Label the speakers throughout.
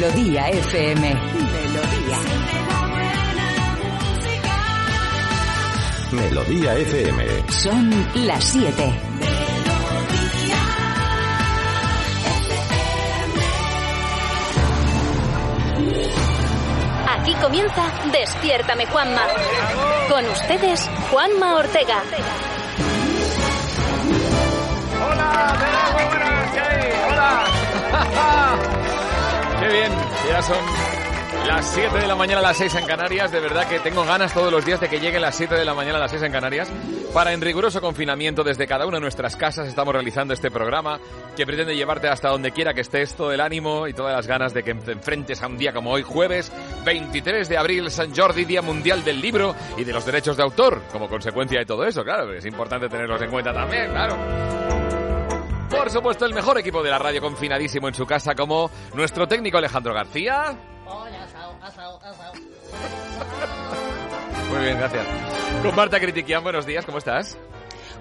Speaker 1: Melodía FM. Melodía.
Speaker 2: Melodía FM.
Speaker 1: Son las 7.
Speaker 3: Aquí comienza Despiértame Juanma. Con ustedes, Juanma Ortega.
Speaker 4: ¡Hola! ¡Qué bien! Ya son las 7 de la mañana a las 6 en Canarias. De verdad que tengo ganas todos los días de que lleguen las 7 de la mañana a las 6 en Canarias. Para en riguroso confinamiento desde cada una de nuestras casas estamos realizando este programa que pretende llevarte hasta donde quiera que estés todo el ánimo y todas las ganas de que te enfrentes a un día como hoy, jueves 23 de abril, San Jordi, Día Mundial del Libro y de los Derechos de Autor. Como consecuencia de todo eso, claro, es importante tenerlos en cuenta también, claro. Por supuesto, el mejor equipo de la radio confinadísimo en su casa como nuestro técnico Alejandro García. Muy bien, gracias. Con Marta Critiquian, buenos días, ¿cómo estás?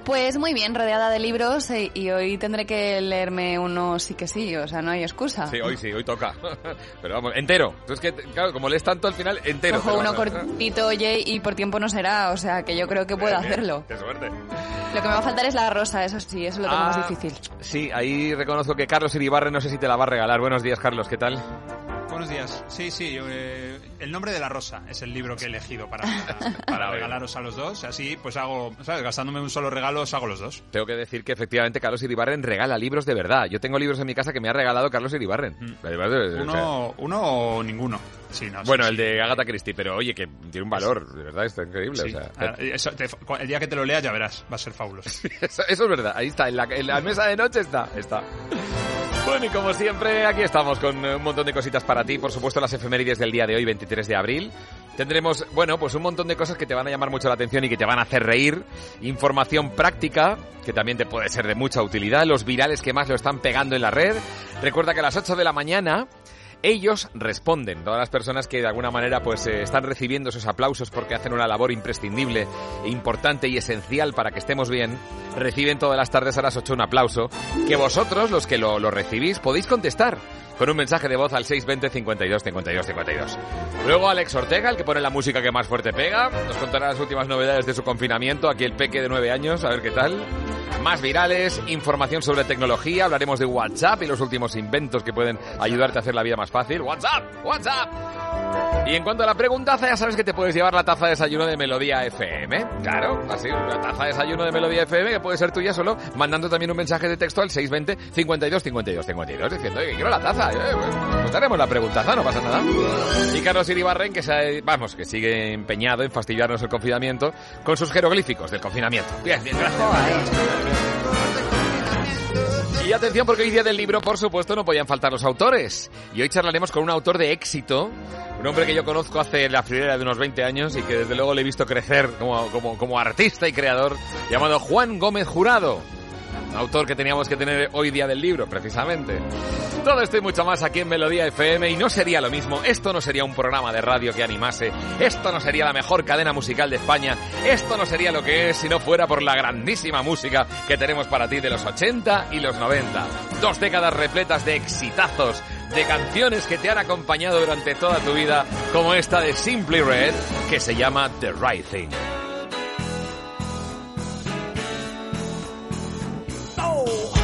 Speaker 5: Pues muy bien, rodeada de libros eh, y hoy tendré que leerme uno sí que sí, o sea, no hay excusa.
Speaker 4: Sí, hoy sí, hoy toca. Pero vamos, entero. Entonces, que, claro, como lees tanto al final, entero.
Speaker 5: Cojo
Speaker 4: te
Speaker 5: uno
Speaker 4: a-
Speaker 5: cortito, oye, y por tiempo no será, o sea, que yo creo que puedo
Speaker 4: Bien, bien,
Speaker 5: hacerlo.
Speaker 4: Qué suerte.
Speaker 5: Lo que me va a faltar es la rosa, eso sí, eso lo tengo
Speaker 4: Ah,
Speaker 5: más difícil.
Speaker 4: Sí, ahí reconozco que Carlos Iribarre no sé si te la va a regalar. Buenos días, Carlos, ¿qué tal?
Speaker 6: Buenos días. Sí, sí, yo, eh, El nombre de la rosa es el libro que he elegido para, para regalaros a los dos. Así, pues hago, ¿sabes? Gastándome un solo regalo, os hago los dos.
Speaker 4: Tengo que decir que efectivamente Carlos Iribarren regala libros de verdad. Yo tengo libros en mi casa que me ha regalado Carlos Iribarren. La verdad, o sea,
Speaker 6: Uno, uno o ninguno. Sí, no, sí,
Speaker 4: bueno,
Speaker 6: sí.
Speaker 4: el de Agatha Christie, pero oye, que tiene un valor, de verdad, está increíble.
Speaker 6: Sí.
Speaker 4: o sea,
Speaker 6: Ah, eso te- el día que te lo leas ya verás, va a ser fabuloso.
Speaker 4: Eso, eso es verdad, ahí está, en la, en la mesa de noche está, está. Bueno, y como siempre, aquí estamos con eh, un montón de cositas para ti. Por supuesto, las efemérides del día de hoy, 23 de abril. Tendremos, bueno, pues un montón de cosas que te van a llamar mucho la atención y que te van a hacer reír. Información práctica, que también te puede ser de mucha utilidad. Los virales que más lo están pegando en la red. Recuerda que a las 8 de la mañana ellos responden, todas las personas que de alguna manera pues eh, están recibiendo esos aplausos porque hacen una labor imprescindible, e importante y esencial para que estemos bien, reciben todas las tardes a las 8 un aplauso que vosotros, los que lo, lo recibís, podéis contestar con un mensaje de voz al 620 52 52 52. Luego Alex Ortega, el que pone la música que más fuerte pega, nos contará las últimas novedades de su confinamiento, aquí el peque de 9 años, a ver qué tal. Más virales, información sobre tecnología, hablaremos de WhatsApp y los últimos inventos que pueden ayudarte a hacer la vida más fácil. WhatsApp, WhatsApp. Y en cuanto a la preguntaza, ya sabes que te puedes llevar la taza de desayuno de Melodía FM. Claro, así, una taza de desayuno de Melodía FM que puede ser tuya solo mandando también un mensaje de texto al 620 52 52 52 diciendo, oye, quiero la taza. Eh, pues, pues haremos la preguntaza, no pasa nada. Y Carlos Iribarren, que se vamos, que sigue empeñado en fastidiarnos el confinamiento con sus jeroglíficos del confinamiento. Bien, bien. Y atención porque hoy día del libro, por supuesto, no podían faltar los autores. Y hoy charlaremos con un autor de éxito, un hombre que yo conozco hace la friolera de unos 20 años y que desde luego le he visto crecer como, como, como artista y creador, llamado Juan Gómez Jurado. Autor que teníamos que tener hoy día del libro, precisamente. Todo esto y mucho más aquí en Melodía FM y no sería lo mismo, esto no sería un programa de radio que animase, esto no sería la mejor cadena musical de España, esto no sería lo que es si no fuera por la grandísima música que tenemos para ti de los 80 y los 90. Dos décadas repletas de exitazos, de canciones que te han acompañado durante toda tu vida, como esta de Simply Red, que se llama The Right Thing.
Speaker 7: In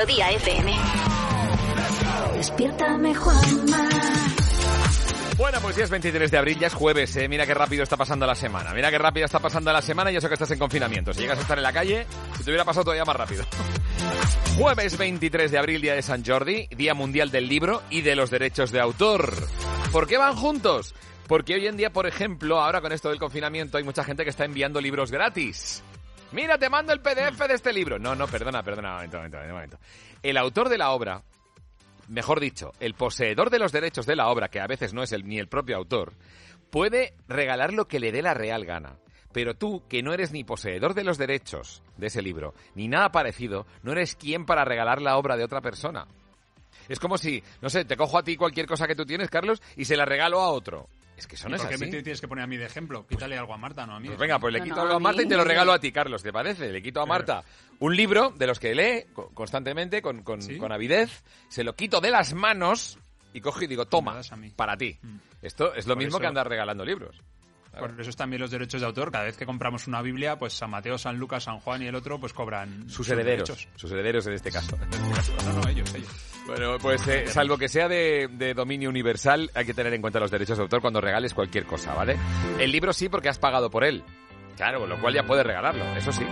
Speaker 8: Melodía FM.
Speaker 9: Despiértame, Juanma.
Speaker 4: Bueno, pues ya es 23 de abril, ya es jueves, ¿eh? Mira qué rápido está pasando la semana. Mira qué rápido está pasando la semana y eso que estás en confinamiento. Si llegas a estar en la calle, si te hubiera pasado todavía más rápido. Jueves 23 de abril, día de San Jordi, Día Mundial del Libro y de los Derechos de Autor. ¿Por qué van juntos? Porque hoy en día, por ejemplo, ahora con esto del confinamiento, hay mucha gente que está enviando libros gratis. Mira, te mando el PDF de este libro. No, no, perdona, perdona, un momento, un momento, momento. El autor de la obra mejor dicho, el poseedor de los derechos de la obra, que a veces no es el, ni el propio autor, puede regalar lo que le dé la real gana. Pero tú, que no eres ni poseedor de los derechos de ese libro, ni nada parecido, no eres quien para regalar la obra de otra persona. Es como si, no sé, te cojo a ti cualquier cosa que tú tienes, Carlos, y se la regalo a otro. Es que eso no
Speaker 6: ¿Y
Speaker 4: es
Speaker 6: ¿Por qué
Speaker 4: así.
Speaker 6: me tienes que poner a mí de ejemplo? Quítale algo a Marta, no a mí.
Speaker 4: Pues venga, pues le
Speaker 10: No,
Speaker 4: quito
Speaker 10: no,
Speaker 4: algo a
Speaker 10: a
Speaker 4: Marta y te lo regalo a ti, Carlos, ¿te parece? Le quito a Marta un libro de los que lee co- constantemente, con, con-
Speaker 6: ¿Sí?
Speaker 4: con avidez, se lo quito de las manos y cojo y digo, toma, para ti.
Speaker 6: Mm.
Speaker 4: Esto es lo
Speaker 6: Por
Speaker 4: mismo que andar regalando libros.
Speaker 6: Por eso también los derechos de autor. Cada vez que compramos una Biblia, pues San Mateo, San Lucas, San Juan y el otro, pues cobran
Speaker 4: Sus herederos,
Speaker 6: derechos.
Speaker 4: sus herederos en este caso.
Speaker 6: No, no, ellos, ellos.
Speaker 4: Bueno, pues eh, salvo que sea de, de dominio universal, hay que tener en cuenta los derechos de autor cuando regales cualquier cosa, ¿vale? El libro sí porque has pagado por él. Claro, lo cual ya puedes regalarlo, eso sí.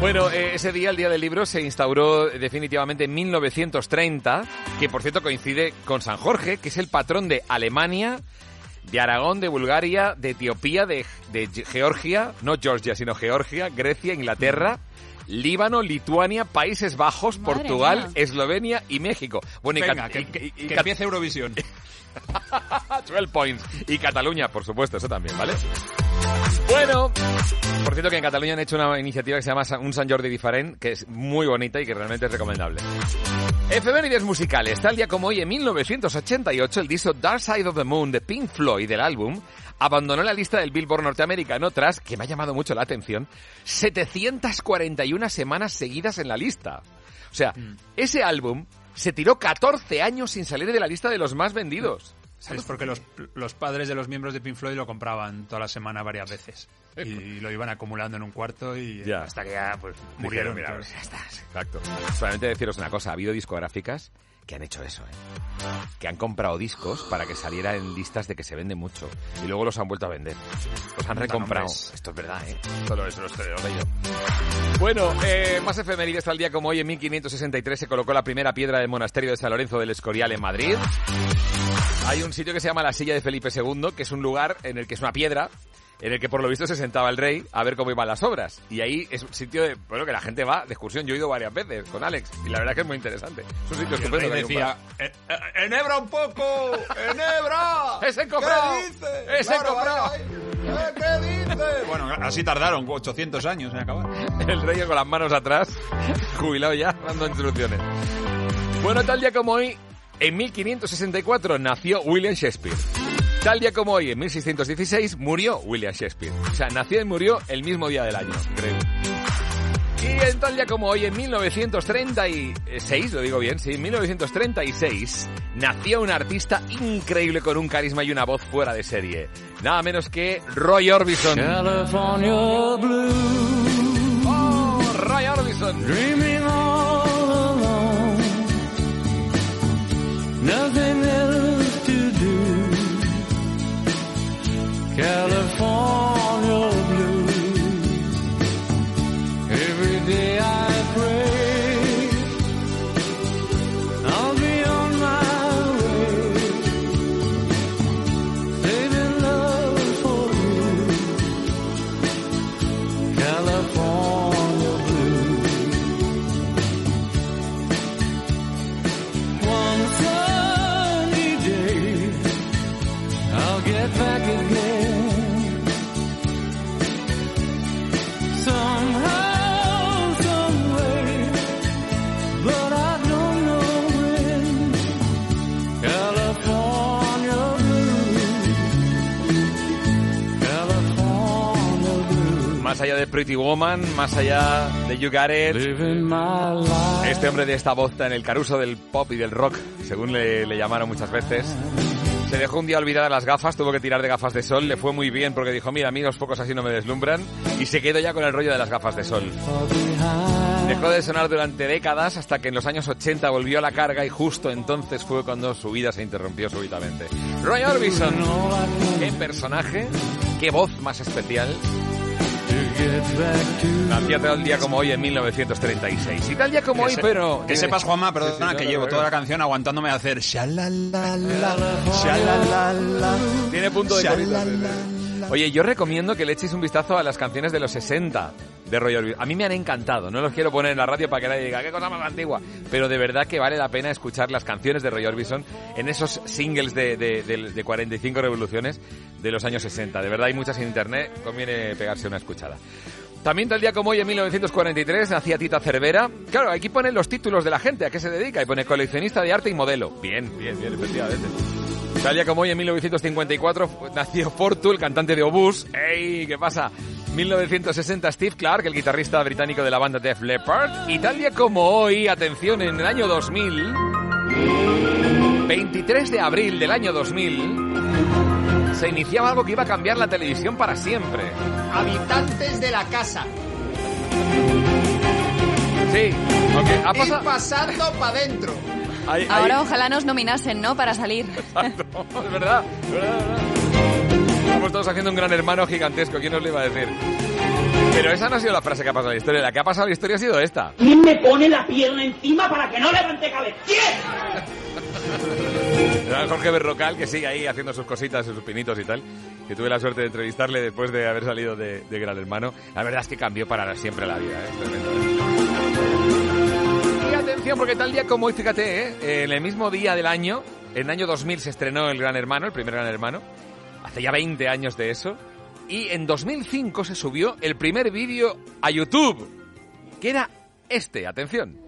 Speaker 4: Bueno, eh, ese día, el Día del Libro, se instauró definitivamente en 1930, que por cierto coincide con San Jorge, que es el patrón de Alemania, de Aragón, de Bulgaria, de Etiopía, de, de Georgia, no Georgia, sino Georgia, Grecia, Inglaterra, Líbano, Lituania, Países Bajos,
Speaker 10: Madre
Speaker 4: Portugal,
Speaker 10: mía.
Speaker 4: Eslovenia y México. Bueno, y
Speaker 6: Venga, que,
Speaker 4: y-
Speaker 6: que-
Speaker 4: y- y
Speaker 6: que
Speaker 4: Cat-
Speaker 6: empiece Eurovisión.
Speaker 4: 12 points. Y Cataluña, por supuesto, eso también, ¿vale? Bueno, por cierto que en Cataluña han hecho una iniciativa que se llama Un San Jordi Diferent, que es muy bonita y que realmente es recomendable. Efemérides musicales. Tal día como hoy, en 1988, el disco Dark Side of the Moon de Pink Floyd del álbum abandonó la lista del Billboard norteamericano tras, que me ha llamado mucho la atención, 741 semanas seguidas en la lista. O sea, ese álbum se tiró 14 años sin salir de la lista de los más vendidos.
Speaker 6: Es porque los, los padres de los miembros de Pink Floyd lo compraban toda la semana varias veces. Y lo iban acumulando en un cuarto y
Speaker 4: Ya.
Speaker 6: hasta que ya pues
Speaker 4: Dijeron,
Speaker 6: murieron.
Speaker 4: mira,
Speaker 6: claro.
Speaker 4: ya está, exacto. Solamente deciros una cosa, ha habido discográficas que han hecho eso, ¿eh? Que han comprado discos para que saliera en listas de que se vende mucho y luego los han vuelto a vender. Los han recomprado. Esto es verdad, ¿eh? Lo lo. Bueno, eh, más efemérides tal día como hoy, en 1563 se colocó la primera piedra del monasterio de San Lorenzo del Escorial en Madrid. Hay un sitio que se llama la Silla de Felipe II, que es un lugar en el que es una piedra, en el que por lo visto se sentaba el rey a ver cómo iban las obras. Y ahí es un sitio de, bueno, que la gente va de excursión. Yo he ido varias veces con Alex y la verdad que es muy interesante. Es un sitio estupendo. que
Speaker 6: decía, "Eh, eh, ¡Enhebra un poco! ¡Enhebra!
Speaker 4: ¡Ese comprado!
Speaker 6: ¿Qué dice?
Speaker 4: ¡Ese comprado!
Speaker 6: ay, eh, ¿Qué dice? Bueno, así tardaron 800 años en acabar.
Speaker 4: El rey con las manos atrás, jubilado ya, dando instrucciones. Bueno, tal día como hoy, en 1564 nació William Shakespeare. Tal día como hoy, en 1616, murió William Shakespeare. O sea, nació y murió el mismo día del año, creo. Y en tal día como hoy, en 1936, lo digo bien, sí, en 1936, nació un artista increíble con un carisma y una voz fuera de serie. Nada menos que Roy Orbison.
Speaker 11: California blue,
Speaker 4: ¡Oh, Roy Orbison!
Speaker 11: dreaming
Speaker 4: Más allá de Pretty Woman, más allá de You Got It, este hombre de esta voz en el caruso del pop y del rock, según le, le llamaron muchas veces, se dejó un día olvidar las gafas, tuvo que tirar de gafas de sol, le fue muy bien porque dijo, mira, a mí los focos así no me deslumbran, y se quedó ya con el rollo de las gafas de sol. Dejó de sonar durante décadas hasta que en los años 80 volvió a la carga y justo entonces fue cuando su vida se interrumpió súbitamente. Roy Orbison, qué personaje, qué voz más especial. Nacía tal día como hoy en 1936. Y tal día como
Speaker 6: Que
Speaker 4: hoy,
Speaker 6: se-
Speaker 4: pero...
Speaker 6: Que sepas, Juanma, perdona, que llevo toda la canción aguantándome a hacer.
Speaker 4: Tiene punto de Oye, yo recomiendo que le echéis un vistazo a las canciones de los 60 de Roy Orbison. A mí me han encantado, no los quiero poner en la radio para que nadie diga, qué cosa más antigua. Pero de verdad que vale la pena escuchar las canciones de Roy Orbison en esos singles de, de, de- de 45 revoluciones de los años 60. De verdad hay muchas en internet, conviene pegarse una escuchada. También tal día como hoy, en 1943, nacía Tita Cervera. Claro, aquí ponen los títulos de la gente, a qué se dedica, y pone coleccionista de arte y modelo. Bien, bien, bien, efectivamente. Tal día como hoy, en 1954, fu- nació Fortu, el cantante de Obús. ¡Ey! ¿Qué pasa? 1960, Steve Clark, el guitarrista británico de la banda Def Leppard. Y tal día como hoy, atención, en el año 2000, 23 de abril del año 2000, se iniciaba algo que iba a cambiar la televisión para siempre.
Speaker 2: Habitantes de la casa.
Speaker 4: Sí, ok. Ha pasado...
Speaker 2: pasando para adentro.
Speaker 4: Ahí- ahí-
Speaker 5: Ahora ojalá nos nominasen, ¿no? Para salir.
Speaker 4: Exacto, es verdad, es verdad, es verdad. Estamos todos haciendo un gran hermano gigantesco, ¿quién nos lo iba a decir? Pero esa no ha sido la frase que ha pasado en la historia, la que ha pasado en la historia ha sido esta.
Speaker 12: ¿Quién me pone la pierna encima para que no levante cabeza? ¿Quién?
Speaker 4: Era Jorge Berrocal, que sigue ahí haciendo sus cositas, sus pinitos y tal, que tuve la suerte de entrevistarle después de haber salido de, de Gran Hermano. La verdad es que cambió para siempre la vida, ¿eh? Porque tal día como hoy, fíjate, ¿eh? en el mismo día del año, en el año 2000 se estrenó El Gran Hermano, el primer Gran Hermano, hace ya 20 años de eso, y en 2005 se subió el primer vídeo a YouTube, que era este, atención.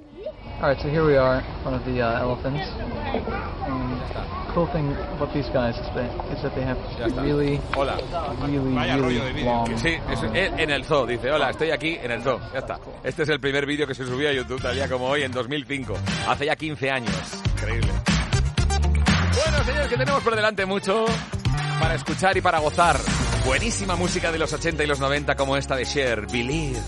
Speaker 13: All right, so here we are, one of the uh, elephants. And cool thing about these guys is that, is that they have really,
Speaker 4: Hola.
Speaker 13: really,
Speaker 6: Vaya rollo de
Speaker 13: really
Speaker 6: vídeo.
Speaker 13: long.
Speaker 4: Sí, es- en en el zoo, dice, hola, estoy aquí en el zoo. Ya está. Este es el primer vídeo que se subió a YouTube tal día como hoy, en 2005. Hace ya 15 años. Increíble. Bueno, señores, que tenemos por delante mucho para escuchar y para gozar. Buenísima música de los 80 y los 90 como esta de Cher, Believe.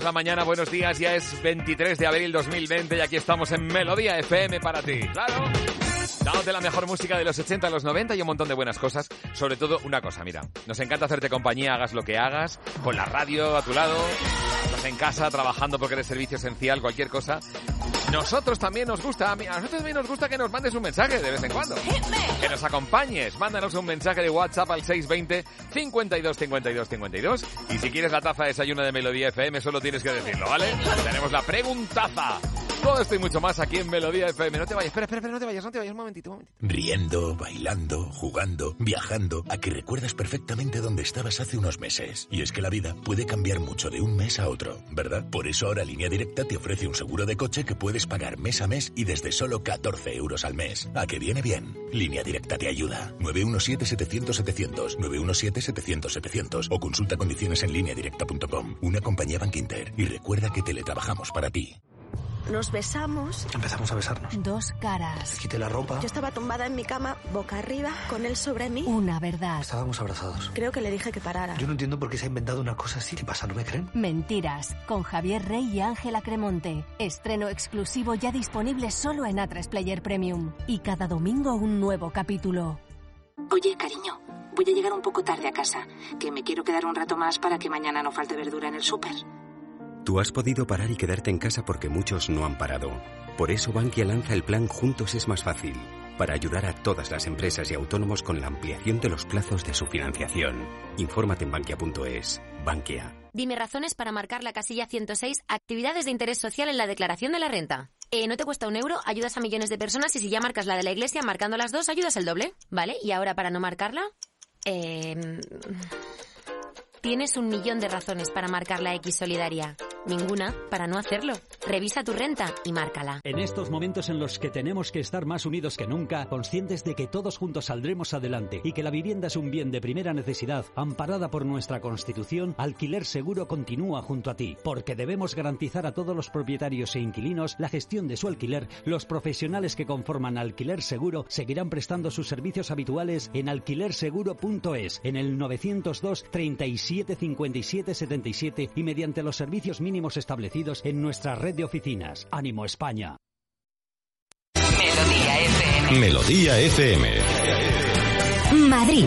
Speaker 4: ¿Qué tal llevas la mañana? Buenos días, ya es 23 de abril 2020 y aquí estamos en Melodía FM para ti. Claro. Dándote la mejor música de los 80 a los 90 y un montón de buenas cosas. Sobre todo una cosa, mira, nos encanta hacerte compañía, hagas lo que hagas, con la radio a tu lado, estás en casa trabajando porque eres servicio esencial, cualquier cosa. Nosotros también nos gusta, a nosotros también nos gusta que nos mandes un mensaje de vez en cuando. Que nos acompañes, mándanos un mensaje de WhatsApp al 620 52 52 52 y si quieres la taza de desayuno de Melodía FM solo tienes que decirlo, ¿vale? Tenemos la preguntaza. Todo mucho más aquí en Melodía FM. No te vayas, espera, espera, espera, no te vayas, no te vayas, un momentito, un momentito.
Speaker 14: Riendo, bailando, jugando, viajando, a que recuerdas perfectamente dónde estabas hace unos meses. Y es que la vida puede cambiar mucho de un mes a otro, ¿verdad? Por eso ahora Línea Directa te ofrece un seguro de coche que puedes pagar mes a mes y desde solo 14 euros al mes. ¿A que viene bien? Línea Directa te ayuda. 917-700-700, 917-700-700 o consulta condiciones en lineadirecta.com. Una compañía Bank Inter. Y recuerda que teletrabajamos para ti.
Speaker 15: Nos besamos.
Speaker 16: Empezamos a besarnos.
Speaker 15: Dos caras.
Speaker 16: Quité la ropa.
Speaker 15: Yo estaba tumbada en mi cama, boca arriba, con él sobre mí. Una verdad.
Speaker 16: Estábamos abrazados.
Speaker 15: Creo que le dije que parara.
Speaker 16: Yo no entiendo por qué se ha inventado una cosa así. ¿Qué pasa? ¿No me creen?
Speaker 15: Mentiras, con Javier Rey y Ángela Cremonte. Estreno exclusivo ya disponible solo en A3 Player Premium. Y cada domingo un nuevo capítulo.
Speaker 17: Oye, cariño, voy a llegar un poco tarde a casa, que me quiero quedar un rato más para que mañana no falte verdura en el súper.
Speaker 18: Tú has podido parar y quedarte en casa porque muchos no han parado. Por eso Bankia lanza el plan Juntos es más fácil, para ayudar a todas las empresas y autónomos con la ampliación de los plazos de su financiación. Infórmate en bankia.es. Bankia.
Speaker 19: Dime razones para marcar la casilla 106, actividades de interés social en la declaración de la renta. Eh, no te cuesta un euro, ayudas a millones de personas y si ya marcas la de la iglesia, marcando las dos, ayudas el doble. ¿Vale? Y ahora para no marcarla, eh, tienes un millón de razones para marcar la X solidaria. Ninguna para no hacerlo. Revisa tu renta y márcala.
Speaker 20: En estos momentos en los que tenemos que estar más unidos que nunca, conscientes de que todos juntos saldremos adelante y que la vivienda es un bien de primera necesidad, amparada por nuestra Constitución, Alquiler Seguro continúa junto a ti, porque debemos garantizar a todos los propietarios e inquilinos la gestión de su alquiler. Los profesionales que conforman Alquiler Seguro seguirán prestando sus servicios habituales en alquilerseguro.es, en el 902 37 57 77 y mediante los servicios mínimos establecidos en nuestra red de oficinas. Ánimo España.
Speaker 1: Melodía FM.
Speaker 21: Melodía FM.
Speaker 1: Madrid.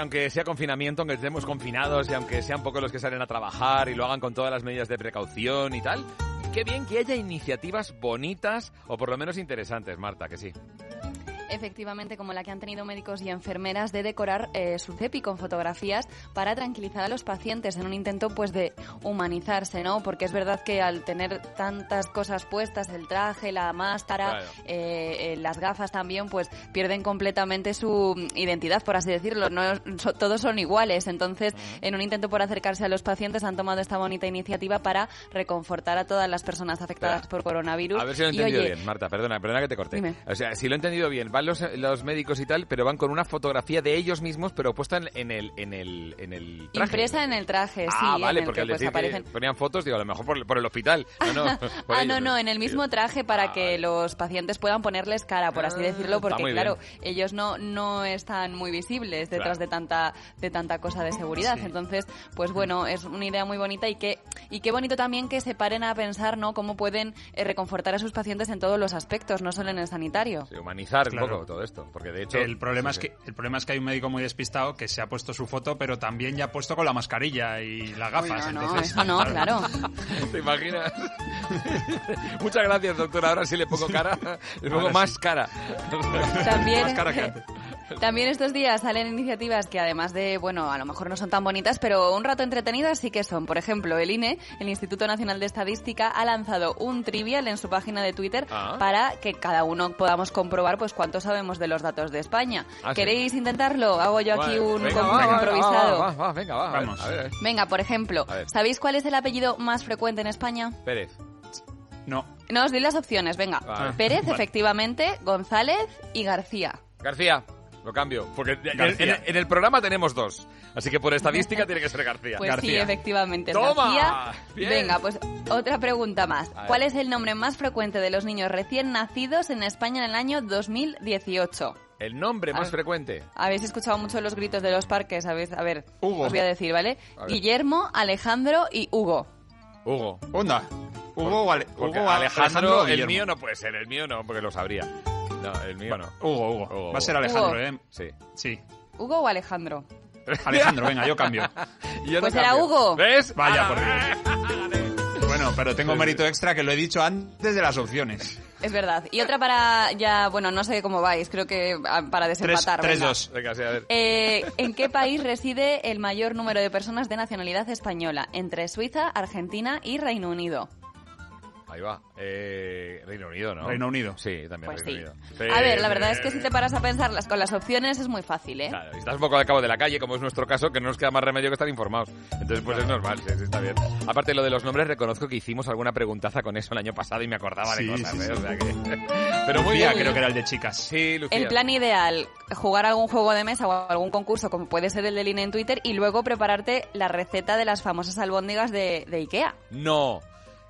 Speaker 4: Aunque sea confinamiento, aunque estemos confinados y aunque sean pocos los que salen a trabajar y lo hagan con todas las medidas de precaución y tal, qué bien que haya iniciativas bonitas o por lo menos interesantes, Marta, que sí.
Speaker 10: Efectivamente, como la que han tenido médicos y enfermeras de decorar eh, su CEPI con fotografías para tranquilizar a los pacientes en un intento pues de humanizarse, ¿no? Porque es verdad que al tener tantas cosas puestas, el traje, la máscara,
Speaker 22: Claro.
Speaker 10: eh, eh, las gafas también, pues pierden completamente su identidad, por así decirlo. No so- todos son iguales. Entonces, en un intento por acercarse a los pacientes, han tomado esta bonita iniciativa para reconfortar a todas las personas afectadas por coronavirus.
Speaker 4: A ver si lo he
Speaker 10: Y,
Speaker 4: entendido
Speaker 10: oye,
Speaker 4: bien, Marta, perdona, perdona que te corte.
Speaker 10: Dime.
Speaker 4: O sea, si lo he entendido bien, van los, los médicos y tal, pero van con una fotografía de ellos mismos, pero puesta en, en el, en el, en el traje.
Speaker 10: Impresa en el traje, sí.
Speaker 4: ah,
Speaker 10: en
Speaker 4: vale,
Speaker 10: el
Speaker 4: porque
Speaker 10: que,
Speaker 4: al
Speaker 10: pues,
Speaker 4: decir
Speaker 10: aparecen
Speaker 4: que ponían fotos, digo, a lo mejor por, por el hospital. No, no, por
Speaker 10: ah,
Speaker 4: ellos,
Speaker 10: no, no, en el mismo traje para que los pacientes puedan ponerles cara, por así decirlo,
Speaker 4: está
Speaker 10: porque claro,
Speaker 4: bien.
Speaker 10: ellos no, no están muy visibles detrás
Speaker 4: Claro.
Speaker 10: de tanta de tanta cosa de seguridad.
Speaker 4: Sí.
Speaker 10: Entonces, pues bueno, es una idea muy bonita y que y qué bonito también que se paren a pensar, ¿no? Cómo pueden eh, reconfortar a sus pacientes en todos los aspectos, no solo en el sanitario.
Speaker 4: Sí, humanizar
Speaker 6: Claro.
Speaker 4: Todo esto, porque de hecho...
Speaker 6: el problema
Speaker 4: sí,
Speaker 6: es que el problema es que hay un médico muy despistado que se ha puesto su foto, pero también ya ha puesto con la mascarilla y las gafas.
Speaker 10: Uy, no, no, eso no, claro.
Speaker 4: ¿Te imaginas? Muchas gracias, doctora. Ahora sí le pongo cara. Le pongo
Speaker 6: Ahora
Speaker 4: más
Speaker 6: sí.
Speaker 4: cara.
Speaker 10: También,
Speaker 6: Más cara que antes.
Speaker 10: También estos días salen iniciativas que además de, bueno, a lo mejor no son tan bonitas, pero un rato entretenidas sí que son. Por ejemplo, el INE, el Instituto Nacional de Estadística, ha lanzado un trivial en su página de Twitter
Speaker 4: Ah.
Speaker 10: para que cada uno podamos comprobar pues cuánto sabemos de los datos de España.
Speaker 4: Ah, sí.
Speaker 10: ¿Queréis intentarlo? Hago yo aquí
Speaker 4: Vale,
Speaker 10: un
Speaker 4: venga,
Speaker 10: concurso
Speaker 4: va,
Speaker 10: improvisado.
Speaker 4: Va, va, va, venga, va.
Speaker 6: Vamos.
Speaker 4: A ver, a ver.
Speaker 10: Venga, por ejemplo. ¿sabéis cuál es el apellido más frecuente en España?
Speaker 4: Pérez.
Speaker 6: No.
Speaker 10: No, os doy las opciones, venga.
Speaker 4: Vale.
Speaker 10: Pérez,
Speaker 4: Vale.
Speaker 10: efectivamente, González y García.
Speaker 4: García. Lo cambio, porque en-
Speaker 6: García.
Speaker 4: En, en el programa tenemos dos, así que por estadística tiene que ser García.
Speaker 10: Pues sí, efectivamente.
Speaker 4: ¡Toma!
Speaker 10: García.
Speaker 4: Bien.
Speaker 10: Venga, pues otra pregunta más. ¿Cuál es el nombre más frecuente de los niños recién nacidos en España en el año 2018?
Speaker 4: El nombre más frecuente.
Speaker 10: Habéis escuchado mucho los gritos de los parques, ¿sabéis? A ver,
Speaker 4: Hugo.
Speaker 10: os voy a decir, ¿vale?
Speaker 4: A.
Speaker 10: Guillermo, Alejandro y Hugo.
Speaker 4: Hugo.
Speaker 6: Onda. Hugo o Ale- Hugo
Speaker 4: Alejandro, el mío no puede ser, el mío no, porque lo sabría. No, el mío
Speaker 6: Bueno,
Speaker 4: no.
Speaker 6: Hugo, Hugo. Va a ser Alejandro,
Speaker 10: Hugo.
Speaker 6: ¿eh?
Speaker 4: Sí.
Speaker 6: Sí.
Speaker 10: ¿Hugo o Alejandro?
Speaker 6: Alejandro, venga, yo cambio.
Speaker 4: Yo no
Speaker 10: Pues era
Speaker 4: cambio.
Speaker 10: Hugo.
Speaker 4: ¿Ves?
Speaker 6: Vaya,
Speaker 4: Ah,
Speaker 6: por Dios. Bueno, pero tengo mérito extra que lo he dicho antes de las opciones.
Speaker 10: Es verdad. Y otra para ya, bueno, no sé cómo vais, creo que ah, para desempatar. venga.
Speaker 4: Venga, sí, a ver.
Speaker 10: Eh, ¿En qué país reside el mayor número de personas de nacionalidad española? Entre Suiza, Argentina y Reino Unido.
Speaker 4: Ahí va. Eh, Reino Unido, ¿no?
Speaker 6: Reino Unido.
Speaker 4: Sí, también
Speaker 10: Pues
Speaker 4: Reino
Speaker 10: sí.
Speaker 4: Unido.
Speaker 10: A ver, la verdad es que si te paras a pensarlas con las opciones es muy fácil, ¿eh?
Speaker 4: Claro, estás un poco al cabo de la calle, como es nuestro caso, que no nos queda más remedio que estar informados. Entonces, pues es normal, sí, sí, está bien. Aparte, lo de los nombres, reconozco que hicimos alguna preguntaza con eso el año pasado y me acordaba de
Speaker 6: Sí,
Speaker 4: cosas,
Speaker 6: sí,
Speaker 4: ¿eh? O sea que... Pero muy
Speaker 6: Lucía,
Speaker 4: bien.
Speaker 6: creo que era el de chicas.
Speaker 4: Sí, Lucía.
Speaker 10: El plan ideal, jugar algún juego de mesa o algún concurso, como puede ser el de línea en Twitter, y luego prepararte la receta de las famosas albóndigas de, de Ikea.
Speaker 4: No.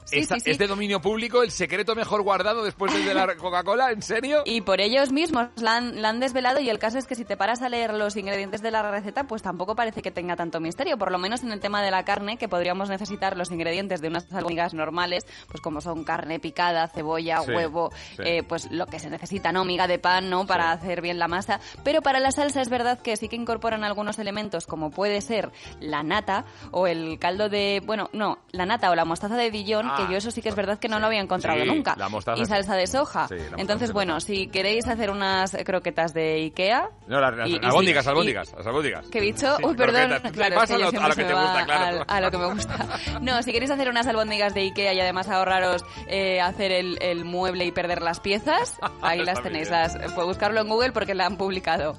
Speaker 10: Sí,
Speaker 4: Esta-
Speaker 10: sí, sí.
Speaker 4: ¿Es de dominio público el secreto mejor guardado después del de la Coca-Cola? ¿En serio?
Speaker 10: Y por ellos mismos la han, la han desvelado y el caso es que si te paras a leer los ingredientes de la receta, pues tampoco parece que tenga tanto misterio, por lo menos en el tema de la carne, que podríamos necesitar los ingredientes de unas albóndigas normales, pues como son carne picada, cebolla, huevo, eh, pues lo que se necesita, ¿no? Miga de pan, ¿no? Para hacer bien la masa. Pero para la salsa es verdad que sí que incorporan algunos elementos, como puede ser la nata o el caldo de, bueno, no, la nata o la mostaza de Dijon,
Speaker 4: Ah,
Speaker 10: que yo eso sí que es verdad que no lo había encontrado
Speaker 4: Sí,
Speaker 10: nunca.
Speaker 4: la mostaza
Speaker 10: y salsa de soja.
Speaker 4: Sí, la mostaza
Speaker 10: Entonces, bueno, si queréis hacer unas croquetas de Ikea...
Speaker 4: No, las,
Speaker 10: y
Speaker 4: albóndigas, albóndigas, las albóndigas.
Speaker 10: ¿Qué he dicho? Uy, perdón. Claro, es que
Speaker 4: a lo-
Speaker 10: siempre
Speaker 4: a lo que te
Speaker 10: me
Speaker 4: gusta, claro.
Speaker 10: a lo que me gusta. No, si queréis hacer unas albóndigas de Ikea y además ahorraros eh, hacer el, el mueble y perder las piezas, ahí las tenéis. Las, puedes buscarlo en Google porque la han publicado.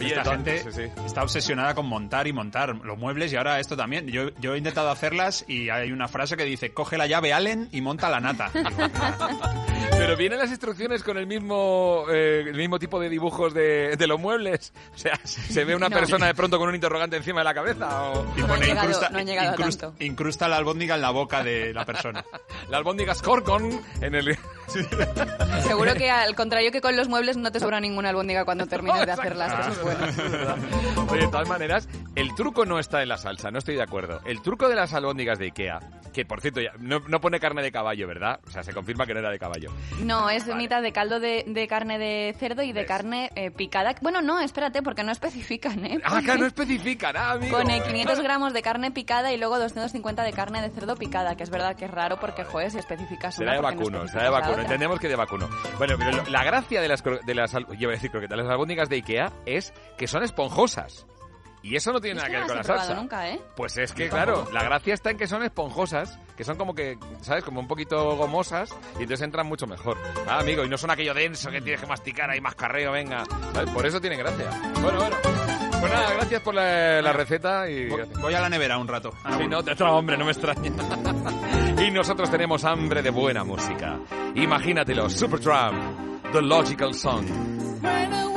Speaker 4: Oye,
Speaker 6: Esta gente está obsesionada con montar y montar los muebles y ahora esto también. Yo, yo he intentado hacerlas y hay una frase que dice, coge la llave Allen y monta la nata. Digo,
Speaker 4: Pero vienen las instrucciones con el mismo eh, el mismo tipo de dibujos de, de los muebles. O sea, se ve una
Speaker 10: No.
Speaker 4: persona de pronto con un interrogante encima de la cabeza. O...
Speaker 6: y
Speaker 10: No
Speaker 6: pone,
Speaker 10: llegado-
Speaker 6: incrusta,
Speaker 10: no
Speaker 6: incrusta- incrusta la albóndiga en la boca de la persona.
Speaker 4: La albóndiga Scorcon en el...
Speaker 10: Seguro que al contrario que con los muebles no te sobra ninguna albóndiga cuando termines de hacerlas. que eso es bueno.
Speaker 4: Oye, de todas maneras, el truco no está en la salsa, no estoy de acuerdo. El truco de las albóndigas de Ikea, que por cierto, ya, no, no pone carne de caballo, ¿verdad? O sea, se confirma que no era de caballo.
Speaker 10: No, es mitad de caldo de, de carne de cerdo y de carne eh, picada. Bueno, no, espérate, porque no especifican, ¿eh?
Speaker 4: Ah, que no especifican, ah, amigo.
Speaker 10: Pone 500 gramos de carne picada y luego 250 de carne de cerdo picada, que es verdad que es raro porque, joder, si especificas
Speaker 4: Será
Speaker 10: una,
Speaker 4: de
Speaker 10: ¿por qué no
Speaker 4: vacuno, será de vacuno. Entendemos que de vacuno. Bueno, pero lo- la gracia de las, de las, yo iba a decir croquetas, las albóndigas de Ikea es que son esponjosas. Y eso no tiene
Speaker 10: Es
Speaker 4: nada
Speaker 10: que
Speaker 4: que ver
Speaker 10: no
Speaker 4: con la salsa.
Speaker 10: nunca, ¿eh?
Speaker 4: Pues es que, claro, la gracia está en que son esponjosas, que son como que, ¿sabes? Como un poquito gomosas y entonces entran mucho mejor. Ah, amigo, y no son aquello denso que tienes que masticar ahí más carreo, venga. ¿Sabes? Por eso tiene gracia. Bueno, bueno. Pues nada, gracias por la, la receta y...
Speaker 6: Voy, voy a la nevera un rato.
Speaker 4: Sí, no, te otro hombre, no me extraña. nosotros tenemos hambre de buena música. Imagínatelo, Supertramp, The Logical Song.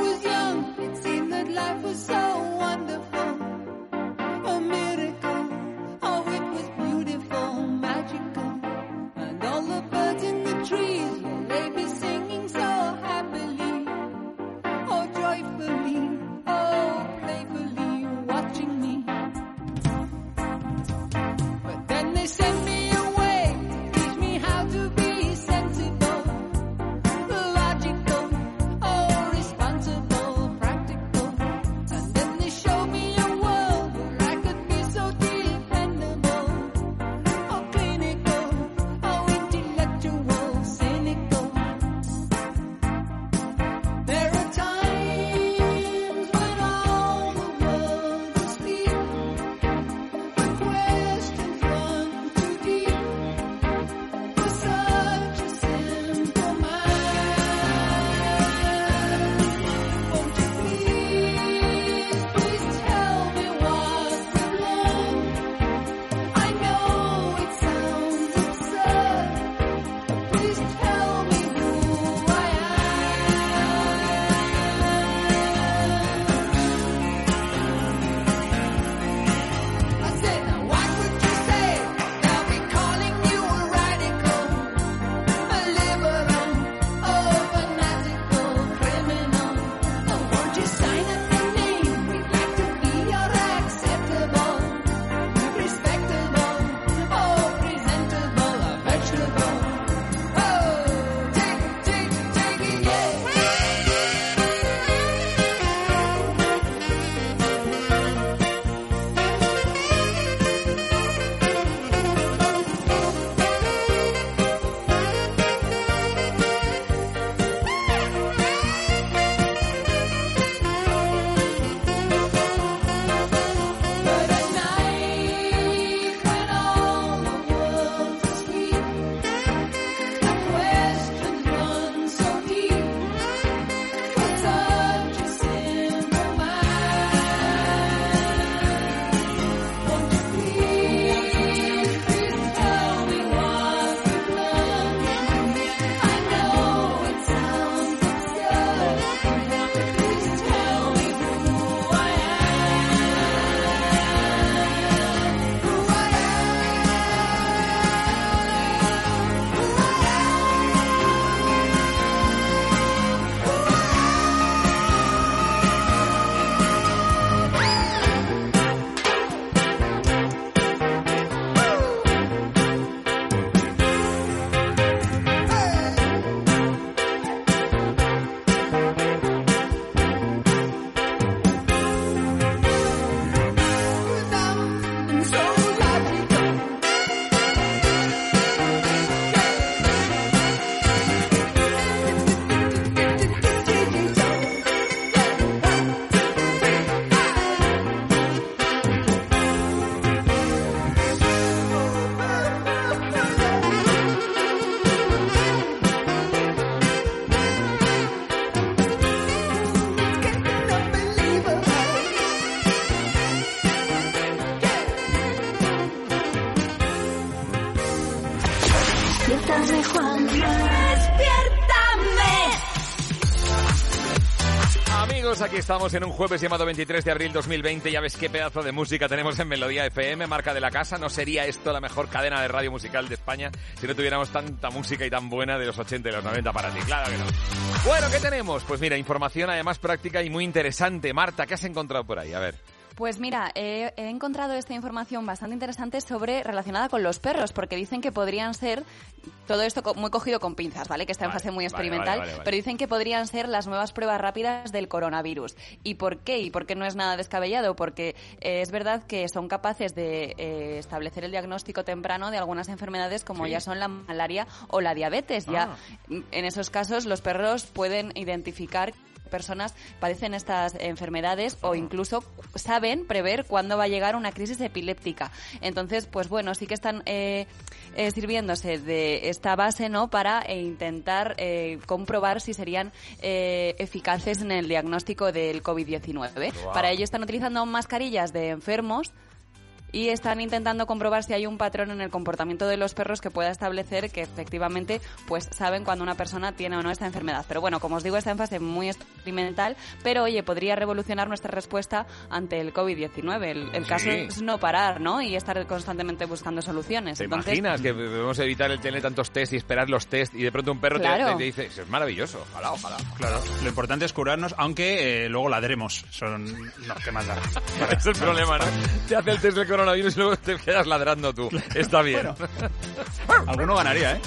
Speaker 4: Aquí estamos en un jueves llamado 23 de abril 2020. Ya ves qué pedazo de música tenemos en Melodía FM, marca de la casa. No sería esto la mejor cadena de radio musical de España si no tuviéramos tanta música y tan buena de los 80 y los 90 para ti. Claro que no. Bueno, ¿qué tenemos? Pues mira, información además práctica y muy interesante. Marta, ¿qué has encontrado por ahí? A ver.
Speaker 10: Pues mira, he, he encontrado esta información bastante interesante sobre relacionada con los perros, porque dicen que podrían ser todo esto muy cogido con pinzas, ¿vale? Que está en
Speaker 4: Vale,
Speaker 10: fase muy experimental,
Speaker 4: vale, vale, vale.
Speaker 10: pero dicen que podrían ser las nuevas pruebas rápidas del coronavirus. ¿Y por qué? ¿Y por qué no es nada descabellado? Porque eh, es verdad que son capaces de eh, establecer el diagnóstico temprano de algunas enfermedades como
Speaker 23: Sí.
Speaker 10: ya son la malaria o la diabetes. Ya
Speaker 23: Ah.
Speaker 10: en esos casos los perros pueden identificar personas padecen estas enfermedades o incluso saben prever cuándo va a llegar una crisis epiléptica. Entonces, pues bueno, sí que están eh, eh, sirviéndose de esta base, ¿no? Para eh, intentar eh, comprobar si serían eh, eficaces en el diagnóstico del COVID-19.
Speaker 23: Guau.
Speaker 10: Para ello están utilizando mascarillas de enfermos y están intentando comprobar si hay un patrón en el comportamiento de los perros que pueda establecer que efectivamente pues saben cuando una persona tiene o no esta enfermedad. Pero bueno, como os digo, está en fase muy experimental, pero oye, podría revolucionar nuestra respuesta ante el COVID-19. El, el caso es no parar, ¿no? Y estar constantemente buscando soluciones.
Speaker 4: ¿Te
Speaker 10: Entonces,
Speaker 4: imaginas que debemos evitar el tener tantos test y esperar los test y de pronto un perro te-
Speaker 10: Claro.
Speaker 4: te, te dice, "Eso es maravilloso, ojalá, ojalá.
Speaker 24: Claro, lo importante es curarnos, aunque eh, luego ladremos. Son... No, ¿qué más da?
Speaker 4: Ese es el problema, ¿no? Te hace el test del coronavirus y luego te quedas ladrando tú. Está bien.
Speaker 24: Alguno ganaría, ¿eh?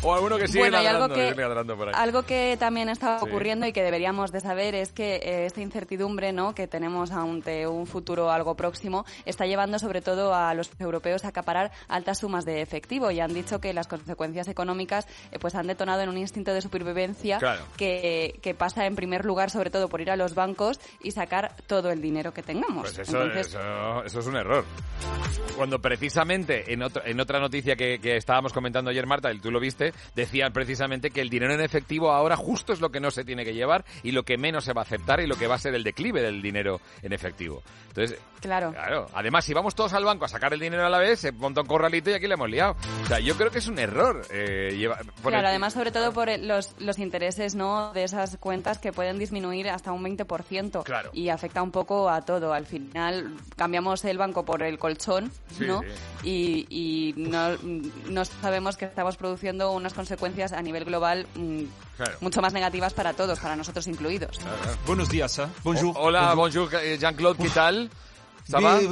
Speaker 4: o alguno que sigue
Speaker 10: Bueno,
Speaker 4: ladrando,
Speaker 10: algo que-
Speaker 4: ladrando por ahí.
Speaker 10: Algo que también está
Speaker 4: Sí.
Speaker 10: ocurriendo y que deberíamos de saber es que eh, esta incertidumbre ¿no? que tenemos ante un futuro algo próximo está llevando sobre todo a los europeos a acaparar altas sumas de efectivo y han dicho que las consecuencias económicas eh, pues han detonado en un instinto de supervivencia
Speaker 4: Claro.
Speaker 10: que, que pasa en primer lugar sobre todo por ir a los bancos y sacar todo el dinero que tengamos.
Speaker 4: Pues eso,
Speaker 10: Entonces,
Speaker 4: eso, eso es un error. Cuando precisamente en, otro- en otra noticia que, que estábamos comentando ayer, Marta, y tú lo viste, decían precisamente que el dinero en efectivo ahora justo es lo que no se tiene que llevar y lo que menos se va a aceptar y lo que va a ser el declive del dinero en efectivo. Entonces,
Speaker 10: Claro.
Speaker 4: Claro. Además, si vamos todos al banco a sacar el dinero a la vez, se monta un corralito y aquí le hemos liado. O sea, yo creo que es un error. eh, lleva-
Speaker 10: Claro,
Speaker 4: el-
Speaker 10: además sobre todo por los, los intereses ¿no? de esas cuentas que pueden disminuir hasta un 20%.
Speaker 4: Claro.
Speaker 10: Y afecta un poco a todo. Al final cambiamos el banco por el colchón,
Speaker 4: Sí,
Speaker 10: ¿no?
Speaker 4: sí.
Speaker 10: Y, y no, no sabemos que estamos produciendo unas consecuencias a nivel global mm,
Speaker 24: Claro.
Speaker 10: mucho más negativas para todos, para nosotros incluidos.
Speaker 24: Buenos días, ¿eh? Bonjour.
Speaker 4: O- hola, bonjour, eh, Jean-Claude, ¿qué tal?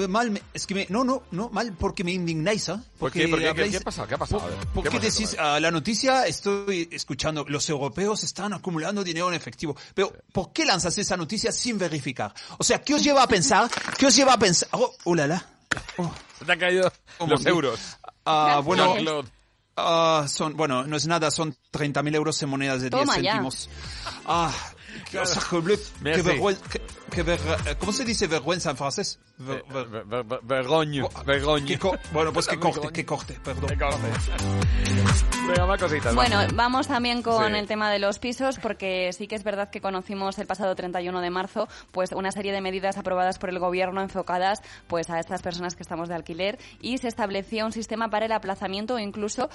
Speaker 6: Mal, me- es que me, no, no, no, mal porque me indignáis, ¿eh?
Speaker 4: ¿Por qué? ¿Por qué? ¿Qué-
Speaker 6: habláis-
Speaker 4: qué ha pasado? ¿Qué ha pasado?
Speaker 6: ¿Por
Speaker 4: ¿qué
Speaker 6: qué
Speaker 4: pasa?
Speaker 6: decís ah, la noticia? Estoy escuchando, los europeos están acumulando dinero en efectivo. Pero, ¿por qué lanzas esa noticia sin verificar? O sea, ¿qué os lleva a pensar? ¿Qué os lleva a pensar? Oh, oh la la.
Speaker 4: Se te han caído
Speaker 6: Oh,
Speaker 4: los euros.
Speaker 6: Ah, bueno, Ah, son, bueno, no es nada, son 30.000 euros en monedas de 10
Speaker 10: Toma ya.
Speaker 6: céntimos. Ah, qué, sacre-bleu, qué
Speaker 4: Merci.
Speaker 6: vergüenza, ver- eh, ¿cómo se dice vergüenza en francés? Ver- ver-
Speaker 4: Ver-
Speaker 6: co- bueno, pues que corte, que corte, perdón.
Speaker 4: Venga, más cositas. va.
Speaker 10: Bueno, vamos también con
Speaker 4: Sí.
Speaker 10: el tema de los pisos, porque sí que es verdad que conocimos el pasado 31 de marzo, pues una serie de medidas aprobadas por el gobierno enfocadas, pues a estas personas que estamos de alquiler y se establecía un sistema para el aplazamiento o incluso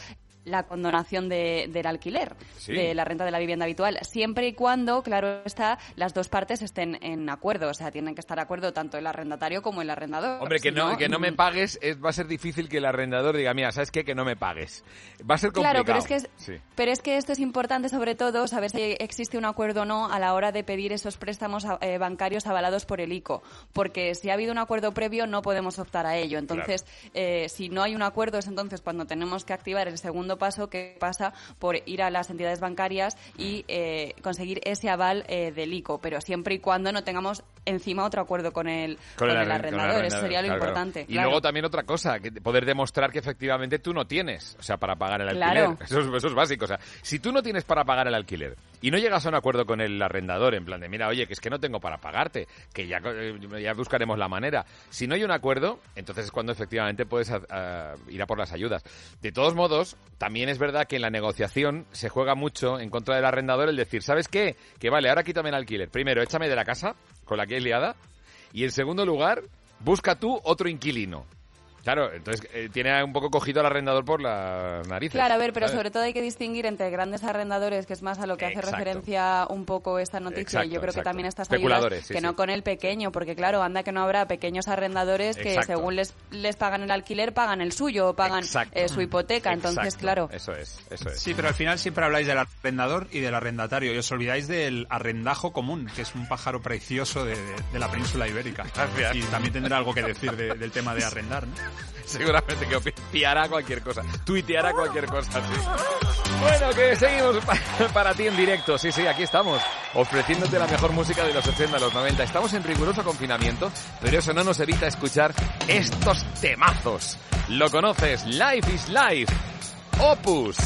Speaker 10: la condonación de- del alquiler,
Speaker 4: Sí.
Speaker 10: de la renta de la vivienda habitual, siempre y cuando, claro está, las dos partes estén en acuerdo, o sea, tienen que estar de acuerdo tanto el arrendatario como el arrendador.
Speaker 4: Hombre, que
Speaker 10: Si
Speaker 4: no, que no me
Speaker 10: mm,
Speaker 4: pagues, es- va a ser difícil que el arrendador diga, mira, ¿sabes qué? Que no me pagues. Va a ser complicado.
Speaker 10: Claro, pero es que es-
Speaker 4: Sí.
Speaker 10: Pero es que esto es importante, sobre todo, saber si existe un acuerdo o no a la hora de pedir esos préstamos eh, bancarios avalados por el ICO. Porque si ha habido un acuerdo previo, no podemos optar a ello. Entonces, eh, si no hay un acuerdo, es entonces cuando tenemos que activar el segundo paso, que pasa por ir a las entidades bancarias y eh, conseguir ese aval eh, del ICO. Pero siempre y cuando no tengamos encima otro acuerdo con el, con el
Speaker 4: arren-
Speaker 10: arrendador. Eso sería lo
Speaker 4: claro, claro.
Speaker 10: importante.
Speaker 4: Y
Speaker 10: claro.
Speaker 4: luego también otra cosa, que poder demostrar que efectivamente tú no tienes, o sea, para pagar el alquiler. Eso, es, eso es básico. O sea, si tú no tienes para pagar el alquiler y no llegas a un acuerdo con el arrendador, en plan de, mira, oye, que es que no tengo para pagarte, que ya, eh, ya buscaremos la manera. Si no hay un acuerdo, entonces es cuando efectivamente puedes a- a ir a por las ayudas. De todos modos, también es verdad que en la negociación se juega mucho en contra del arrendador el decir, ¿sabes qué? Que vale, ahora quítame el alquiler. Primero, échame de la casa con la que he liada. Y en segundo lugar, busca tú otro inquilino. Claro, entonces eh, tiene un poco cogido al arrendador por las narices.
Speaker 10: Claro, a ver, pero
Speaker 4: ¿sabes?
Speaker 10: sobre todo hay que distinguir entre grandes arrendadores, que es más a lo que hace
Speaker 4: Exacto.
Speaker 10: referencia un poco esta noticia, y yo creo
Speaker 4: exacto.
Speaker 10: que también estas ayudas,
Speaker 4: Especuladores, sí,
Speaker 10: que
Speaker 4: sí.
Speaker 10: no con el pequeño, porque claro, anda que no habrá pequeños arrendadores que según les, les pagan el alquiler, pagan el suyo o pagan eh, su hipoteca, entonces
Speaker 4: Exacto.
Speaker 10: claro.
Speaker 4: Eso es, eso es.
Speaker 6: Sí, pero al final siempre habláis del arrendador y del arrendatario y os olvidáis del arrendajo común, que es un pájaro precioso de, de- de la península ibérica.
Speaker 4: Gracias.
Speaker 6: Y también tendrá algo que decir de- del tema de arrendar, ¿no?
Speaker 4: Seguramente que piará cualquier cosa, tuiteará cualquier cosa, sí. Bueno, que seguimos pa- para ti en directo. Sí, sí, aquí estamos, ofreciéndote la mejor música de los 80, los 90. Estamos en riguroso confinamiento, pero eso no nos evita escuchar estos temazos. Lo conoces, Life is Life, Opus.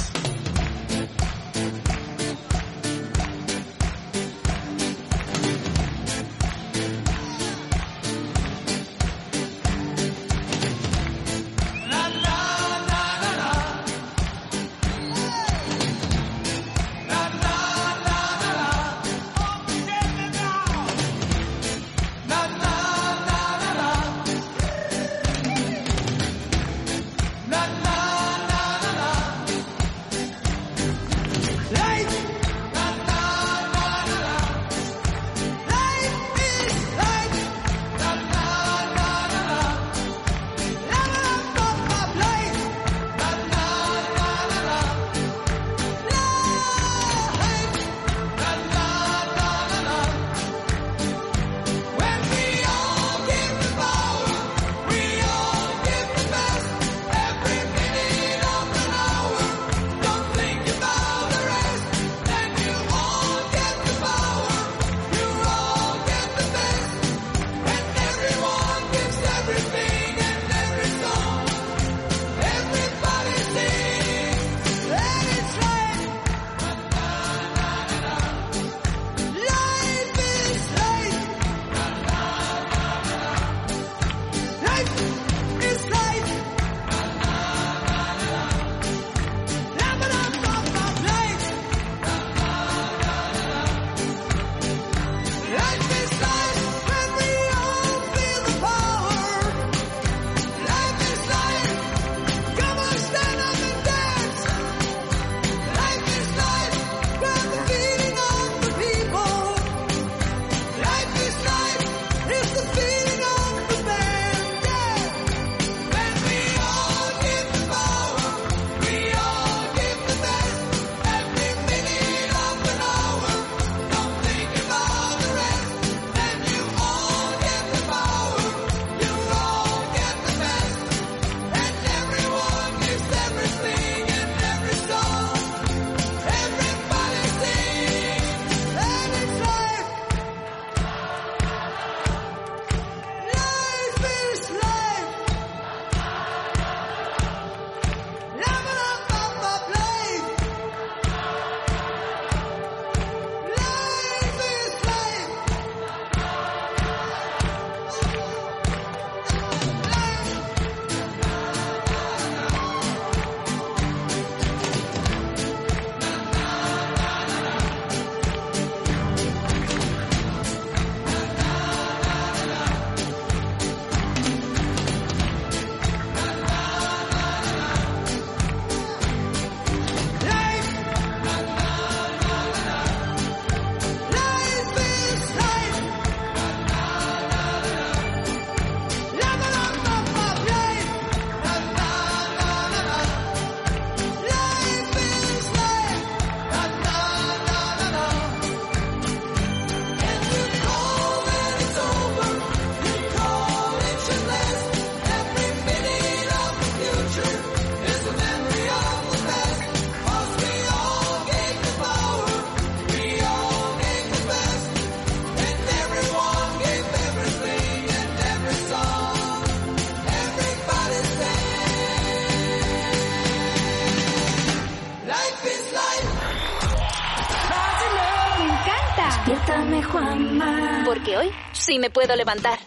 Speaker 25: Sí me puedo levantar.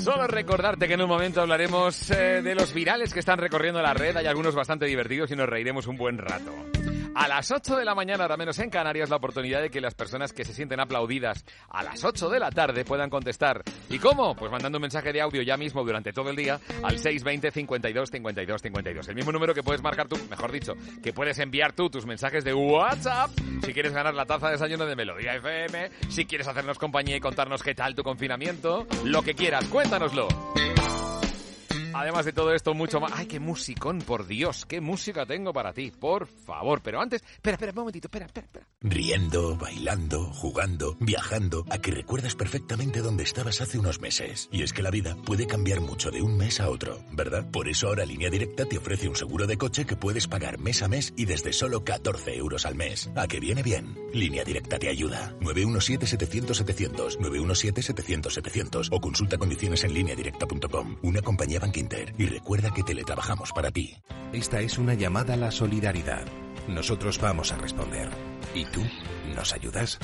Speaker 4: Solo recordarte que en un momento hablaremos eh, de los virales que están recorriendo la red. Hay algunos bastante divertidos y nos reiremos un buen rato. A las 8 de la mañana, ahora menos en Canarias, la oportunidad de que las personas que se sienten aplaudidas a las 8 de la tarde puedan contestar. ¿Y cómo? Pues mandando un mensaje de audio ya mismo durante todo el día al 620 52 52 52. El mismo número que puedes marcar tú, mejor dicho, que puedes enviar tú tus mensajes de WhatsApp si quieres ganar la taza de desayuno de Melodía FM, si quieres hacernos compañía y contarnos qué tal tu confinamiento, lo que quieras, cuéntanoslo. Además de todo esto, mucho más. ¡Ay, qué musicón! Por Dios, qué música tengo para ti, por favor. Pero antes, espera, espera, un momentito, espera, espera, espera.
Speaker 14: Riendo, bailando, jugando, viajando, a que recuerdas perfectamente dónde estabas hace unos meses. Y es que la vida puede cambiar mucho de un mes a otro, ¿verdad? Por eso ahora Línea Directa te ofrece un seguro de coche que puedes pagar mes a mes y desde solo 14 euros al mes. ¿A que viene bien? Línea Directa te ayuda. 917-700-700, 917-700-700 o consulta condiciones en lineadirecta.com. Una compañía Bank Y recuerda que teletrabajamos para ti.
Speaker 26: Esta es una llamada a la solidaridad. Nosotros vamos a responder. ¿Y tú? ¿Nos ayudas?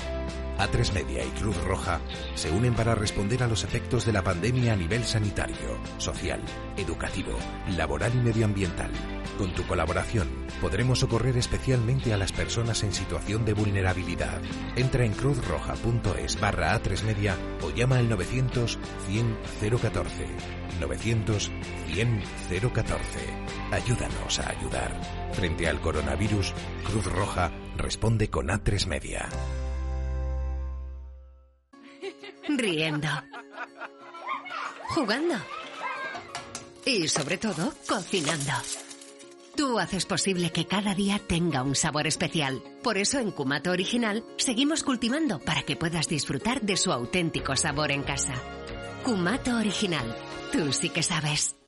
Speaker 26: A3 Media y Cruz Roja se unen para responder a los efectos de la pandemia a nivel sanitario, social, educativo, laboral y medioambiental. Con tu colaboración podremos socorrer especialmente a las personas en situación de vulnerabilidad. Entra en cruzroja.es barra A3 Media o llama al 900 100 014. 900 100 014. Ayúdanos a ayudar. Frente al coronavirus, Cruz Roja responde con A3 Media.
Speaker 27: Riendo. Jugando. Y sobre todo, cocinando. Tú haces posible que cada día tenga un sabor especial. Por eso en Kumato Original seguimos cultivando para que puedas disfrutar de su auténtico sabor en casa. Kumato Original. Tú sí que sabes.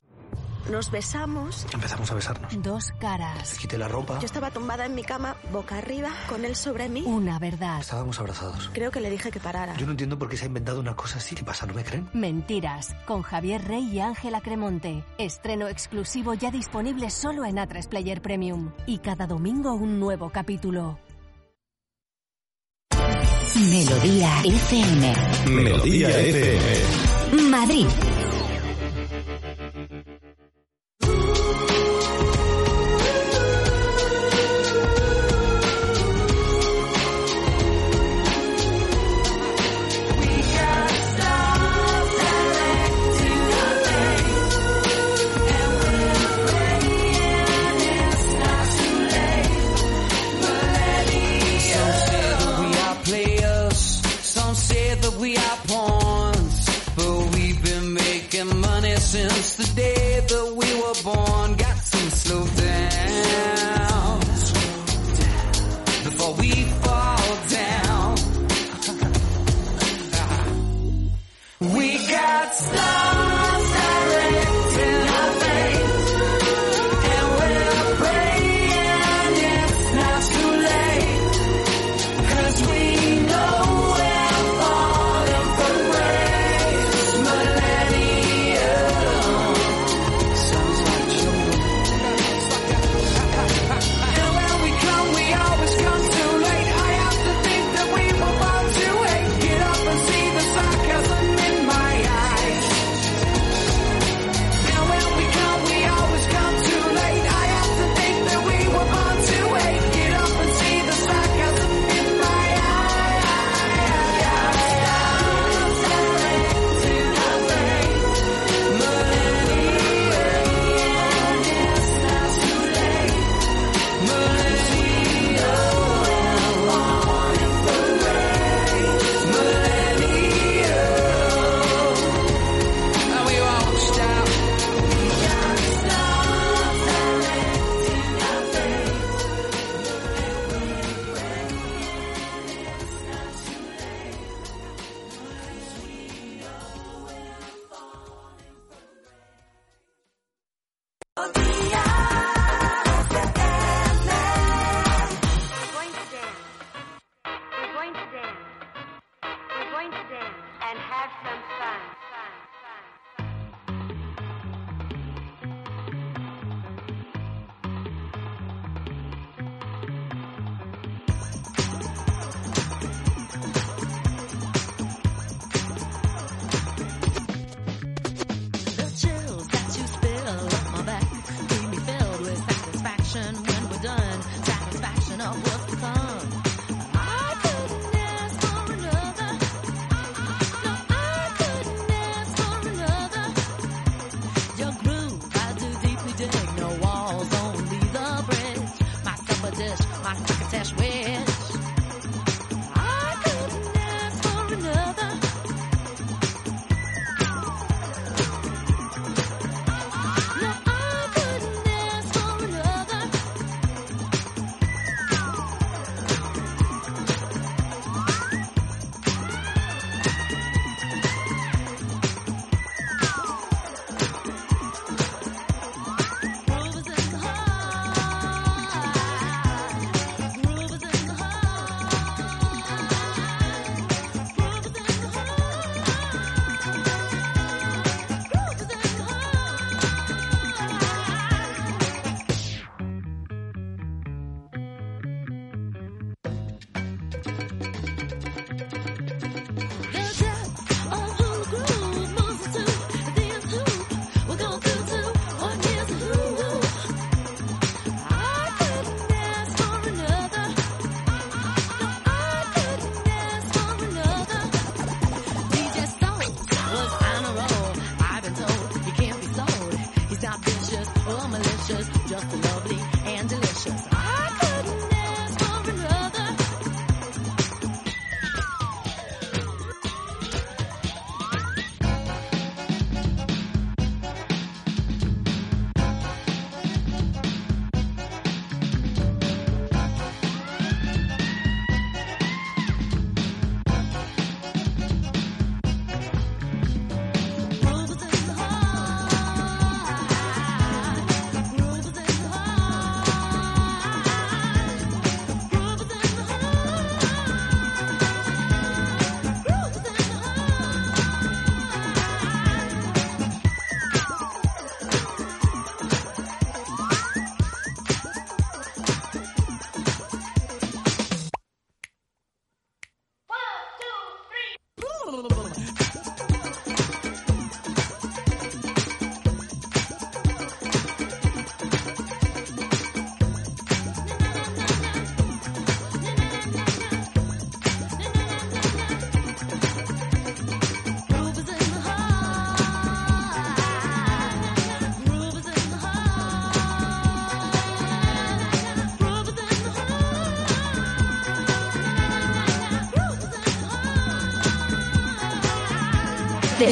Speaker 28: Nos besamos.
Speaker 16: Empezamos a besarnos.
Speaker 15: Dos caras.
Speaker 16: Quité la ropa.
Speaker 28: Yo estaba tumbada en mi cama, boca arriba, con él sobre mí.
Speaker 15: Una verdad.
Speaker 16: Estábamos abrazados.
Speaker 28: Creo que le dije que parara.
Speaker 16: Yo no entiendo por qué se ha inventado una cosa así. ¿Qué pasa? ¿No me creen?
Speaker 15: Mentiras, con Javier Rey y Ángela Cremonte. Estreno exclusivo ya disponible solo en A3 Player Premium. Y cada domingo un nuevo capítulo.
Speaker 29: Melodía FM.
Speaker 18: Melodía FM.
Speaker 29: Madrid.
Speaker 30: Since the day that we were born. Got to slow down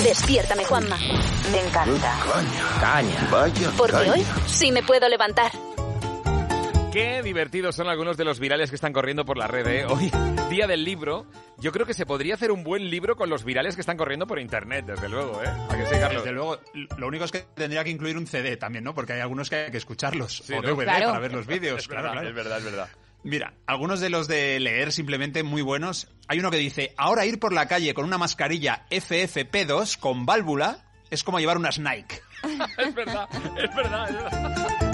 Speaker 3: Despiértame, Juanma. Me encanta.
Speaker 4: Caña. Vaya.
Speaker 3: Porque hoy sí me puedo levantar.
Speaker 4: Qué divertidos son algunos de los virales que están corriendo por la red, ¿eh? Hoy, día del libro. Yo creo que se podría hacer un buen libro con los virales que están corriendo por internet, desde luego, ¿eh? ¿A que sí, Carlos?
Speaker 6: Desde luego, lo único es que tendría que incluir un CD también, ¿no? Porque hay algunos que hay que escucharlos.
Speaker 4: Sí,
Speaker 6: o
Speaker 4: ¿no?
Speaker 6: DVD
Speaker 4: Claro.
Speaker 6: para ver los vídeos.
Speaker 4: Es
Speaker 6: claro,
Speaker 4: verdad,
Speaker 6: claro.
Speaker 4: es verdad, es verdad.
Speaker 6: Mira, algunos de los de leer simplemente muy buenos. Hay uno que dice, ahora ir por la calle con una mascarilla FFP2 con válvula es como llevar unas Nike.
Speaker 4: es verdad, es verdad, es verdad.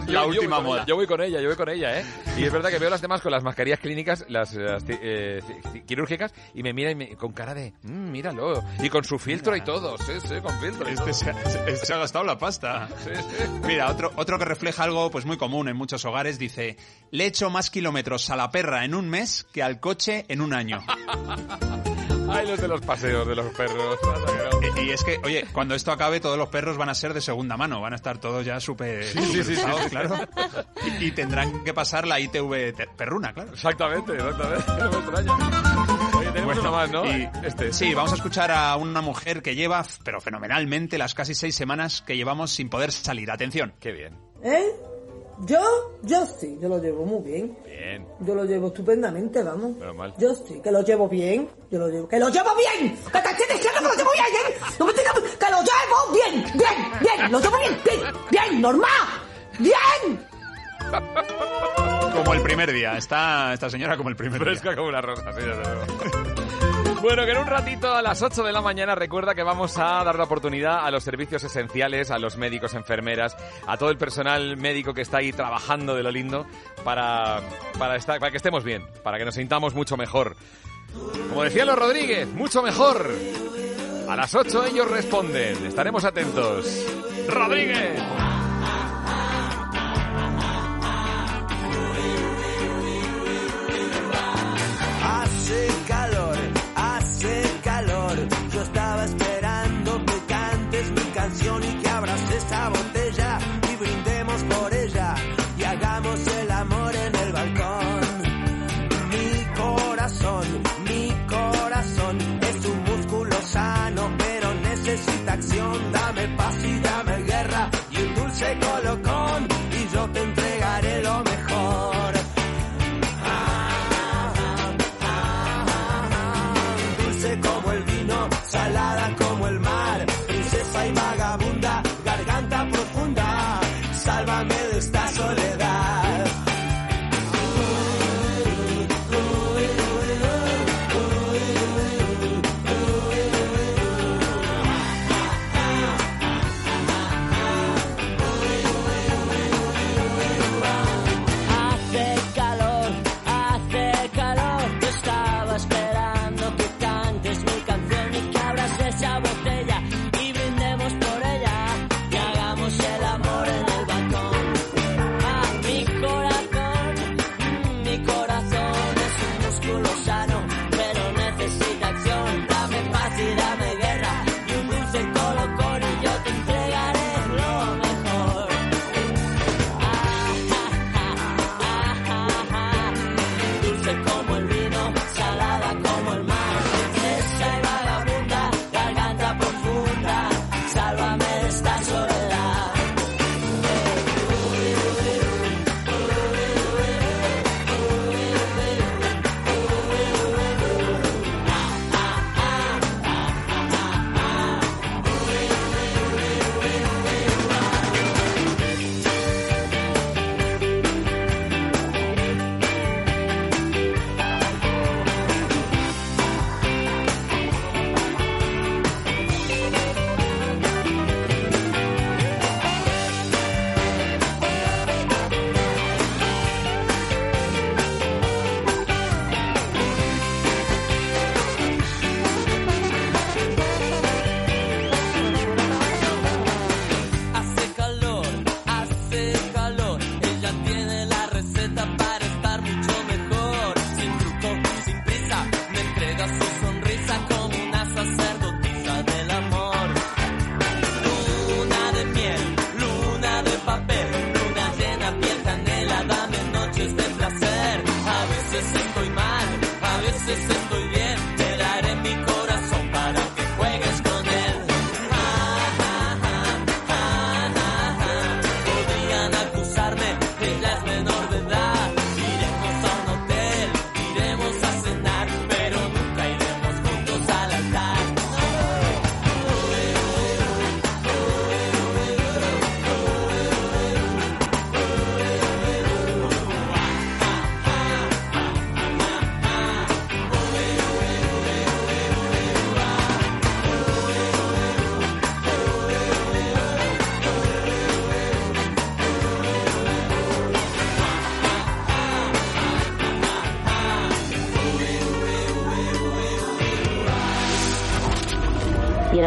Speaker 6: La
Speaker 4: Yo- yo
Speaker 6: última moda.
Speaker 4: ella, yo voy con ella, yo voy con ella, ¿eh? Y es verdad que veo las demás con las mascarillas clínicas, las, las, eh, ci- quirúrgicas, y me mira y me- con cara de, "Mm, míralo, y con su filtro y todo, sí, sí, con filtro
Speaker 6: Este
Speaker 4: todo.
Speaker 6: se, ha- este se ha gastado la pasta. Mira, otro, otro que refleja algo pues muy común en muchos hogares dice, le echo más kilómetros a la perra en un mes que al coche en un año.
Speaker 4: Ay, los de los paseos de los perros.
Speaker 6: Y, y es que, oye, cuando esto acabe todos los perros van a ser de segunda mano, van a estar todos ya súper
Speaker 4: Sí, sí, sí,
Speaker 6: claro. Y, y tendrán que pasar la ITV perruna, claro.
Speaker 4: Exactamente, exactamente. No. Oye, tenemos uno más, ¿no?
Speaker 6: y-
Speaker 4: Este.
Speaker 6: Sí, vamos a escuchar a una mujer que lleva, pero fenomenalmente, las casi seis semanas que llevamos sin poder salir. Atención.
Speaker 4: Qué bien.
Speaker 31: ¿Eh? Yo, yo sí, yo lo llevo muy bien.
Speaker 4: Bien.
Speaker 31: Yo lo llevo estupendamente, vamos.
Speaker 4: Menos mal.
Speaker 31: Yo sí, que lo llevo bien. Yo lo llevo. ¡Que lo llevo bien! ¡Que te estoy diciendo que lo llevo bien! ¿eh? ¡No me digas que lo llevo bien! ¡Bien! ¡Bien! ¡Lo llevo bien! ¡Bien! ¡Bien! ¡Normal! ¡Bien!
Speaker 6: Como el primer día. Está esta señora como el primer día.
Speaker 4: Fresca como una rosa, sí, desde luego. Bueno, que en un ratito a las 8 de la mañana recuerda que vamos a dar la oportunidad a los servicios esenciales, a los médicos, enfermeras, a todo el personal médico que está ahí trabajando de lo lindo para, para, estar, para que estemos bien, para que nos sintamos mucho mejor. Como decía los Rodríguez, mucho mejor. A las 8 ellos responden. Estaremos atentos. Rodríguez.
Speaker 7: Hace calor,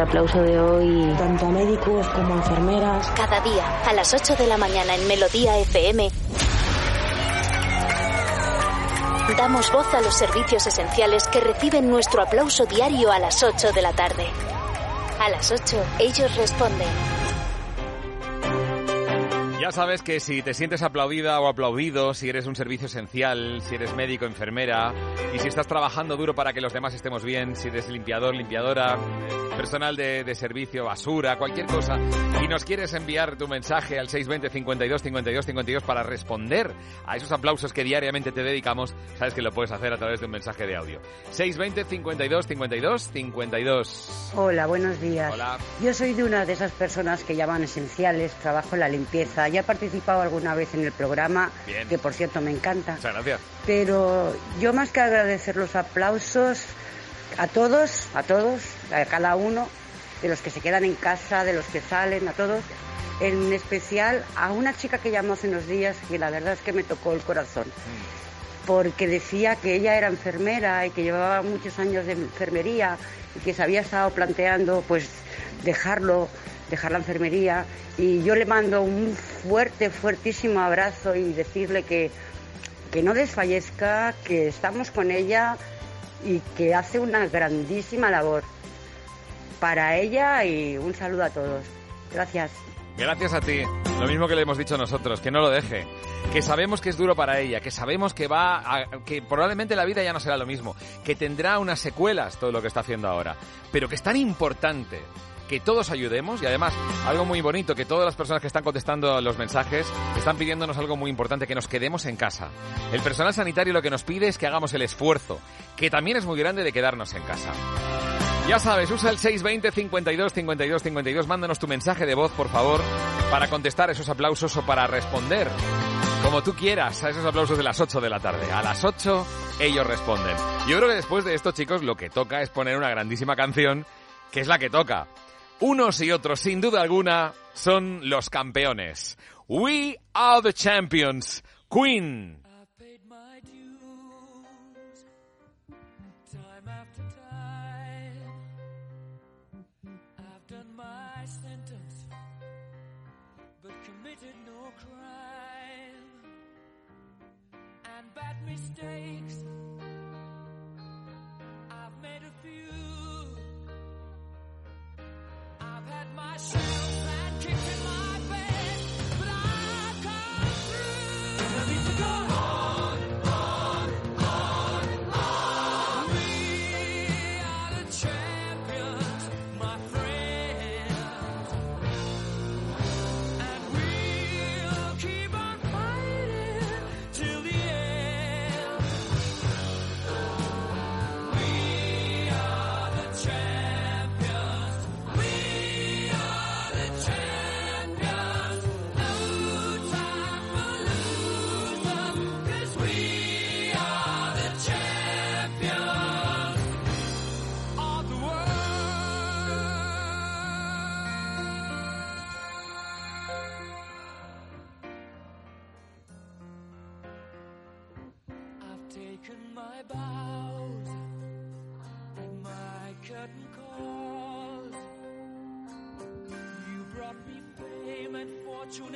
Speaker 32: aplauso de hoy...
Speaker 33: Tanto a médicos como a enfermeras.
Speaker 3: Cada día, a las 8 de la mañana en Melodía FM, damos voz a los servicios esenciales que reciben nuestro aplauso diario a las 8 de la tarde. A las 8, ellos responden.
Speaker 4: Ya sabes que si te sientes aplaudida o aplaudido, si eres un servicio esencial, si eres médico, enfermera, y si estás trabajando duro para que los demás estemos bien, si eres limpiador, limpiadora, personal de, de servicio, basura, cualquier cosa, y nos quieres enviar tu mensaje al 620 52 52 52 para responder a esos aplausos que diariamente te dedicamos, sabes que lo puedes hacer a través de un mensaje de audio. 620 52 52 52.
Speaker 34: Hola, buenos días.
Speaker 4: Hola.
Speaker 34: Yo soy de una de esas personas que llaman esenciales, trabajo en la limpieza. Ya he participado alguna vez en el programa,
Speaker 4: Bien.
Speaker 34: que por cierto me encanta.
Speaker 4: Muchas gracias.
Speaker 34: Pero yo más que agradecer los aplausos a todos, a todos, a cada uno, de los que se quedan en casa, de los que salen, a todos, en especial a una chica que llamó hace unos días que la verdad es que me tocó el corazón. Porque decía que ella era enfermera y que llevaba muchos años de enfermería y que se había estado planteando pues dejarlo, dejar la enfermería y yo le mando un fuerte, fuertísimo abrazo y decirle que, que no desfallezca, que estamos con ella y que hace una grandísima labor para ella y un saludo a todos. Gracias.
Speaker 4: Gracias a ti. Lo mismo que le hemos dicho nosotros, que no lo deje. Que sabemos que es duro para ella, que sabemos que va a- que probablemente la vida ya no será lo mismo, que tendrá unas secuelas todo lo que está haciendo ahora, pero que es tan importante que todos ayudemos y además algo muy bonito que todas las personas que están contestando los mensajes están pidiéndonos algo muy importante que nos quedemos en casa. El personal sanitario lo que nos pide es que hagamos el esfuerzo, que también es muy grande de quedarnos en casa. Ya sabes, usa el 620 52 52 52. Mándanos tu mensaje de voz, por favor, para contestar esos aplausos o para responder, como tú quieras, a esos aplausos de las 8 de la tarde. A las 8 ellos responden. Yo creo que después de esto, chicos, lo que toca es poner una grandísima canción, que es la que toca. Unos y otros, sin duda alguna, son los campeones. We are the champions. Queen.
Speaker 7: my shell.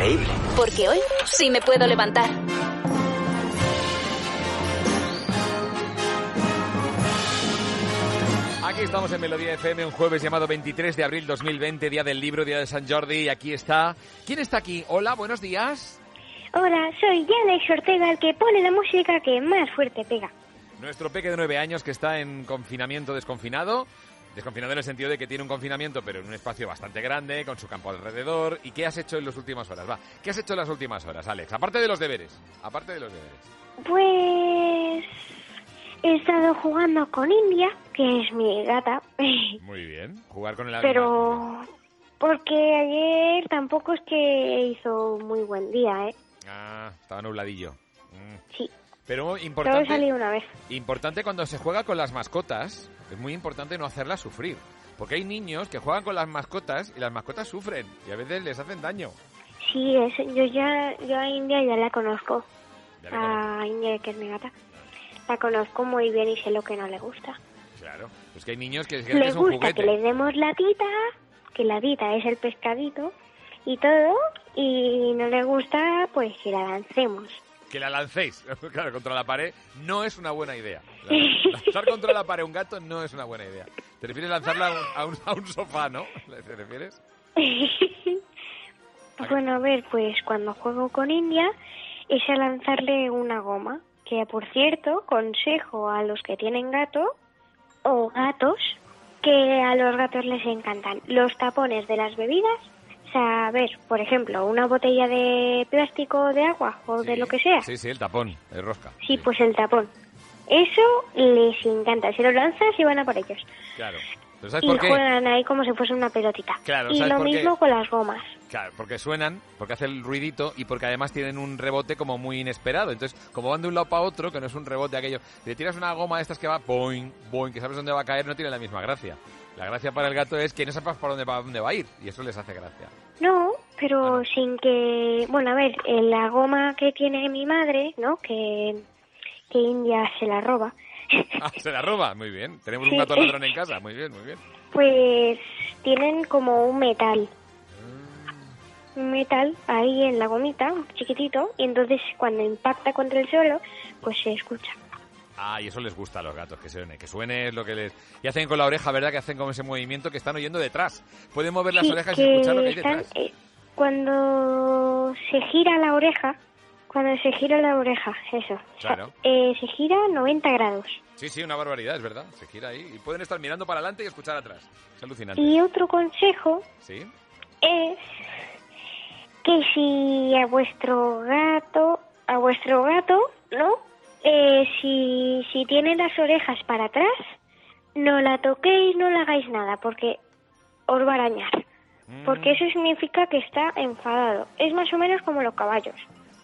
Speaker 32: increíble.
Speaker 3: Porque hoy sí me puedo levantar.
Speaker 4: Aquí estamos en Melodía FM, un jueves llamado 23 de abril 2020, Día del Libro, Día de San Jordi, y aquí está... ¿Quién está aquí? Hola, buenos días.
Speaker 35: Hola, soy Alex Ortega, el que pone la música que más fuerte pega.
Speaker 4: Nuestro peque de nueve años que está en confinamiento desconfinado. Desconfinado en el sentido de que tiene un confinamiento, pero en un espacio bastante grande, con su campo alrededor. ¿Y qué has hecho en las últimas horas? Va, ¿qué has hecho en las últimas horas, Alex? Aparte de los deberes. Aparte de los deberes.
Speaker 35: Pues he estado jugando con India, que es mi gata,
Speaker 4: Muy bien. Jugar con el
Speaker 35: pero porque ayer tampoco es que hizo muy buen día, ¿eh?
Speaker 4: Ah, estaba nubladillo. Mm.
Speaker 35: Sí.
Speaker 4: Pero importante,
Speaker 35: salí una vez.
Speaker 4: importante cuando se juega con las mascotas, es muy importante no hacerlas sufrir. Porque hay niños que juegan con las mascotas y las mascotas sufren y a veces les hacen daño.
Speaker 35: Sí, es, yo ya yo a India ya la conozco.
Speaker 4: Ya
Speaker 35: A India, que es mi gata. La conozco muy bien y sé lo que no le gusta.
Speaker 4: Claro. Es que hay niños que que
Speaker 35: Le
Speaker 4: es un
Speaker 35: gusta
Speaker 4: juguete.
Speaker 35: que le demos la tita, que la tita es el pescadito y todo, y no le gusta pues que la lancemos.
Speaker 4: Que la lancéis, claro, contra la pared no es una buena idea. La- Lanzar contra la pared un gato no es una buena idea. ¿Te refieres lanzarla a un, a un- a un sofá, no? ¿Te refieres?
Speaker 35: bueno, a ver, pues cuando juego con India es a lanzarle una goma, que por cierto, consejo a los que tienen gato o gatos, que a los gatos les encantan los tapones de las bebidas. Ver, por ejemplo, una botella de plástico de agua o de lo que sea.
Speaker 4: Sí, sí, el tapón, el rosca.
Speaker 35: Sí, pues el tapón. Eso les encanta. Si lo lanzas y van a por ellos.
Speaker 4: Claro. ¿Pero sabes
Speaker 35: Y
Speaker 4: por qué?
Speaker 35: juegan ahí como si fuese una pelotita.
Speaker 4: Claro,
Speaker 35: y
Speaker 4: ¿sabes
Speaker 35: lo
Speaker 4: por qué?
Speaker 35: mismo con las gomas.
Speaker 4: Claro, porque suenan, porque hace el ruidito y porque además tienen un rebote como muy inesperado. Entonces, como van de un lado para otro, que no es un rebote aquello, si le tiras una goma de estas que va boing, boing, que sabes dónde va a caer, no tiene la misma gracia. La gracia para el gato es que no sepas por dónde va, dónde va a ir y eso les hace gracia.
Speaker 35: No, pero sin que... Bueno, a ver, eh, la goma que tiene mi madre, ¿no? Que, que India se la roba.
Speaker 4: Ah, se la roba, muy bien. Tenemos
Speaker 35: Sí.
Speaker 4: un gato ladrón en casa, muy bien, muy bien.
Speaker 35: Pues tienen como un metal. Un metal ahí en la gomita, chiquitito, y entonces cuando impacta contra el suelo, pues se escucha.
Speaker 4: Ah, y eso les gusta a los gatos, que suene, que suene es lo que les... Y hacen con la oreja, ¿verdad? Que hacen como ese movimiento que están oyendo detrás. Pueden mover las
Speaker 35: Sí,
Speaker 4: orejas y escuchar lo que hay
Speaker 35: están,
Speaker 4: detrás.
Speaker 35: eh, cuando se gira la oreja, cuando se gira la oreja, eso,
Speaker 4: Claro.
Speaker 35: eh, se gira 90 grados.
Speaker 4: Sí, sí, una barbaridad, es verdad. Se gira ahí. Y pueden estar mirando para adelante y escuchar atrás. Es alucinante.
Speaker 35: Y otro consejo
Speaker 4: ¿Sí?
Speaker 35: es que si a vuestro gato, a vuestro gato, ¿no? Eh, si, si tiene las orejas para atrás, no la toquéis, no le hagáis nada, porque os va a arañar. Porque eso significa que está enfadado. Es más o menos como los caballos.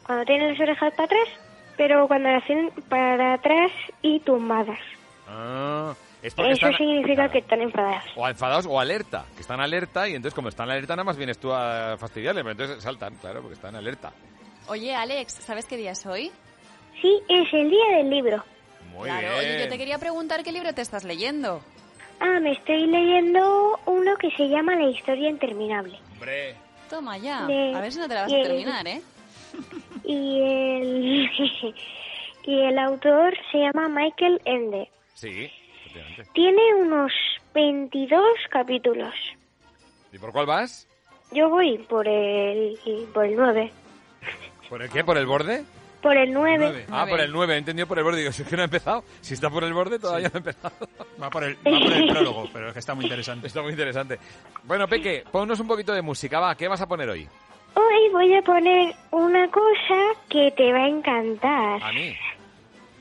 Speaker 35: Cuando tienen las orejas para atrás, pero cuando las tienen para atrás y tumbadas.
Speaker 4: Ah, es
Speaker 35: Eso
Speaker 4: están...
Speaker 35: significa que están enfadadas.
Speaker 4: O enfadados o alerta, que están alerta y entonces como están alerta nada más vienes tú a fastidiarles, pero entonces saltan, claro, porque están alerta.
Speaker 5: Oye, Alex, ¿sabes qué día es hoy?
Speaker 35: Sí, es el día del libro.
Speaker 4: Muy
Speaker 5: claro,
Speaker 4: bien.
Speaker 5: oye, yo te quería preguntar qué libro te estás leyendo.
Speaker 35: Ah, me estoy leyendo uno que se llama La historia interminable.
Speaker 4: Hombre.
Speaker 5: Toma ya.
Speaker 35: De-
Speaker 5: A ver si no te la vas
Speaker 35: y
Speaker 5: a
Speaker 35: el-
Speaker 5: terminar, ¿eh?
Speaker 35: Y el, y el autor se llama Michael Ende.
Speaker 4: Sí, efectivamente.
Speaker 35: Tiene unos 22 capítulos.
Speaker 4: ¿Y por cuál vas?
Speaker 35: Yo voy por el, por el 9.
Speaker 4: ¿Por el qué? ¿Por el borde?
Speaker 35: Por el 9.
Speaker 4: Ah, por el 9, he entendido por el borde. Digo, si es que no ha empezado. Si está por el borde, todavía no ha empezado.
Speaker 6: Va por, el, va por el prólogo, pero es que está muy interesante.
Speaker 4: Está muy interesante. Bueno, Peque, ponnos un poquito de música, va. ¿Qué vas a poner hoy?
Speaker 35: Hoy voy a poner una cosa que te va a encantar.
Speaker 4: A mí.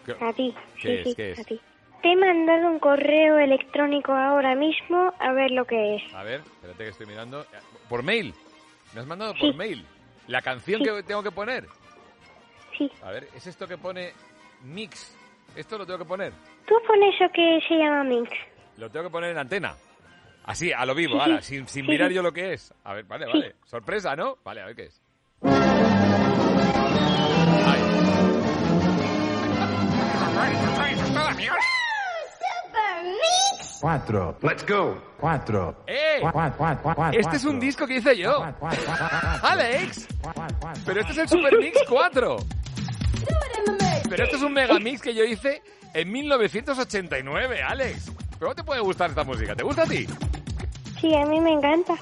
Speaker 4: ¿Qué,
Speaker 35: A ti.
Speaker 4: qué
Speaker 35: sí,
Speaker 4: es?
Speaker 35: sí,
Speaker 4: ¿Qué es?
Speaker 35: a ti. Te he mandado un correo electrónico ahora mismo a ver lo que es.
Speaker 4: A ver, espérate que estoy mirando. ¿Por mail? ¿Me has mandado
Speaker 35: Sí.
Speaker 4: por mail? ¿La canción
Speaker 35: Sí.
Speaker 4: que tengo que poner?
Speaker 35: Sí.
Speaker 4: A ver, ¿es esto que pone mix? ¿Esto lo tengo que poner?
Speaker 35: Tú pones eso que se llama Mix.
Speaker 4: Lo tengo que poner en antena. Así, a lo vivo,
Speaker 35: Sí,
Speaker 4: ahora,
Speaker 35: sí.
Speaker 4: sin, sin
Speaker 35: Sí,
Speaker 4: mirar yo lo que es. A ver, vale,
Speaker 35: Sí.
Speaker 4: vale. Sorpresa, ¿no? Vale, a ver qué es.
Speaker 36: Cuatro. Let's go. Cuatro.
Speaker 4: ¡Eh! Este es un disco que hice yo. ¡Alex! Pero este es el Super Mix 4. Pero este es un megamix que yo hice en 1989, Alex. ¿Cómo te puede gustar esta música? ¿Te gusta a ti?
Speaker 35: Sí, a mí me encanta.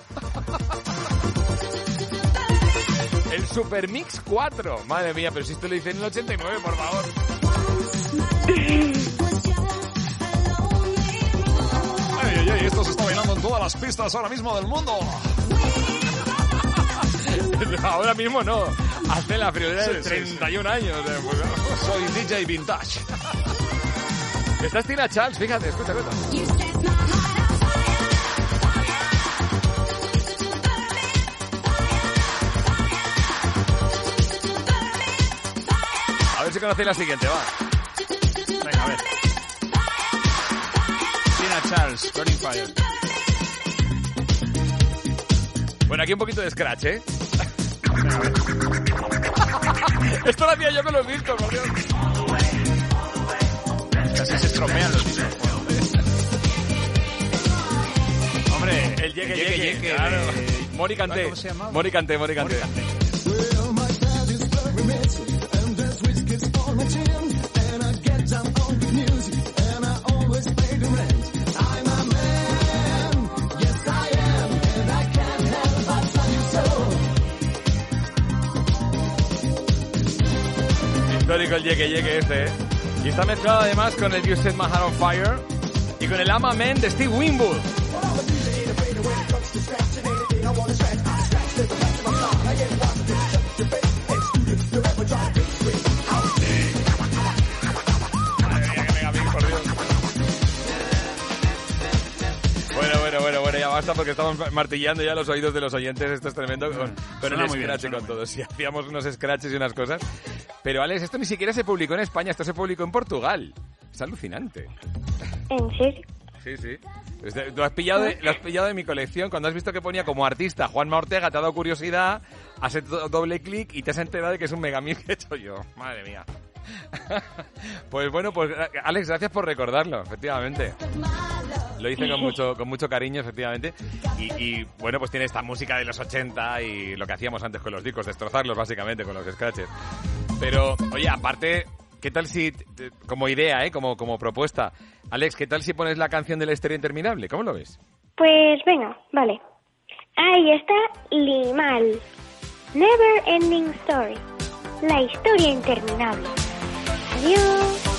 Speaker 4: El Super Mix 4. Madre mía, pero si esto lo hice en el 89, por favor.
Speaker 6: Ay, ay, esto se está bailando en todas las pistas ahora mismo del mundo.
Speaker 4: Ahora mismo no. Hace la friolera de
Speaker 6: Sí, sí, sí.
Speaker 4: 31 años. eh, pues,
Speaker 6: Soy DJ Vintage.
Speaker 4: Esta es Tina Charles, fíjate, escucha, escucha. A ver si conocéis la siguiente, va.
Speaker 6: Venga, a ver. Tina Charles, Burning Fire.
Speaker 4: Bueno, aquí un poquito de scratch, ¿eh? Esto lo hacía yo con los discos, por Dios.
Speaker 6: Casi se estropean los discos.
Speaker 4: Hombre, el llegue,
Speaker 6: Llegue,
Speaker 4: llegue, claro.
Speaker 6: de-
Speaker 4: Mori Canté. Mori Canté, Mori Canté. El llegue, llegue este, ¿eh? Y está mezclado además con el You Set My Heart on Fire y con el Ama de Steve Winwood. Bueno, bueno, bueno, bueno, ya basta porque estamos martillando ya los oídos de los oyentes. Esto es tremendo con, con el scratch con todo. Si hacíamos unos scratches y unas cosas. Pero Alex, esto ni siquiera se publicó en España, esto se publicó en Portugal. Es alucinante.
Speaker 35: ¿En serio?
Speaker 4: Sí, sí. Lo has, pillado de, lo has pillado de mi colección. Cuando has visto que ponía como artista Juanma Ortega, te ha dado curiosidad, has hecho doble clic y te has enterado de que es un megamix que he hecho yo. Madre mía. Pues bueno, pues Alex, gracias por recordarlo, efectivamente. Lo hice con mucho, con mucho cariño, efectivamente. Y, y, bueno, pues tiene esta música de los 80 y lo que hacíamos antes con los discos, destrozarlos básicamente con los scratches. Pero, oye, aparte, ¿qué tal si, te- como idea, eh, como, como propuesta, Alex, ¿qué tal si pones la canción de la historia interminable? ¿Cómo lo ves?
Speaker 35: Pues venga, vale. Ahí está Limal. Never Ending Story. La historia interminable. Adiós.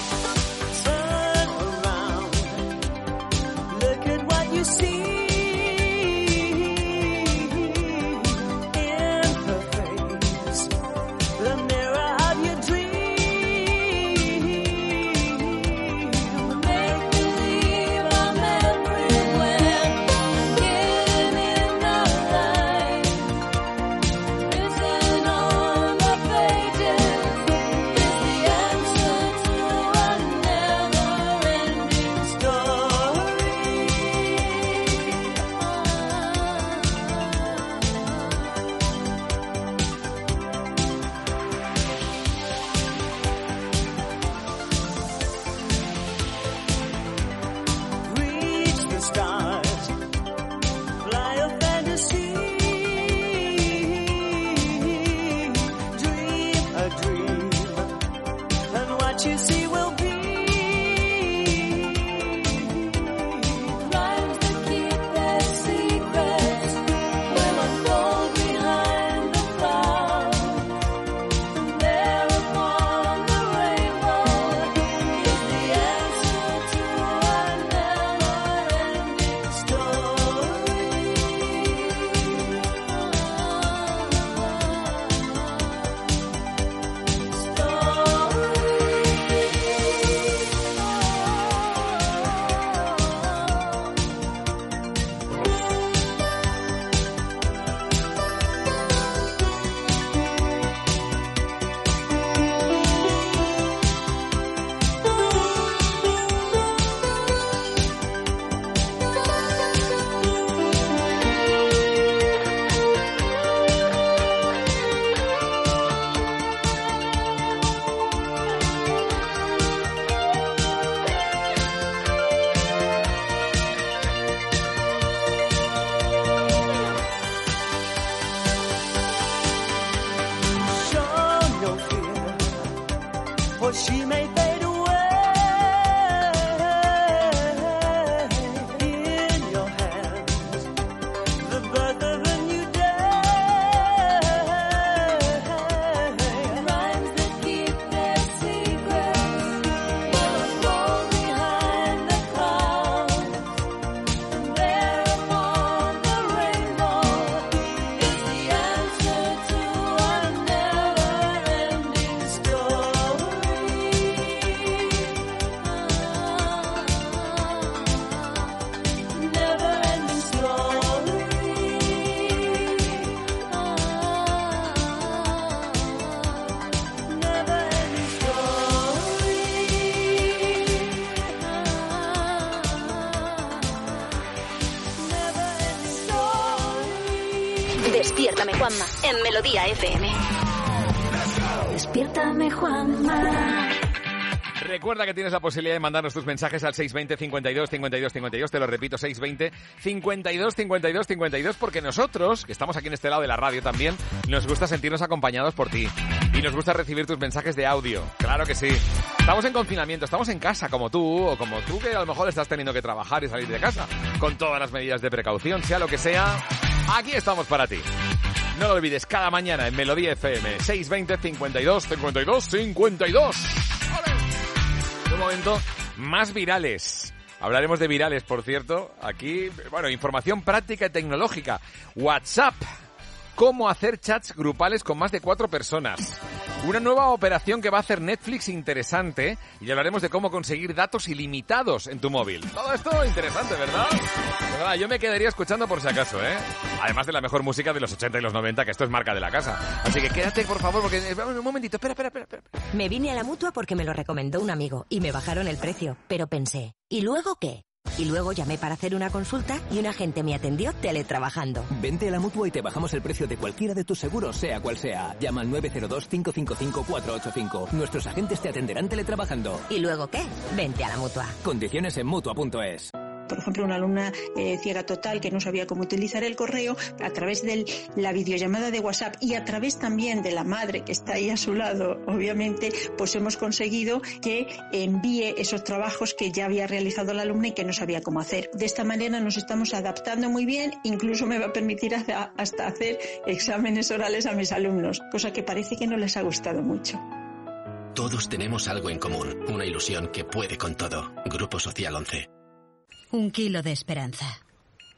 Speaker 4: Recuerda que tienes la posibilidad de mandarnos tus mensajes al 620 52 52 52, te lo repito, 620 52 52 52, porque nosotros, que estamos aquí en este lado de la radio también, nos gusta sentirnos acompañados por ti. Y nos gusta recibir tus mensajes de audio, claro que sí. Estamos en confinamiento, estamos en casa como tú, o como tú que a lo mejor estás teniendo que trabajar y salir de casa, con todas las medidas de precaución, sea lo que sea, aquí estamos para ti. No lo olvides, cada mañana en Melodía FM, 620 52 52 52. En un momento, más virales. Hablaremos de virales, por cierto. Aquí, bueno, información práctica y tecnológica. WhatsApp. Cómo hacer chats grupales con más de cuatro personas. Una nueva operación que va a hacer Netflix interesante y hablaremos de cómo conseguir datos ilimitados en tu móvil. Todo esto interesante, ¿verdad? Nada, yo me quedaría escuchando por si acaso, ¿eh? Además de la mejor música de los 80 y los 90, que esto es marca de la casa. Así que quédate, por favor, porque... eh, Un momentito, espera, espera. espera.
Speaker 19: Me vine a la mutua porque me lo recomendó un amigo y me bajaron el precio. Pero pensé, ¿y luego qué? Y luego llamé para hacer una consulta y un agente me atendió teletrabajando.
Speaker 37: Vente a la mutua y te bajamos el precio de cualquiera de tus seguros, sea cual sea. Llama al 902-555-485. Nuestros agentes te atenderán teletrabajando.
Speaker 19: ¿Y luego qué? Vente a la mutua.
Speaker 37: Condiciones en mutua.es.
Speaker 38: Por ejemplo, una alumna eh, ciega total que no sabía cómo utilizar el correo, a través de la videollamada de WhatsApp y a través también de la madre que está ahí a su lado, obviamente, pues hemos conseguido que envíe esos trabajos que ya había realizado la alumna y que no sabía cómo hacer. De esta manera nos estamos adaptando muy bien, incluso me va a permitir hasta hacer exámenes orales a mis alumnos, cosa que parece que no les ha gustado mucho.
Speaker 39: Todos tenemos algo en común, una ilusión que puede con todo. Grupo Social 11.
Speaker 15: Un kilo de esperanza.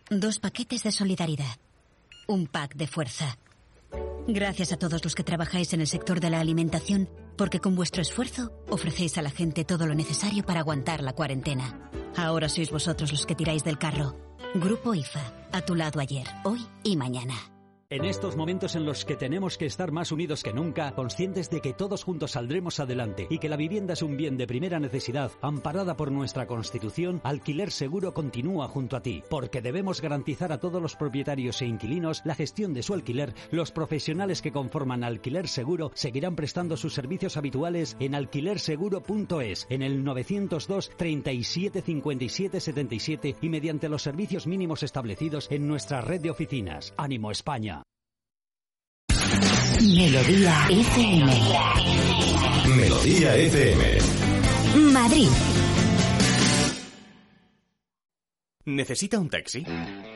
Speaker 15: Dos paquetes de solidaridad. Un pack de fuerza. Gracias a todos los que trabajáis en el sector de la alimentación, porque con vuestro esfuerzo ofrecéis a la gente todo lo necesario para aguantar la cuarentena. Ahora sois vosotros los que tiráis del carro. Grupo IFA, a tu lado ayer, hoy y mañana.
Speaker 20: En estos momentos en los que tenemos que estar más unidos que nunca, conscientes de que todos juntos saldremos adelante y que la vivienda es un bien de primera necesidad, amparada por nuestra Constitución, Alquiler Seguro continúa junto a ti, porque debemos garantizar a todos los propietarios e inquilinos la gestión de su alquiler. Los profesionales que conforman Alquiler Seguro seguirán prestando sus servicios habituales en alquilerseguro.es, en el 902 37 57 77 y mediante los servicios mínimos establecidos en nuestra red de oficinas. Ánimo España.
Speaker 40: Melodía FM.
Speaker 18: Melodía FM.
Speaker 40: Madrid.
Speaker 41: ¿Necesita un taxi?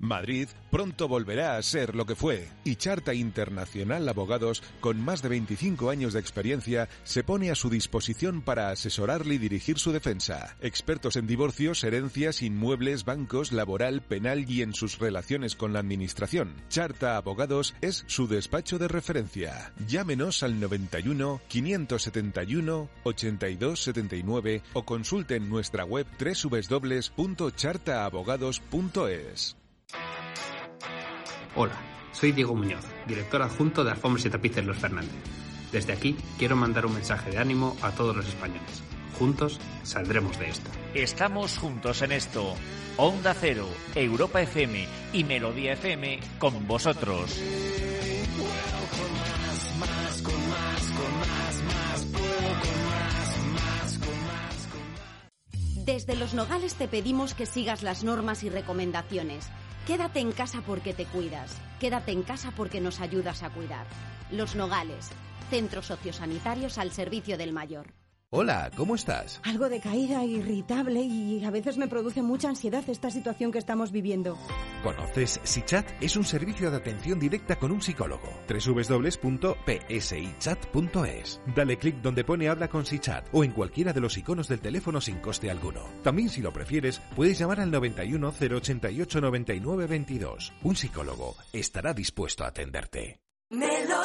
Speaker 26: Madrid pronto volverá a ser lo que fue y Charta Internacional Abogados, con más de 25 años de experiencia, se pone a su disposición para asesorarle y dirigir su defensa. Expertos en divorcios, herencias, inmuebles, bancos, laboral, penal y en sus relaciones con la administración. Charta Abogados es su despacho de referencia. Llámenos al 91 571 8279 o consulte en nuestra web www.chartaabogados.es.
Speaker 6: Hola, soy Diego Muñoz, director adjunto de Alfombras y Tapices Los Fernández. Desde aquí quiero mandar un mensaje de ánimo a todos los españoles.
Speaker 42: Juntos saldremos de esta.
Speaker 43: Estamos juntos en esto. Onda Cero, Europa FM y Melodía FM con vosotros.
Speaker 44: Desde Los Nogales te pedimos que sigas las normas y recomendaciones. Quédate en casa porque te cuidas. Quédate en casa porque nos ayudas a cuidar. Los Nogales, centros sociosanitarios al servicio del mayor.
Speaker 26: Hola, ¿cómo estás?
Speaker 45: Algo decaída, irritable y a veces me produce mucha ansiedad esta situación que estamos viviendo.
Speaker 26: ¿Conoces SiChat? Es un servicio de atención directa con un psicólogo. www.psichat.es. Dale clic donde pone Habla con SiChat o en cualquiera de los iconos del teléfono sin coste alguno. También si lo prefieres, puedes llamar al 91 088 99 22. Un psicólogo estará dispuesto a atenderte.
Speaker 46: I've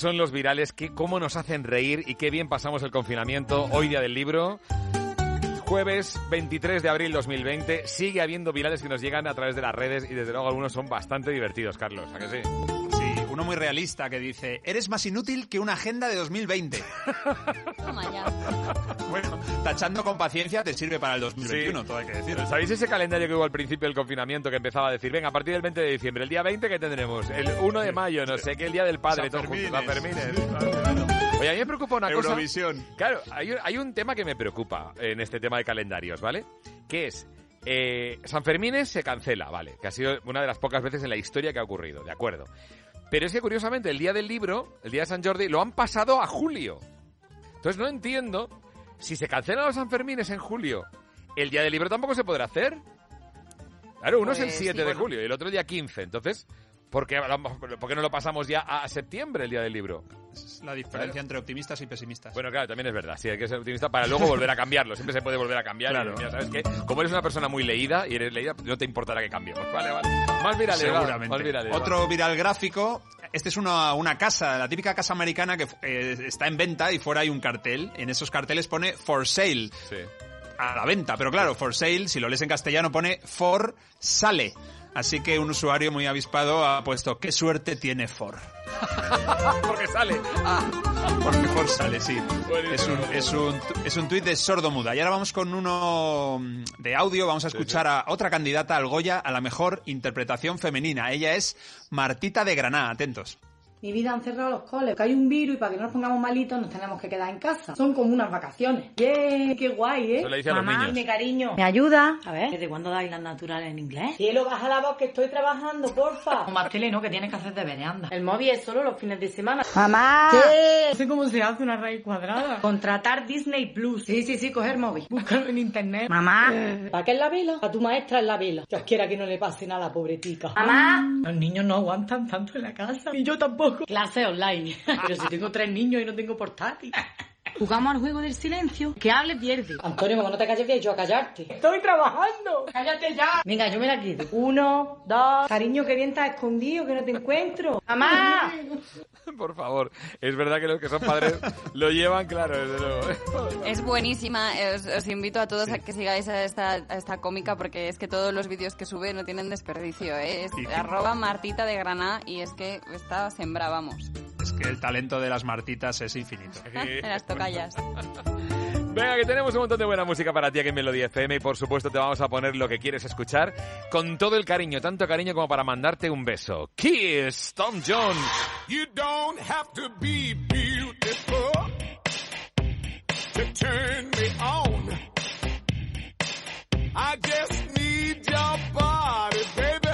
Speaker 4: son los virales, qué cómo nos hacen reír y qué bien pasamos el confinamiento hoy día del libro. Jueves 23 de abril 2020 sigue habiendo virales que nos llegan a través de las redes y desde luego algunos son bastante divertidos, Carlos, ¿a que sí?
Speaker 6: Uno muy realista que dice, eres más inútil que una agenda de 2020.
Speaker 10: Toma ya.
Speaker 6: bueno, tachando con paciencia te sirve para el 2021,
Speaker 4: Sí.
Speaker 6: todo hay que decir.
Speaker 4: ¿Sabéis ese calendario que hubo al principio del confinamiento que empezaba a decir, venga, a partir del 20 de diciembre, el día 20 que tendremos, el 1 de mayo, no sé qué, el día del padre, todo junto, San Fermines. Oye, a mí me preocupa una cosa.
Speaker 6: Eurovisión.
Speaker 4: Claro, hay, hay un tema que me preocupa en este tema de calendarios, ¿vale? Que es Eh, San Fermín se cancela, vale, que ha sido una de las pocas veces en la historia que ha ocurrido, de acuerdo. Pero es que curiosamente el día del libro, el día de San Jordi, lo han pasado a julio. Entonces no entiendo si se cancelan los Sanfermines en julio, el día del libro tampoco se podrá hacer. Claro, uno es el
Speaker 5: Pues
Speaker 4: 7
Speaker 5: sí,
Speaker 4: de
Speaker 5: bueno.
Speaker 4: julio y el otro día 15. Entonces, ¿por qué, por qué no lo pasamos ya a septiembre, el día del libro?
Speaker 6: Es la diferencia entre optimistas y pesimistas.
Speaker 4: Bueno, claro, también es verdad. Sí, hay que ser optimista para luego volver a cambiarlo. Siempre se puede volver a cambiar.
Speaker 6: Claro.
Speaker 4: Mira, ¿sabes qué? Como eres una persona muy leída y eres leída, no te importará que cambiemos. Vale, vale. Más virales,
Speaker 6: Seguramente.
Speaker 4: Más virales.
Speaker 6: Otro viral gráfico. Este es una, una casa, la típica casa americana que eh, está en venta y fuera hay un cartel. En esos carteles pone for sale. A la venta. Pero claro, for sale, si lo lees en castellano, pone for sale. Así que un usuario muy avispado ha puesto qué suerte tiene for.
Speaker 4: Porque sale.
Speaker 6: Porque for sale, sí. Es un, es un, es un tuit de sordomuda. Y ahora vamos con uno mm, de audio. Vamos a escuchar a otra candidata al Goya a la mejor interpretación femenina. Ella es Martita de Granada. Atentos.
Speaker 47: Mi vida han cerrado los coles, que hay un virus y para que no nos pongamos malitos nos tenemos que quedar en casa. Son como unas vacaciones. ¡Bien! ¡Qué guay, eh!
Speaker 4: Eso le dice a los
Speaker 47: Mamá,
Speaker 4: niños.
Speaker 47: dime, cariño. ¿Me ayuda?
Speaker 48: A ver, ¿desde cuándo dais las naturales en inglés?
Speaker 47: Cielo, baja la voz que estoy trabajando, porfa. Más tele no, que tienes que hacer deberes, anda. El móvil es solo los fines de semana. ¡Mamá! ¿Qué? No sé cómo se hace una raíz cuadrada. Contratar Disney Plus. Sí, sí, sí, coger móvil. Búscalo en internet. Mamá. ¿Para qué es la vela? A tu maestra es la vela. Dios quiera que no le pase nada pobretica.
Speaker 48: Mamá.
Speaker 47: Los niños no aguantan tanto en la casa. Y yo tampoco. Clase online. Pero si tengo tres niños y no tengo portátil.
Speaker 48: Jugamos al juego del silencio. Que hable pierde.
Speaker 47: Antonio, como no te calles bien, yo a callarte. ¡Estoy trabajando! ¡Cállate ya! Venga, yo me la quedo. Uno, dos... Cariño, que bien estás escondido, que no te encuentro. ¡Mamá!
Speaker 4: Por favor. Es verdad que los que son padres lo llevan claro, desde luego.
Speaker 5: Es buenísima, os, os invito a todos a que sigáis a esta, a esta cómica porque es que todos los vídeos que sube no tienen desperdicio, ¿eh? Es
Speaker 6: Sí, sí.
Speaker 5: arroba Martita de Granada y es que está sembra, vamos.
Speaker 6: Es que el talento de las Martitas es infinito.
Speaker 5: Las tocallas.
Speaker 4: Venga, que tenemos un montón de buena música para ti aquí en Melodía FM y por supuesto te vamos a poner lo que quieres escuchar con todo el cariño, tanto cariño como para mandarte un beso. Kiss, Tom Jones.
Speaker 49: You don't have to be beautiful to turn me on. I just need your body, baby,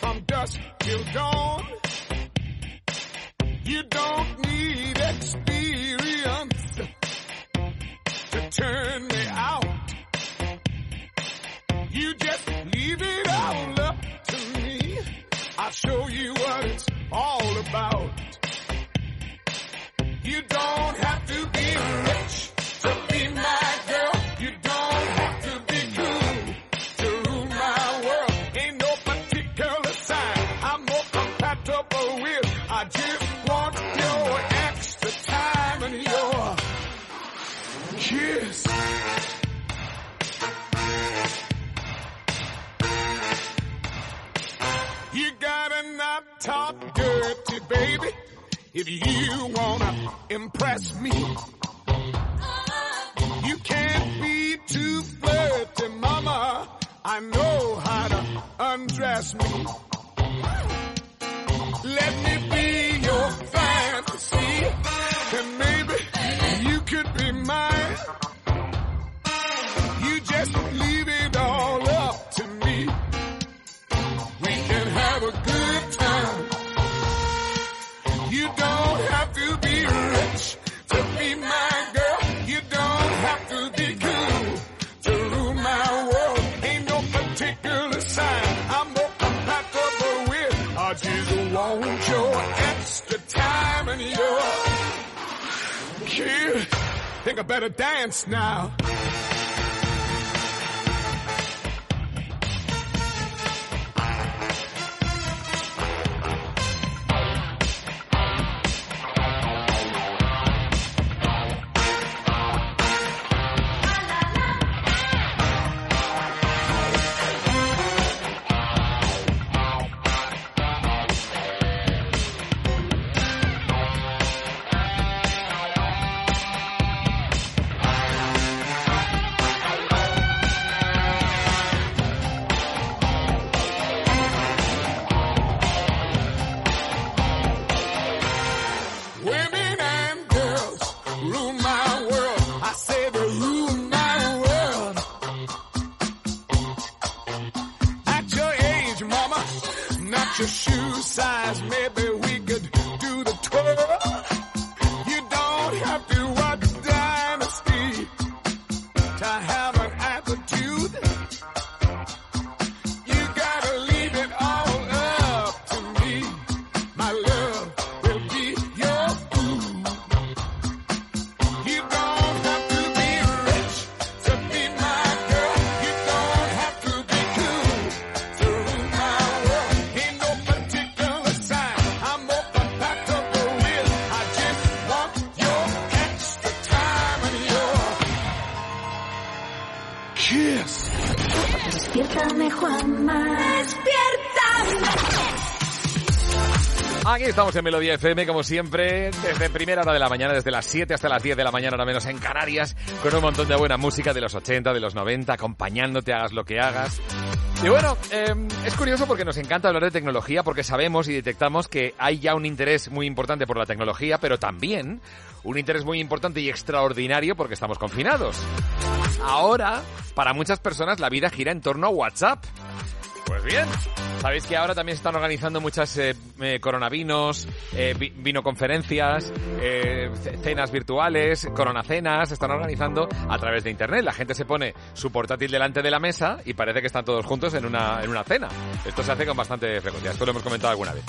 Speaker 49: from dusk till dawn. You don't need experience to turn me out. You just leave it all up to me. I'll show you what it's all about. You don't have to be rich You gotta not talk dirty, baby, if you wanna impress me. You can't be too flirty, mama. I know how to undress me. Let me be your fantasy, and maybe you could be mine. You just leave it all better dance now.
Speaker 4: Estamos en Melodía FM, como siempre, desde primera hora de la mañana, desde las 7 hasta las 10 de la mañana, ahora menos en Canarias, con un montón de buena música de los 80, de los 90, acompañándote, hagas lo que hagas. Y bueno, eh, es curioso porque nos encanta hablar de tecnología, porque sabemos y detectamos que hay ya un interés muy importante por la tecnología, pero también un interés muy importante y extraordinario porque estamos confinados. Ahora, para muchas personas, la vida gira en torno a WhatsApp. Pues bien, sabéis que ahora también se están organizando muchas eh, eh, coronavinos, eh, vi- vinoconferencias, eh, ce- cenas virtuales, coronacenas, se están organizando a través de internet. La gente se pone su portátil delante de la mesa y parece que están todos juntos en una, en una cena. Esto se hace con bastante frecuencia, esto lo hemos comentado alguna vez.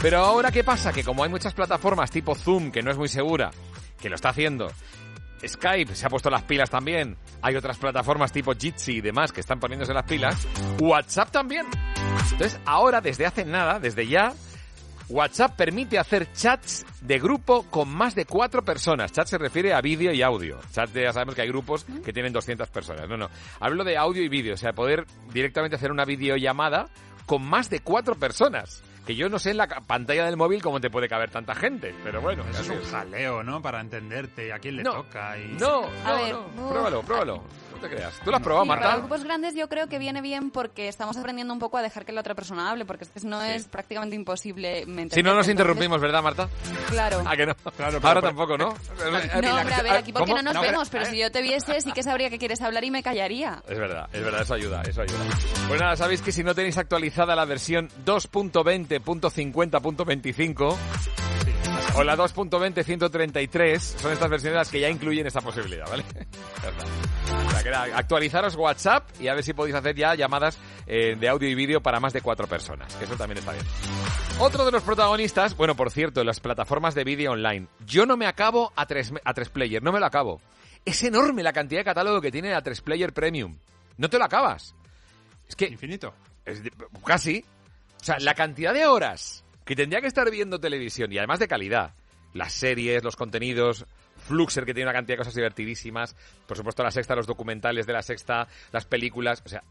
Speaker 4: Pero ahora, ¿qué pasa? Que como hay muchas plataformas tipo Zoom, que no es muy segura, que lo está haciendo, Skype se ha puesto las pilas también. Hay otras plataformas tipo Jitsi y demás que están poniéndose las pilas. WhatsApp también. Entonces, ahora, desde hace nada, desde ya, WhatsApp permite hacer chats de grupo con más de cuatro personas. Chat se refiere a vídeo y audio. Chat ya sabemos que hay grupos que tienen 200 personas. No, no. Hablo de audio y vídeo. O sea, poder directamente hacer una videollamada con más de cuatro personas. Que yo no sé en la pantalla del móvil cómo te puede caber tanta gente. Pero bueno,
Speaker 6: Eso es un jaleo, ¿no? Para entenderte a quién le
Speaker 4: No,
Speaker 6: toca. Y...
Speaker 4: No,
Speaker 5: A
Speaker 4: no,
Speaker 5: ver,
Speaker 4: no. Pruébalo, pruébalo. Te creas. ¿Tú lo has probado,
Speaker 5: Sí, para
Speaker 4: Marta?
Speaker 5: grupos grandes yo creo que viene bien porque estamos aprendiendo un poco a dejar que la otra persona hable, porque es que no es prácticamente imposible. ¿me
Speaker 4: Si no nos interrumpimos, ¿verdad, Marta?
Speaker 5: Claro.
Speaker 4: ¿A que no? Ahora tampoco, ¿no?
Speaker 5: No, hombre, a ver, aquí porque
Speaker 4: ¿Cómo?
Speaker 5: no nos
Speaker 4: No,
Speaker 5: vemos,
Speaker 4: pero-
Speaker 5: pero si yo te viese sí que sabría que quieres hablar y me callaría.
Speaker 4: Es verdad, es verdad, eso ayuda, eso ayuda. Pues nada, sabéis que si no tenéis actualizada la versión 2.20.50.25 o la 2.20.133, son estas versiones las que ya incluyen esta posibilidad, ¿vale? O sea, actualizaros WhatsApp y a ver si podéis hacer ya llamadas eh, de audio y vídeo para más de cuatro personas, que eso también está bien. Otro de los protagonistas, bueno, por cierto, las plataformas de vídeo online. Yo no me acabo a tres, a tres player, no me lo acabo. Es enorme la cantidad de catálogo que tiene a tres player premium. No te lo acabas. Es que...
Speaker 6: Infinito.
Speaker 4: Es de- casi. O sea, la cantidad de horas que tendría que estar viendo televisión y además de calidad. Las series, los contenidos, Fluxer que tiene una cantidad de cosas divertidísimas, por supuesto la sexta, los documentales de la sexta, las películas, o sea,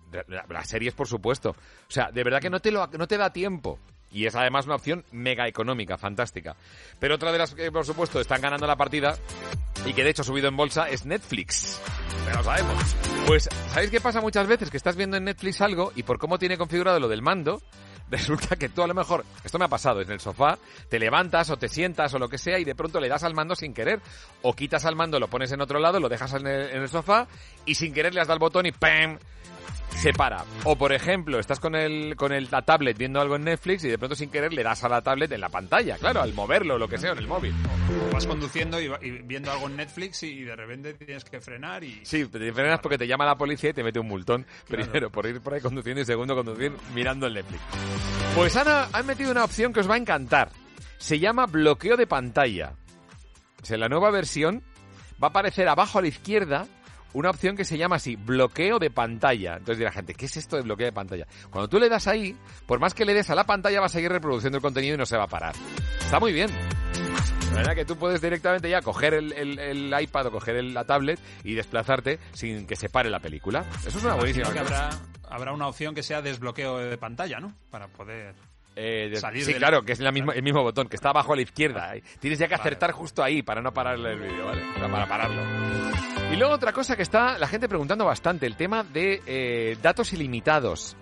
Speaker 4: las series por supuesto. O sea, de verdad que no te, lo, no te da tiempo. Y es además una opción mega económica, fantástica. Pero otra de las que, por supuesto, están ganando la partida y que de hecho ha subido en bolsa es Netflix. Ya lo sabemos. Pues, ¿sabéis qué pasa muchas veces? Que estás viendo en Netflix algo y por cómo tiene configurado lo del mando, resulta que tú a lo mejor, esto me ha pasado, en el sofá, te levantas o te sientas o lo que sea y de pronto le das al mando sin querer. O quitas al mando, lo pones en otro lado, lo dejas en el, sofá y sin querer le das al botón y ¡pam! Se para. O por ejemplo, estás con el con el, la tablet viendo algo en Netflix y de pronto sin querer le das a la tablet en la pantalla, claro, al moverlo o lo que sea en el móvil.
Speaker 6: O vas conduciendo y, viendo algo en Netflix y de repente tienes que frenar y...
Speaker 4: Sí, te frenas porque te llama la policía y te mete un multón. Primero, por ir por ahí conduciendo y segundo, conducir mirando el Netflix. Pues han, han metido una opción que os va a encantar. Se llama bloqueo de pantalla. O sea, la nueva versión va a aparecer abajo a la izquierda una opción que se llama así, bloqueo de pantalla. Entonces dirá gente, ¿qué es esto de bloqueo de pantalla? Cuando tú le das ahí, por más que le des a la pantalla, va a seguir reproduciendo el contenido y no se va a parar. Está muy bien. La verdad que tú puedes directamente ya coger el, el- el iPad o coger el- la tablet y desplazarte sin que se pare la película. Eso es una buenísima
Speaker 6: habrá, habrá una opción que sea desbloqueo de pantalla, ¿no? Para poder...
Speaker 4: Eh, de-
Speaker 6: salir
Speaker 4: sí,
Speaker 6: del-
Speaker 4: claro, que es la misma- el mismo botón, que está abajo a la izquierda. Tienes ya que acertar justo ahí para no pararle el vídeo, ¿vale? Para pararlo. Y luego otra cosa que está la gente preguntando bastante, el tema de eh, datos ilimitados.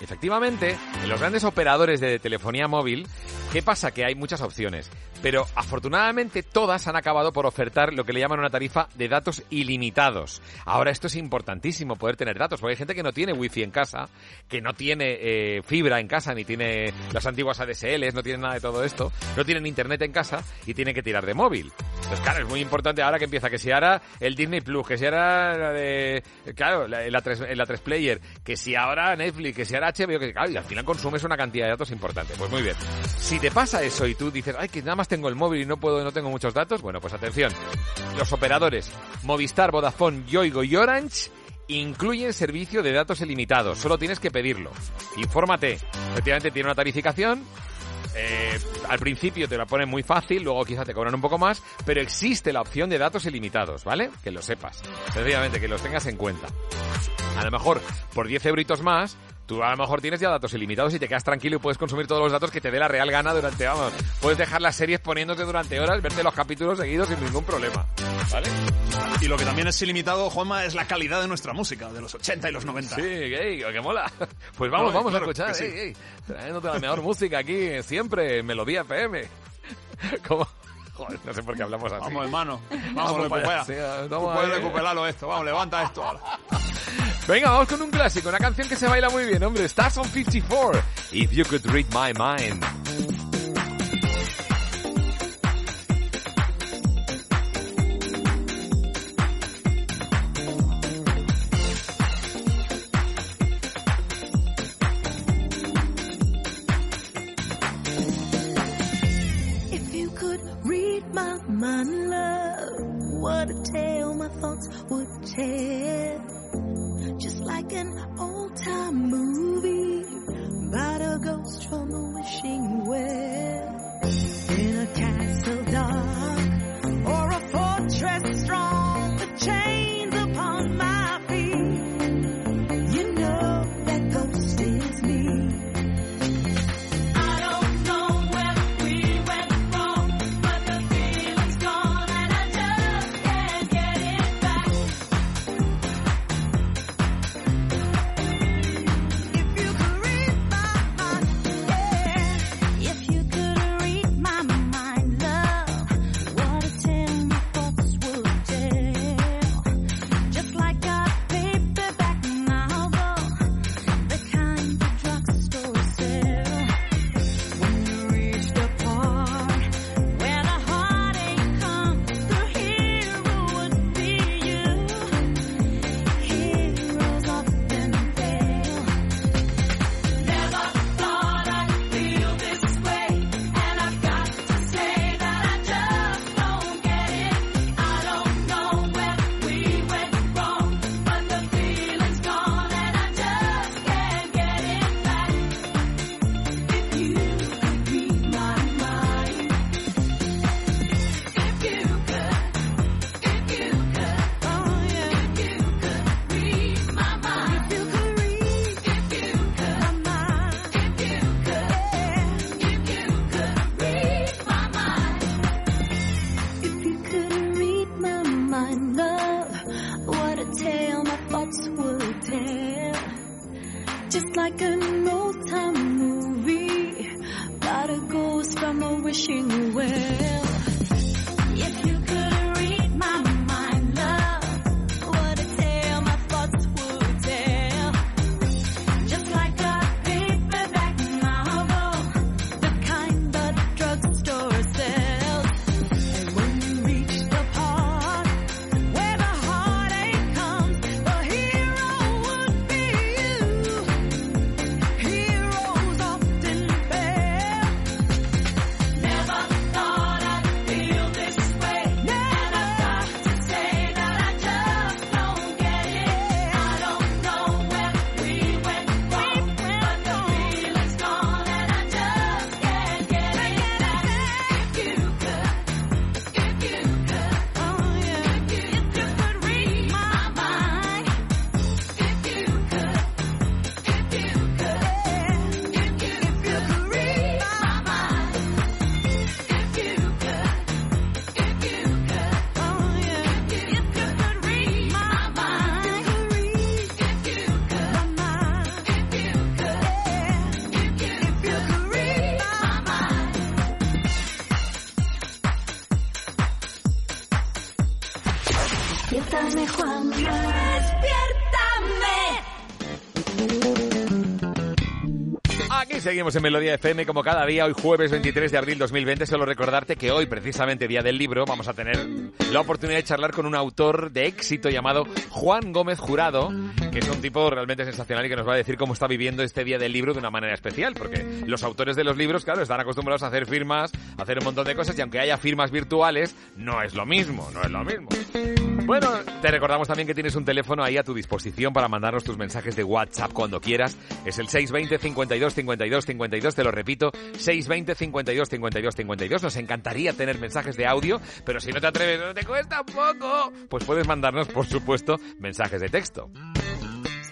Speaker 4: Efectivamente, en los grandes operadores de telefonía móvil, ¿qué pasa? Que hay muchas opciones, pero afortunadamente todas han acabado por ofertar lo que le llaman una tarifa de datos ilimitados. Ahora esto es importantísimo, poder tener datos, porque hay gente que no tiene wifi en casa, que no tiene eh, fibra en casa, ni tiene las antiguas ADSLs, no tiene nada de todo esto, no tienen internet en casa y tienen que tirar de móvil. Entonces, claro, es muy importante ahora que empieza, que si ahora el Disney Plus, que si ahora la de, claro, la, la 3, la 3 Player, que si ahora Netflix, que si ahora HBO, que claro, y al final consumes una cantidad de datos importante. Pues muy bien. Si te pasa eso y tú dices, ay, que nada más tengo el móvil y no puedo, no tengo muchos datos, bueno, pues atención. Los operadores Movistar, Vodafone, Yoigo y Orange incluyen servicio de datos ilimitados. Solo tienes que pedirlo. Infórmate. Efectivamente tiene una tarificación. Eh, al principio te la ponen muy fácil, luego quizá te cobran un poco más, pero existe la opción de datos ilimitados, ¿vale? Que lo sepas. Sencillamente, que los tengas en cuenta. A lo mejor por 10 euritos más, tú a lo mejor tienes ya datos ilimitados y te quedas tranquilo y puedes consumir todos los datos que te dé la real gana durante, vamos, puedes dejar las series poniéndote durante horas, verte los capítulos seguidos sin ningún problema, ¿vale?
Speaker 6: Y lo que también es ilimitado, Juanma, es la calidad de nuestra música, de los 80 y los 90.
Speaker 4: Sí, gay, que mola. Pues vamos,
Speaker 6: No,
Speaker 4: vamos
Speaker 6: claro
Speaker 4: a escuchar,
Speaker 6: sí.
Speaker 4: ey, ey, trayéndote la mejor música aquí, siempre, en Melodía FM. ¿Cómo? Joder, no sé por qué hablamos así.
Speaker 6: Vamos, hermano. Vamos, recupera. puedes
Speaker 4: ahí.
Speaker 6: recuperarlo esto. Vamos, levanta esto ahora.
Speaker 4: Venga, vamos con un clásico, una canción que se baila muy bien, hombre. Stars on 54. If you could read my mind.
Speaker 50: My love, what a tale my thoughts would tell. Just like an old time movie about a ghost from a wishing well. In a castle dark or a fortress strong the chains upon my feet.
Speaker 4: Seguimos en Melodía FM como cada día, hoy jueves 23 de abril 2020. Solo recordarte que hoy, precisamente Día del Libro, vamos a tener la oportunidad de charlar con un autor de éxito llamado Juan Gómez Jurado, que es un tipo realmente sensacional y que nos va a decir cómo está viviendo este Día del Libro de una manera especial, porque los autores de los libros, claro, están acostumbrados a hacer firmas, a hacer un montón de cosas y aunque haya firmas virtuales, no es lo mismo, no es lo mismo. Bueno, te recordamos también que tienes un teléfono ahí a tu disposición para mandarnos tus mensajes de WhatsApp cuando quieras. Es el 620 52 52 52, te lo repito, 620 52 52 52. Nos encantaría tener mensajes de audio, pero si no te atreves, no te cuesta un poco, pues puedes mandarnos, por supuesto, mensajes de texto.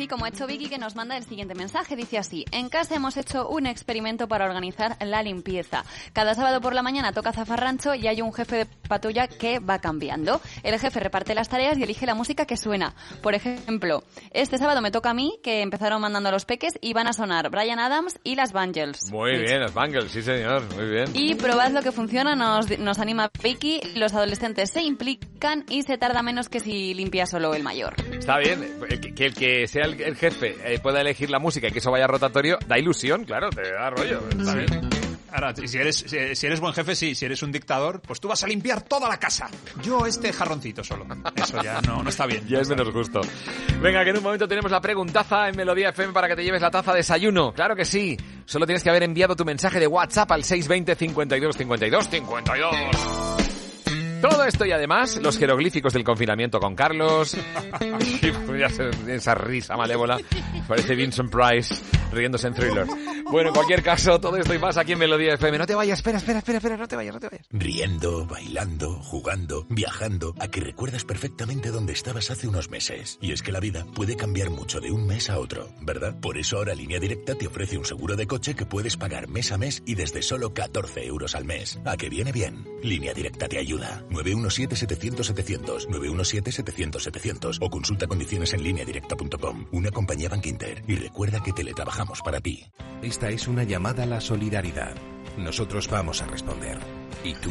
Speaker 10: Sí, como ha hecho Vicky, que nos manda el siguiente mensaje. Dice así, en casa hemos hecho un experimento para organizar la limpieza. Cada sábado por la mañana toca zafarrancho y hay un jefe de patrulla que va cambiando. El jefe reparte las tareas y elige la música que suena. Por ejemplo, este sábado me toca a mí, que empezaron mandando a los peques y van a sonar Brian Adams y las Bangles.
Speaker 4: Muy bien, los Bangles, sí señor, muy bien.
Speaker 10: Y probad lo que funciona, nos, nos anima Vicky. Los adolescentes se implican y se tarda menos que si limpia solo el mayor.
Speaker 4: Está bien, eh, que, que el que sea el, el jefe eh, pueda elegir la música y que eso vaya rotatorio, da ilusión, claro, te da rollo. Está bien.
Speaker 6: Ahora, si eres, si eres buen jefe, sí. Si eres un dictador, pues tú vas a limpiar toda la casa. Yo este jarroncito solo. Eso ya no, no está bien.
Speaker 4: Ya es menos justo. Venga, que en un momento tenemos la preguntaza en Melodía FM para que te lleves la taza de desayuno. Claro que sí. Solo tienes que haber enviado tu mensaje de WhatsApp al 620 52 52 52. Todo esto y además los jeroglíficos del confinamiento con Carlos. Esa risa malévola. Parece Vincent Price riéndose en thriller. Bueno, en cualquier caso, todo esto y más aquí en Melodía FM. No te vayas, espera, espera, espera, espera, no te vayas, no te vayas.
Speaker 14: Riendo, bailando, jugando, viajando, a que recuerdas perfectamente dónde estabas hace unos meses. Y es que la vida puede cambiar mucho de un mes a otro, ¿verdad? Por eso ahora Línea Directa te ofrece un seguro de coche que puedes pagar mes a mes y desde solo 14 euros al mes. ¿A que viene bien? Línea Directa te ayuda. 917-700-700, 917-700-700 o consulta condiciones en lineadirecta.com. Una compañía Bank Inter. Y recuerda que teletrabajamos para ti.
Speaker 26: Esta es una llamada a la solidaridad. Nosotros vamos a responder. ¿Y tú?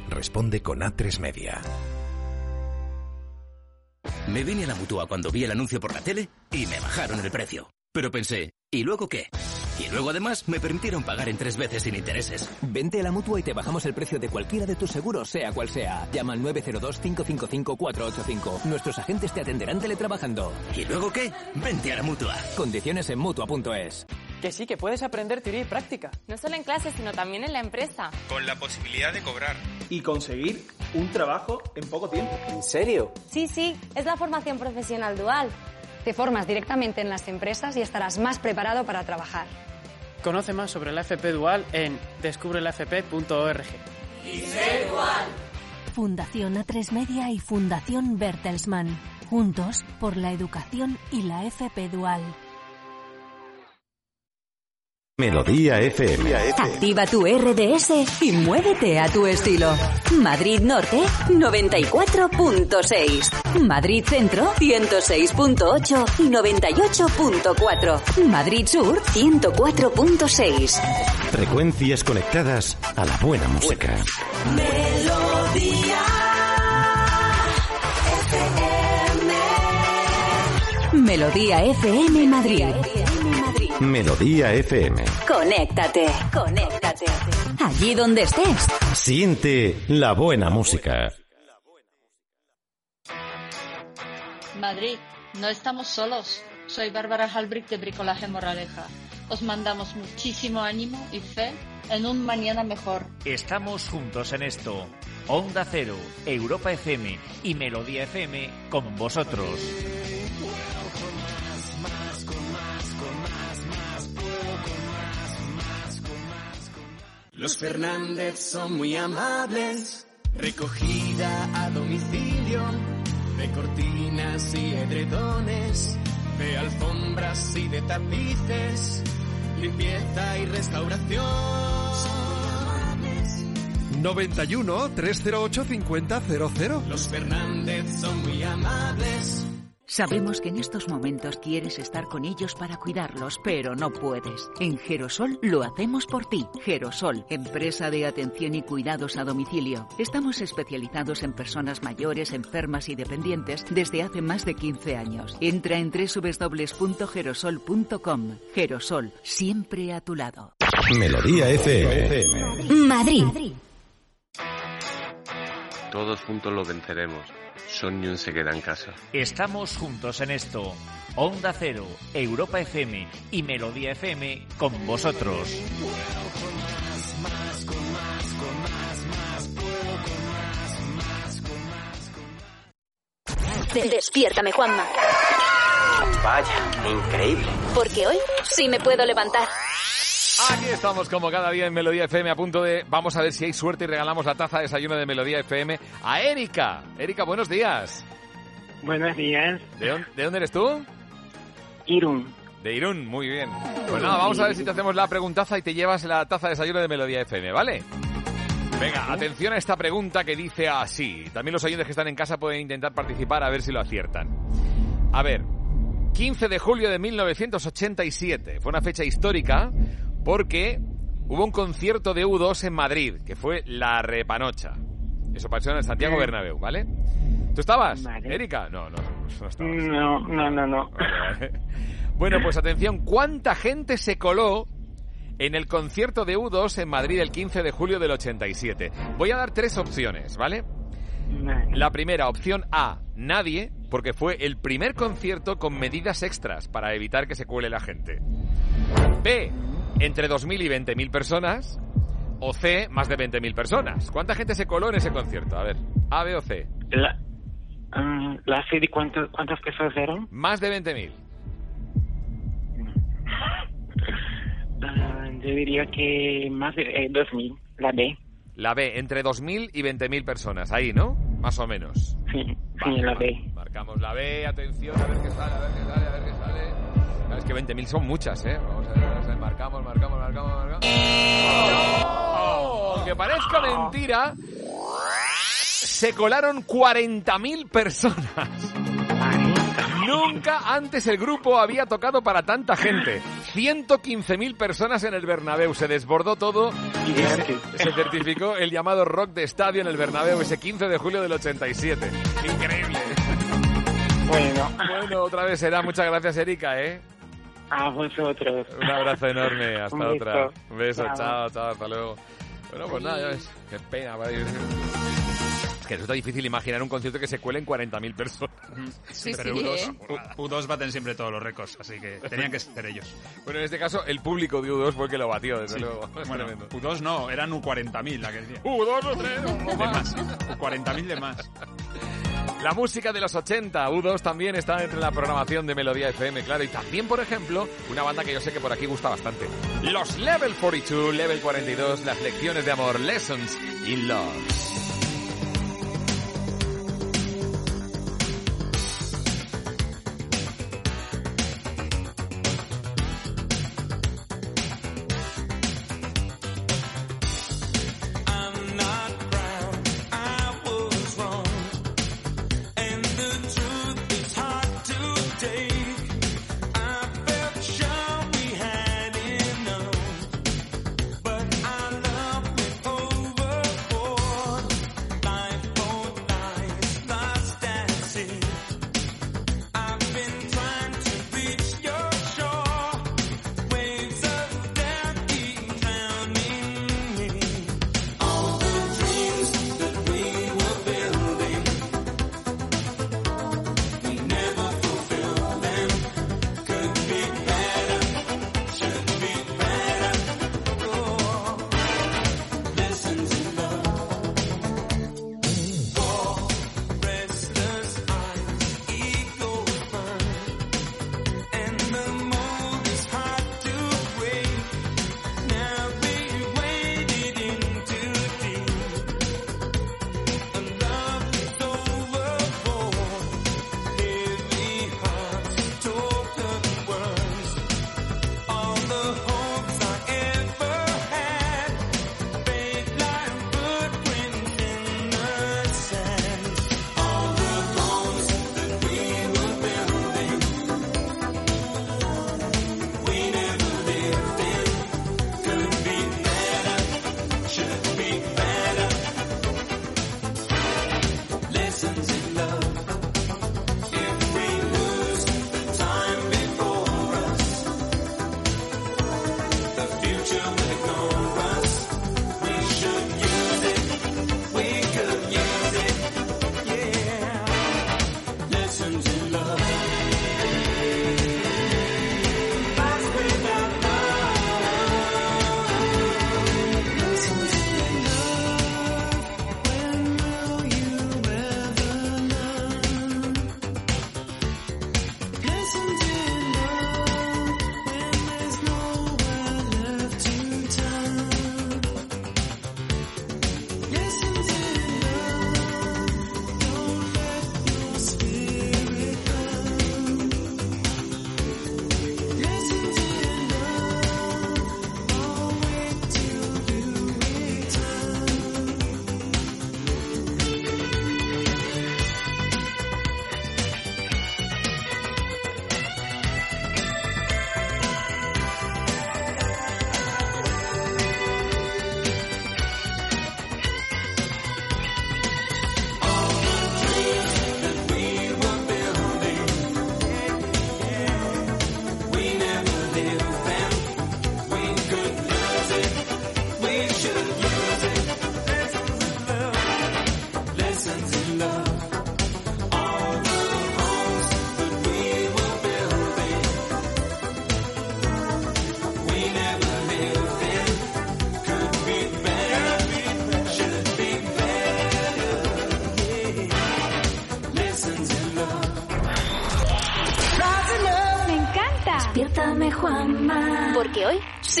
Speaker 26: responde con A3 Media.
Speaker 37: Me vine a la mutua cuando vi el anuncio por la tele y me bajaron el precio. Pero pensé, ¿y luego qué? Y luego además me permitieron pagar en tres veces sin intereses.
Speaker 51: Vente a la mutua y te bajamos el precio de cualquiera de tus seguros, sea cual sea. Llama al 902-555-485. Nuestros agentes te atenderán teletrabajando.
Speaker 37: ¿Y luego qué? Vente a la mutua.
Speaker 51: Condiciones en mutua.es.
Speaker 52: Que sí, que puedes aprender teoría y práctica.
Speaker 53: No solo en clase, sino también en la empresa.
Speaker 52: Con la posibilidad de cobrar. Y conseguir un trabajo en poco tiempo. ¿En serio?
Speaker 53: Sí, sí, es la formación profesional dual. Te formas directamente en las empresas y estarás más preparado para trabajar.
Speaker 52: Conoce más sobre la FP Dual en descubrelafp.org.
Speaker 9: Fundación A3 Media y Fundación Bertelsmann. Juntos por la educación y la FP Dual.
Speaker 18: Melodía FM.
Speaker 15: Activa tu RDS y muévete a tu estilo. Madrid Norte 94.6. Madrid Centro 106.8 y 98.4. Madrid Sur 104.6.
Speaker 18: Frecuencias conectadas a la buena música.
Speaker 15: Melodía FM Madrid.
Speaker 18: Melodía FM.
Speaker 15: Conéctate, conéctate. Allí donde estés.
Speaker 18: Siente la buena música.
Speaker 54: Madrid, no estamos solos. Soy Bárbara Halbrick de Bricolaje Moraleja. Os mandamos muchísimo ánimo y fe en un mañana mejor.
Speaker 46: Estamos juntos en esto. Onda Cero, Europa FM y Melodía FM con vosotros.
Speaker 7: Los Fernández son muy amables, recogida a domicilio, de cortinas y edredones, de alfombras y de tapices,
Speaker 50: limpieza y restauración.
Speaker 55: 91 308 5000.
Speaker 50: Los Fernández son muy amables.
Speaker 56: Sabemos que en estos momentos quieres estar con ellos para cuidarlos, pero no puedes. En Gerosol lo hacemos por ti. Gerosol, empresa de atención y cuidados a domicilio. Estamos especializados en personas mayores, enfermas y dependientes desde hace más de 15 años. Entra en www.gerosol.com. Gerosol, siempre a tu lado.
Speaker 18: Melodía FM.
Speaker 57: Madrid.
Speaker 58: Todos juntos lo venceremos. Sonyun se queda en casa.
Speaker 43: Estamos juntos en esto. Onda Cero, Europa FM y Melodía FM con vosotros.
Speaker 50: Más, con más, con más, más, puedo con más, más, con más, con más.
Speaker 57: Despiértame, Juanma.
Speaker 59: Vaya, increíble.
Speaker 57: Porque hoy sí me puedo levantar.
Speaker 4: Aquí estamos como cada día en Melodía FM a punto de... Vamos a ver si hay suerte y regalamos la taza de desayuno de Melodía FM a Erika. Erika, buenos días.
Speaker 53: Buenos días.
Speaker 4: ¿De dónde, de dónde eres tú?
Speaker 53: Irún.
Speaker 4: De Irún, muy bien. Pues nada, vamos a ver si te hacemos la preguntaza y te llevas la taza de desayuno de Melodía FM, ¿vale? Venga, atención a esta pregunta que dice así. También los oyentes que están en casa pueden intentar participar a ver si lo aciertan. A ver, 15 de julio de 1987. Fue una fecha histórica porque hubo un concierto de U2 en Madrid, que fue La Repanocha. Eso pasó en el Santiago Bernabéu, ¿vale? ¿Tú estabas, Erika? No, no, no estabas.
Speaker 53: No, no, no, no.
Speaker 4: Vale, vale. Bueno, pues atención, ¿cuánta gente se coló en el concierto de U2 en Madrid el 15 de julio del 87? Voy a dar tres opciones, ¿vale? La primera, opción A, nadie, porque fue el primer concierto con medidas extras para evitar que se cuele la gente. B, entre 2.000 y 20.000 personas. O C, más de 20.000 personas. ¿Cuánta gente se coló en ese concierto? A ver, A, B o C.
Speaker 53: La, mm, la C cuánto- cuántas personas eran?
Speaker 4: Más de 20.000.
Speaker 53: Ah, yo diría que más de eh, 2.000. La B.
Speaker 4: La B, entre 2.000 y 20.000 personas. Ahí, ¿no? Más o menos.
Speaker 53: Sí,
Speaker 4: Vale,
Speaker 53: sí, la. B.
Speaker 4: Marcamos la B, atención, a ver qué sale, a ver qué sale, a ver qué sale. Claro, es que 20.000 son muchas, ¿eh? Vamos a ver, vamos a ver, marcamos, marcamos, marcamos, marcamos. ¡Oh! Aunque parezca mentira, se colaron 40.000 personas. Nunca antes el grupo había tocado para tanta gente. 115.000 personas en el Bernabéu. Se desbordó todo y se, se certificó el llamado rock de estadio en el Bernabéu ese 15 de julio del 87. Increíble.
Speaker 53: Bueno.
Speaker 4: Bueno, otra vez será. Muchas gracias, Erika, ¿eh?
Speaker 53: A vosotros.
Speaker 4: Un abrazo enorme. Hasta
Speaker 53: Un
Speaker 4: otra. Un beso.
Speaker 53: Chao.
Speaker 4: Chao, chao. Hasta luego. Bueno, pues nada, ya ves. Qué pena. Es que resulta difícil imaginar un concierto que se cuelen 40.000 personas.
Speaker 6: Sí, Pero U2, U- U2 baten siempre todos los récords, así que tenían que ser ellos.
Speaker 4: Bueno, en este caso, el público de U2 fue el que lo batió, desde
Speaker 6: Sí.
Speaker 4: luego. Es
Speaker 6: Bueno,
Speaker 4: tremendo.
Speaker 6: U2 no, eran U40.000 la que decía.
Speaker 4: U2 o 3
Speaker 6: De más. U40.000 de más.
Speaker 4: La música de los 80, U2 también está entre la programación de Melodía FM, claro. Y también, por ejemplo, una banda que yo sé que por aquí gusta bastante. Los Level 42, Level 42, las lecciones de amor, Lessons in Love.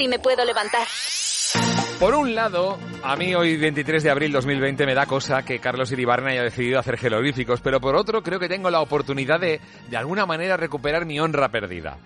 Speaker 15: Sí me puedo levantar.
Speaker 4: Por un lado, a mí hoy 23 de abril 2020 me da cosa que Carlos Iribarne haya decidido hacer jeroglíficos, pero por otro creo que tengo la oportunidad de, de alguna manera, recuperar mi honra perdida.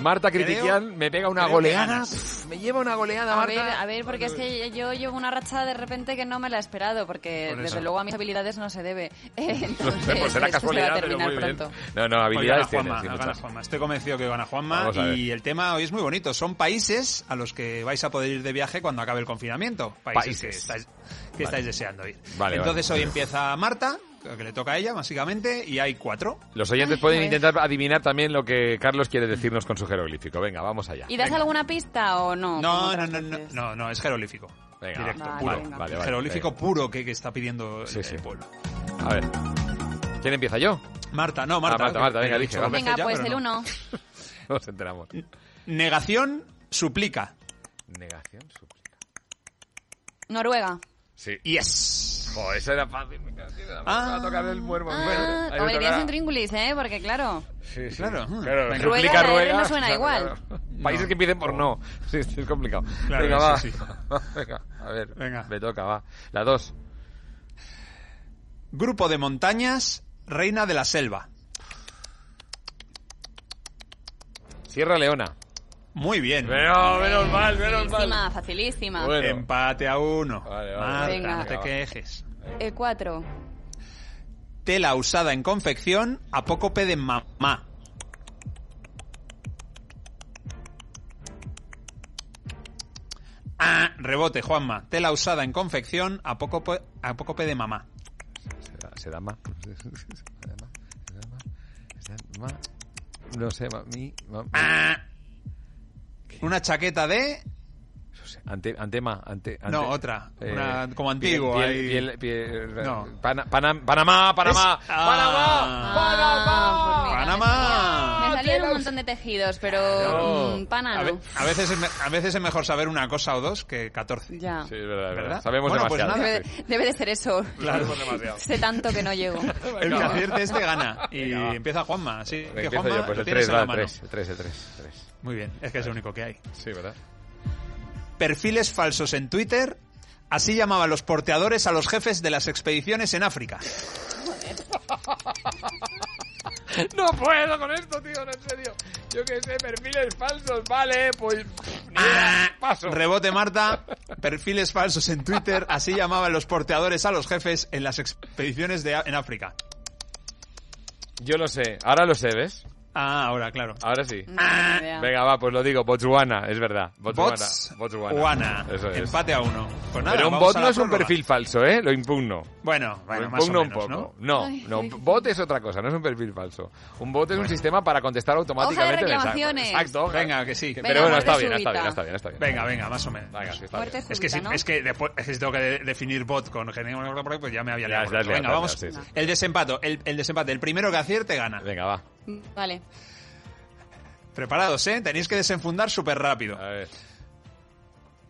Speaker 4: Marta Critiquian me pega una goleada. Me lleva una goleada,
Speaker 10: A
Speaker 4: Marta.
Speaker 10: ver, a ver, porque es que yo llevo una racha de repente que no me la he esperado, porque
Speaker 4: Por
Speaker 10: desde
Speaker 4: eso.
Speaker 10: luego a mis habilidades no se debe.
Speaker 4: No sé, pues será
Speaker 10: esto se va a
Speaker 4: casualidad, pero
Speaker 10: terminar
Speaker 4: muy bien.
Speaker 10: pronto.
Speaker 4: No, no,
Speaker 6: Hoy
Speaker 4: habilidades tienes.
Speaker 6: Juanma,
Speaker 4: sí,
Speaker 6: gana
Speaker 4: muchas.
Speaker 6: Juanma. Estoy convencido que gana Juanma
Speaker 4: a
Speaker 6: y el tema hoy es muy bonito. Son países a los que vais a poder ir de viaje cuando acabe el confinamiento. Países, que estáis, que
Speaker 4: Vale.
Speaker 6: estáis deseando ir.
Speaker 4: Vale,
Speaker 6: Entonces
Speaker 4: vale.
Speaker 6: hoy empieza Marta, que le toca a ella básicamente, y hay cuatro.
Speaker 4: Los oyentes
Speaker 10: Ay,
Speaker 4: pueden
Speaker 10: ver.
Speaker 4: intentar adivinar también lo que Carlos quiere decirnos con su jeroglífico. Venga, vamos allá.
Speaker 10: ¿Y das alguna pista o no?
Speaker 6: No, no, no, no, no, no, es jeroglífico.
Speaker 4: Venga,
Speaker 6: Directo,
Speaker 10: Vale,
Speaker 6: puro.
Speaker 10: venga.
Speaker 4: Vale, vale,
Speaker 6: jeroglífico
Speaker 4: venga.
Speaker 6: puro que, que está pidiendo el,
Speaker 4: Sí, sí.
Speaker 6: el pueblo.
Speaker 4: A ver. ¿Quién empieza yo?
Speaker 6: Marta, no, Marta.
Speaker 4: Ah, Marta, Marta, venga, dije,
Speaker 10: Venga,
Speaker 6: ya,
Speaker 10: pues el
Speaker 6: no.
Speaker 10: uno.
Speaker 4: Nos enteramos.
Speaker 6: Negación suplica.
Speaker 4: Negación suplica.
Speaker 10: Noruega.
Speaker 4: Sí.
Speaker 6: Yes.
Speaker 4: Joder, eso era fácil.
Speaker 6: Ah.
Speaker 4: a tocar el muermo.
Speaker 10: Ah,
Speaker 4: Bueno,
Speaker 10: dirías
Speaker 4: tocará.
Speaker 10: en Tringulis, ¿eh? Porque claro.
Speaker 4: Sí, sí.
Speaker 6: Claro.
Speaker 4: Claro,
Speaker 10: Ruega,
Speaker 4: ruega.
Speaker 10: no suena igual.
Speaker 4: claro. Países que empiecen por no. Sí, sí, es complicado.
Speaker 6: Claro,
Speaker 4: Venga, va.
Speaker 6: sí.
Speaker 4: Venga, a ver.
Speaker 6: Venga.
Speaker 4: Me toca, va. La dos.
Speaker 6: Grupo de montañas, reina de la selva.
Speaker 4: Sierra Leona.
Speaker 6: Muy bien.
Speaker 4: Menos, menos mal, menos mal.
Speaker 10: Facilísima, facilísima.
Speaker 4: Bueno.
Speaker 6: Empate a uno.
Speaker 4: Vale, vale.
Speaker 6: Marta,
Speaker 10: Venga.
Speaker 6: no te quejes.
Speaker 10: Eh, cuatro.
Speaker 6: Tela usada en confección, apócope de mamá. Ah, rebote, Juanma. Tela usada en confección, apócope, apócope de mamá.
Speaker 4: Se da, se da más. Se da más. Se da más. Se da más. No sé, mi.
Speaker 6: Ah. Una chaqueta de...
Speaker 4: Ante, antema, ante, ante-
Speaker 6: No, otra.
Speaker 4: eh,
Speaker 6: Una como antiguo.
Speaker 4: piel-
Speaker 6: ahí.
Speaker 4: piel- piel-
Speaker 6: No.
Speaker 4: Pana- Pana- Panamá, Panamá,
Speaker 6: Es-
Speaker 4: Panamá,
Speaker 6: Ah,
Speaker 10: mira,
Speaker 6: Panamá.
Speaker 10: Me salían un montón de tejidos, pero
Speaker 4: No.
Speaker 10: mm, pana
Speaker 6: A, ve-
Speaker 10: no.
Speaker 6: a veces es me- a veces es mejor saber una cosa o dos que 14.
Speaker 10: Ya.
Speaker 4: Sí, es verdad, verdad.
Speaker 6: ¿Verdad?
Speaker 4: Sabemos
Speaker 6: Bueno, pues
Speaker 4: demasiado.
Speaker 6: nada.
Speaker 10: Debe,
Speaker 4: sí.
Speaker 10: debe de ser eso.
Speaker 6: Claro.
Speaker 4: Sabemos demasiado.
Speaker 10: Sé tanto que no llego.
Speaker 6: El que acierte este gana. Y empieza Juanma. Que
Speaker 4: yo, pues el
Speaker 6: tienes
Speaker 4: 3,
Speaker 6: en la
Speaker 4: va, el
Speaker 6: mano.
Speaker 4: 3, el 3, el 3, 3.
Speaker 6: Muy bien, es que es el único que hay.
Speaker 4: Sí, ¿verdad?
Speaker 6: Perfiles falsos en Twitter. Así llamaban los porteadores a los jefes de las expediciones en África.
Speaker 4: No puedo con esto, tío, no, en serio. Yo que sé, perfiles falsos, vale, pues... idea, paso.
Speaker 6: Rebote Marta. Perfiles falsos en Twitter. Así llamaban los porteadores a los jefes en las expediciones de, en África.
Speaker 4: Yo lo sé, ahora lo sé, ¿ves?
Speaker 6: Ah, ahora, claro.
Speaker 4: Ahora sí. Venga, va, pues lo digo, Botswana, es verdad. Botswana.
Speaker 6: Bots.
Speaker 4: Botswana. Eso es.
Speaker 6: Empate a uno. Pues nada,
Speaker 4: Pero un bot no es un perfil falso, ¿eh? Lo impugno.
Speaker 6: Bueno, bueno,
Speaker 4: Lo
Speaker 6: más o
Speaker 4: impugno
Speaker 6: menos,
Speaker 4: un poco.
Speaker 6: ¿no?
Speaker 4: No,
Speaker 10: Ay,
Speaker 4: no,
Speaker 10: ay.
Speaker 4: bot es otra cosa, no es un perfil falso. Un bot es un sistema para contestar automáticamente. mensajes.
Speaker 10: reclamaciones.
Speaker 4: Exacto.
Speaker 6: Venga, que sí.
Speaker 10: Venga,
Speaker 4: Pero bueno, está bien, está bien, está bien, está bien.
Speaker 6: Venga, venga, más o menos.
Speaker 4: Venga, sí, está
Speaker 10: Muerte
Speaker 4: bien.
Speaker 6: Es que, si, es que después es que tengo que de- definir bot con pues ya me había liado. Venga, vamos. El desempate, el, el desempate. El primero que acierte gana.
Speaker 4: Venga, va.
Speaker 10: Vale.
Speaker 6: Preparados, ¿eh? Tenéis que desenfundar súper rápido.
Speaker 4: A ver.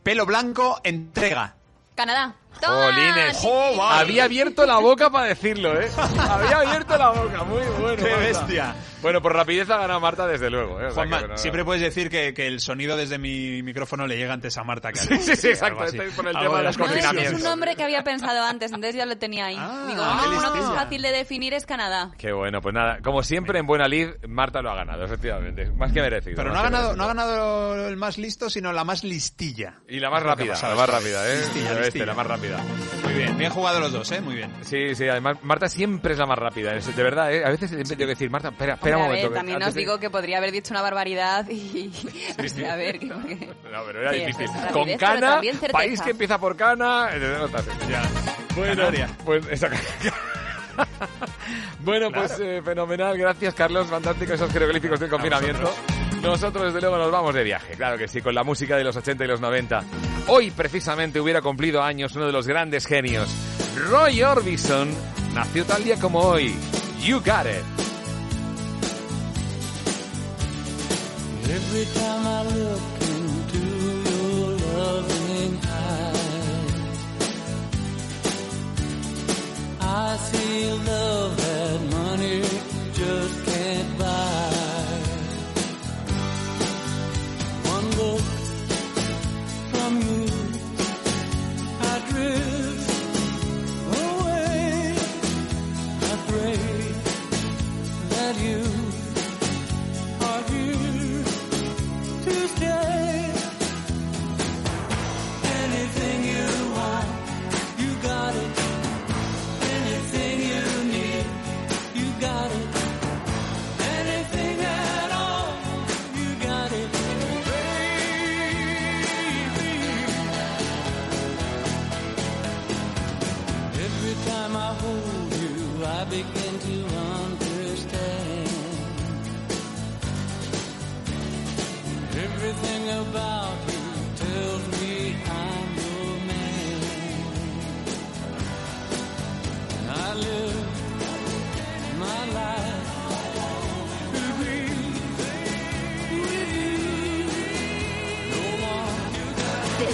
Speaker 6: Pelo blanco, entrega.
Speaker 10: Canadá.
Speaker 4: Jolines. Había abierto la boca para decirlo, ¿eh? Había abierto la boca, muy bueno.
Speaker 6: ¡Qué
Speaker 4: Marta.
Speaker 6: bestia!
Speaker 4: Bueno, por rapidez ha ganado Marta, desde luego, ¿eh? O sea
Speaker 6: Juanma,
Speaker 4: que, bueno,
Speaker 6: siempre puedes decir que, que el sonido desde mi micrófono le llega antes a Marta que a
Speaker 4: Sí, sí, sí, exacto. Estoy por el tema de los
Speaker 10: No, es,
Speaker 4: confinamientos.
Speaker 10: es un nombre que había pensado antes, entonces ya lo tenía ahí.
Speaker 6: Ah,
Speaker 10: Digo, no, uno que es fácil de definir es Canadá.
Speaker 4: Qué bueno, pues nada, como siempre en Buena Lid, Marta lo ha ganado, efectivamente. Más que merecido.
Speaker 6: Pero no ha ganado,
Speaker 4: merecido.
Speaker 6: no ha ganado el más listo, sino la más listilla.
Speaker 4: Y la más rápida, la más rápida, ¿eh?
Speaker 6: Listilla,
Speaker 4: ves,
Speaker 6: listilla.
Speaker 4: la más rápida.
Speaker 6: Muy bien, bien jugado los dos, ¿eh? Muy bien.
Speaker 4: Sí, sí, además Marta siempre es la más rápida, es- de verdad, ¿eh? A veces tengo que decir, Marta, espera, espera
Speaker 10: Hombre,
Speaker 4: un
Speaker 10: a ver,
Speaker 4: momento. que
Speaker 10: también
Speaker 4: antes
Speaker 10: os
Speaker 4: de-
Speaker 10: digo que podría haber dicho una barbaridad y...
Speaker 4: sí.
Speaker 10: a ver, que...
Speaker 4: No, pero era
Speaker 10: Sí,
Speaker 4: difícil.
Speaker 10: es rapidez,
Speaker 4: Con Cana, país que empieza por Cana... eh, no está, Ya. Bueno,
Speaker 6: Canarias.
Speaker 4: pues... esa- bueno, pues eh, fenomenal. Gracias, Carlos. Fantástico esos jeroglíficos del confinamiento. Nosotros, desde luego, nos vamos de viaje. Claro que sí, con la música de los 80 y los 90. Hoy, precisamente, hubiera cumplido años uno de los grandes genios. Roy Orbison nació tal día como hoy. You got it.
Speaker 50: walk from you.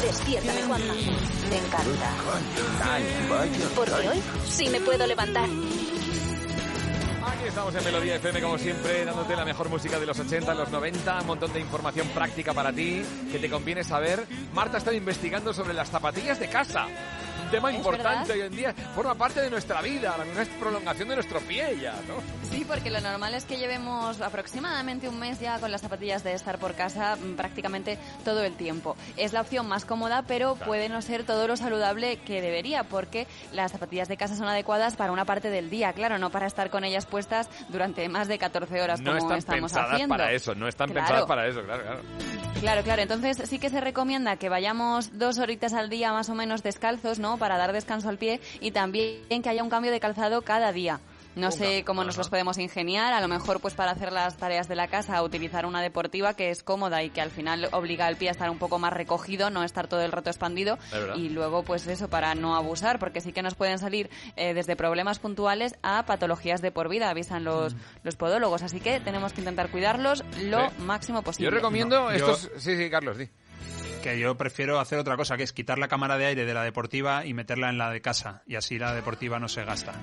Speaker 15: Despiértame, Juanma. Me encanta. Porque hoy sí me puedo levantar.
Speaker 4: Estamos en Melodía FM, como siempre, dándote la mejor música de los 80, los 90, un montón de información práctica para ti que te conviene saber. Marta está investigando sobre las zapatillas de casa. Un tema
Speaker 10: ¿Es
Speaker 4: importante
Speaker 10: verdad?
Speaker 4: hoy en día. Forma parte de nuestra vida, una prolongación de nuestro pie ya, ¿no?
Speaker 10: Sí, porque lo normal es que llevemos aproximadamente un mes ya con las zapatillas de estar por casa mm, prácticamente todo el tiempo. Es la opción más cómoda, pero puede no ser todo lo saludable que debería, porque las zapatillas de casa son adecuadas para una parte del día, claro, no para estar con ellas puestas durante más de 14 horas
Speaker 4: No
Speaker 10: como
Speaker 4: están
Speaker 10: estamos
Speaker 4: pensadas
Speaker 10: haciendo.
Speaker 4: para eso, no están
Speaker 10: Claro.
Speaker 4: pensadas para eso, claro, claro.
Speaker 10: Claro, claro. Entonces sí que se recomienda que vayamos dos horitas al día más o menos descalzos, ¿no? Para dar descanso al pie y también que haya un cambio de calzado cada día. No sé cómo nos los podemos ingeniar, a lo mejor pues para hacer las tareas de la casa utilizar una deportiva que es cómoda y que al final obliga al pie a estar un poco más recogido, no estar todo el rato expandido y luego pues eso para no abusar porque sí que nos pueden salir eh, desde problemas puntuales a patologías de por vida, avisan los,
Speaker 4: Mm.
Speaker 10: los podólogos, así que tenemos que intentar cuidarlos lo
Speaker 4: Sí.
Speaker 10: máximo posible.
Speaker 4: Yo recomiendo
Speaker 6: No, yo-
Speaker 4: estos... Sí, sí, Carlos, di.
Speaker 6: Que yo prefiero hacer otra cosa, que es quitar la cámara de aire de la deportiva y meterla en la de casa. Y así la deportiva no se gasta.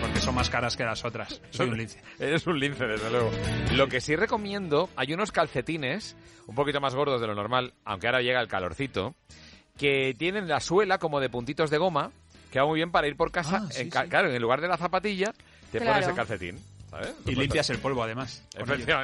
Speaker 6: Porque son más caras que las otras. Soy un lince.
Speaker 4: Eres un lince, desde luego. Lo que sí recomiendo, hay unos calcetines un poquito más gordos de lo normal, aunque ahora llega el calorcito, que tienen la suela como de puntitos de goma, que va muy bien para ir por casa.
Speaker 6: Ah, sí,
Speaker 4: en
Speaker 6: sí.
Speaker 4: Claro, en lugar de la zapatilla, te
Speaker 10: Claro.
Speaker 4: pones el calcetín. ¿Sabes?
Speaker 6: Y limpias el polvo, además.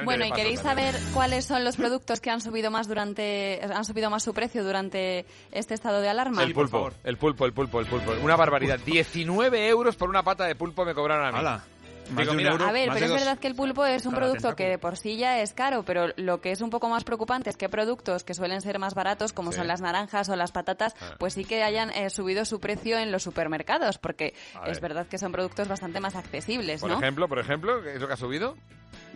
Speaker 10: Bueno, ¿y queréis saber cuáles son los productos que han subido más durante han subido más su precio durante este estado de alarma?
Speaker 4: El pulpo, el pulpo, el pulpo, el pulpo. Una barbaridad. 19 euros por una pata de pulpo me cobraron a mí. Digo, mira,
Speaker 6: euro.
Speaker 10: A ver, pero es
Speaker 6: dos.
Speaker 10: verdad que el pulpo es un
Speaker 6: cada
Speaker 10: producto que de por sí ya es caro, pero lo que es un poco más preocupante es que productos que suelen ser más baratos, como
Speaker 4: Sí.
Speaker 10: son las naranjas o las patatas,
Speaker 4: Ah.
Speaker 10: pues sí que hayan eh, subido su precio en los supermercados, porque
Speaker 4: A
Speaker 10: es
Speaker 4: ver.
Speaker 10: verdad que son productos bastante más accesibles,
Speaker 4: Por
Speaker 10: ¿no?
Speaker 4: ejemplo, por ejemplo, ¿qué es lo que ha subido?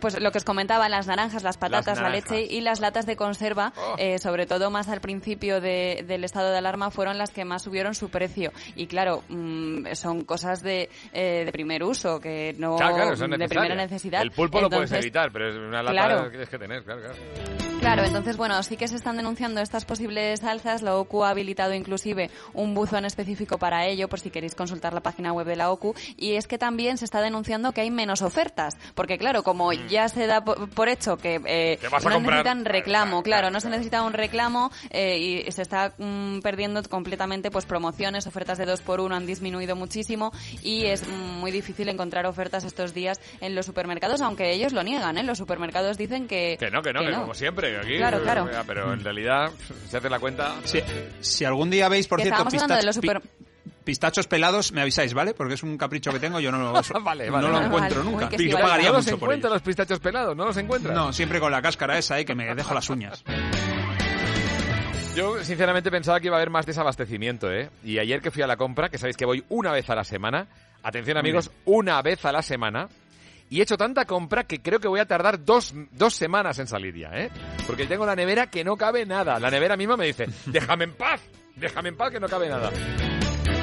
Speaker 10: Pues lo que os comentaba, las naranjas, las patatas, la leche y las latas de conserva,
Speaker 4: Oh.
Speaker 10: eh, sobre todo más al principio de- del estado de alarma, fueron las que más subieron su precio. Y claro, mm, son cosas de, eh, de primer uso, que no
Speaker 4: Claro, claro, son
Speaker 10: de primera necesidad.
Speaker 4: El pulpo lo puedes evitar, pero es una lata
Speaker 10: claro.
Speaker 4: que tienes que tener, claro, claro.
Speaker 10: Claro, entonces, bueno, sí que se están denunciando estas posibles alzas. La OCU ha habilitado inclusive un buzón específico para ello, por si queréis consultar la página web de la OCU. Y es que también se está denunciando que hay menos ofertas. Porque, claro, como ya se da po- por hecho que eh,
Speaker 4: Que
Speaker 10: no necesitan reclamo, claro, no se necesita un reclamo eh, y se está mm, perdiendo completamente pues promociones, ofertas de dos por uno han disminuido muchísimo y es mm, muy difícil encontrar ofertas estos días en los supermercados, aunque ellos lo niegan, ¿eh? Los supermercados dicen que...
Speaker 4: Que no, que no, que, como siempre, aquí.
Speaker 10: Claro, claro.
Speaker 4: eh, Pero en realidad, se hace la cuenta.
Speaker 6: Si, si algún día veis, por
Speaker 10: Que
Speaker 6: cierto,
Speaker 10: estábamos hablando de los
Speaker 6: pi-
Speaker 10: super-
Speaker 6: pistachos pelados, me avisáis, ¿vale? Porque es un capricho que tengo, yo no lo,
Speaker 4: Vale,
Speaker 6: no
Speaker 4: vale,
Speaker 6: lo
Speaker 4: vale.
Speaker 6: encuentro
Speaker 10: Vale.
Speaker 6: nunca.
Speaker 10: Uy,
Speaker 6: yo
Speaker 10: vale.
Speaker 6: pagaría
Speaker 4: ¿No los
Speaker 6: mucho por
Speaker 4: encuentran
Speaker 6: ello.
Speaker 4: los pistachos pelados? ¿No los encuentran?
Speaker 6: No, siempre con la cáscara esa, ¿eh? Que me dejo las uñas.
Speaker 4: Yo, sinceramente, pensaba que iba a haber más desabastecimiento, ¿eh? Y ayer que fui a la compra, que sabéis que voy una vez a la semana, atención amigos, una vez a la semana, y he hecho tanta compra que creo que voy a tardar dos, dos semanas en salir ya, ¿eh? Porque tengo la nevera que no cabe nada. La nevera misma me dice, déjame en paz, déjame en paz que no cabe nada.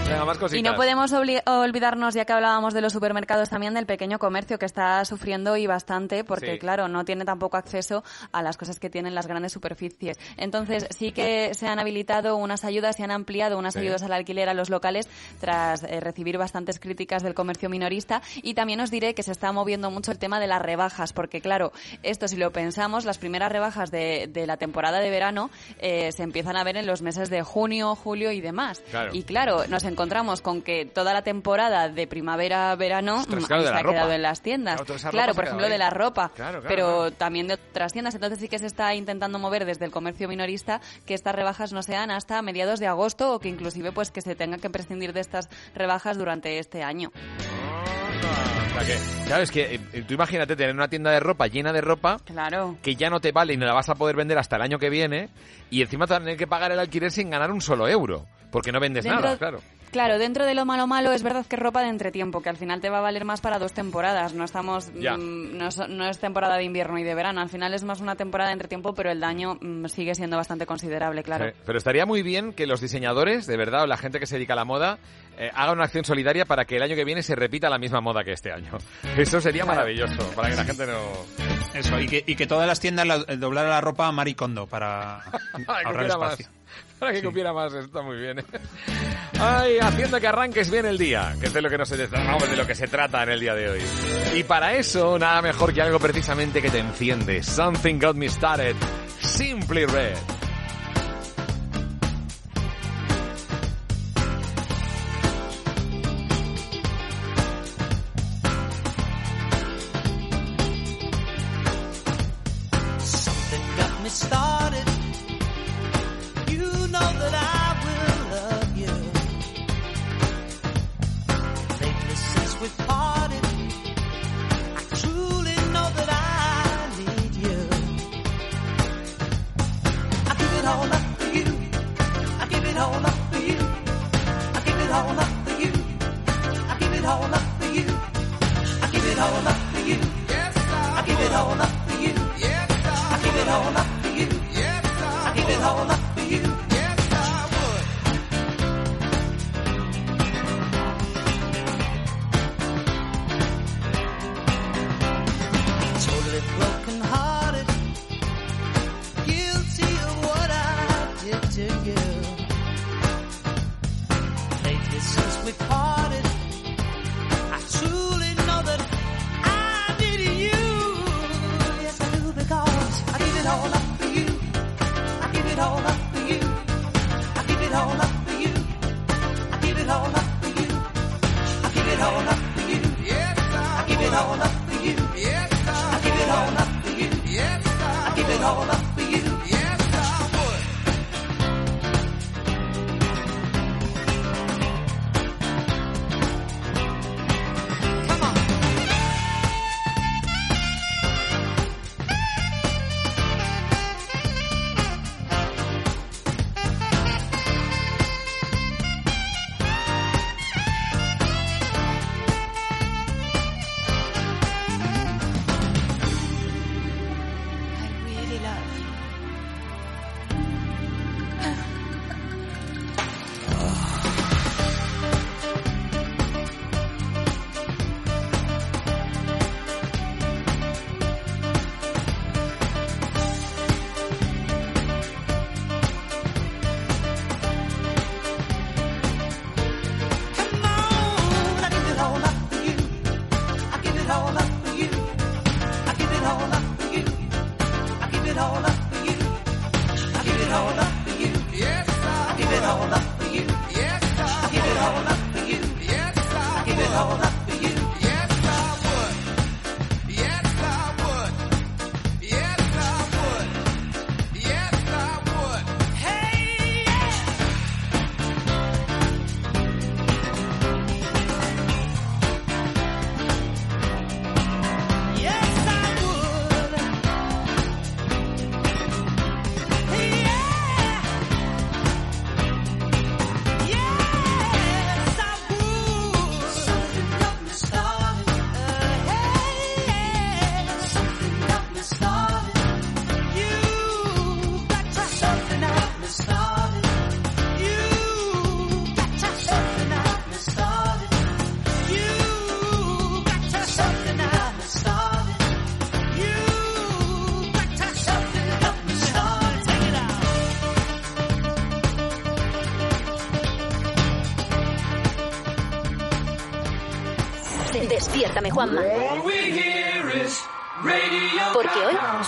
Speaker 4: Venga, más cositas.
Speaker 10: Y no podemos olvidarnos, ya que hablábamos de los supermercados, también del pequeño comercio que está sufriendo y bastante, porque
Speaker 4: Sí.
Speaker 10: claro, no tiene tampoco acceso a las cosas que tienen las grandes superficies. Entonces, sí que se han habilitado unas ayudas, se han ampliado unas
Speaker 4: Sí.
Speaker 10: ayudas al alquiler a los locales tras eh, recibir bastantes críticas del comercio minorista. Y también os diré que se está moviendo mucho el tema de las rebajas, porque claro, esto si lo pensamos, las primeras rebajas de, de la temporada de verano eh, se empiezan a ver en los meses de junio, julio y demás.
Speaker 4: Claro.
Speaker 10: Y claro, nos encontramos con que toda la temporada de primavera-verano
Speaker 4: claro,
Speaker 10: se ha quedado en las tiendas.
Speaker 4: Claro,
Speaker 10: por ejemplo, de la ropa,
Speaker 4: Claro,
Speaker 10: pero también de otras tiendas. Entonces sí que se está intentando mover desde el comercio minorista que estas rebajas no sean hasta mediados de agosto o que inclusive pues que se tenga que prescindir de estas rebajas durante este año.
Speaker 4: O sea que, claro, es que eh, tú imagínate tener una tienda de ropa llena de ropa
Speaker 10: Claro.
Speaker 4: que ya no te vale y no la vas a poder vender hasta el año que viene y encima tener que pagar el alquiler sin ganar un solo euro, porque no vendes
Speaker 10: Dentro-
Speaker 4: nada, claro.
Speaker 10: Claro, dentro de lo malo malo es verdad que es ropa de entretiempo, que al final te va a valer más para dos temporadas. No estamos, mm, no, es, no es temporada de invierno y de verano. Al final es más una temporada de entretiempo, pero el daño mm, sigue siendo bastante considerable, claro.
Speaker 4: Sí, Pero estaría muy bien que los diseñadores, de verdad, o la gente que se dedica a la moda, eh, hagan una acción solidaria para que el año que viene se repita la misma moda que este año. Eso sería
Speaker 6: Claro.
Speaker 4: maravilloso, para que la gente no...
Speaker 6: Eso, y que, y que todas las tiendas la, eh, doblaran la ropa a Maricondo para ahorrar
Speaker 4: más. Para que cupiera más, está muy bien. Ay, haciendo que arranques bien el día, que es de lo que, no se, vamos, de lo que se trata en el día de hoy. Y para eso, nada mejor que algo precisamente que te enciende. Something got me started. Simply Red.
Speaker 50: Something got me started.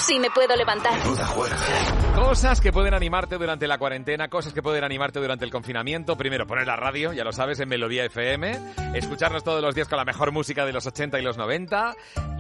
Speaker 15: Sí me puedo levantar.
Speaker 4: Cosas que pueden animarte durante la cuarentena, cosas que pueden animarte durante el confinamiento. Primero, poner la radio, ya lo sabes, en Melodía FM. Escucharnos todos los días con la mejor música de los 80 y los 90.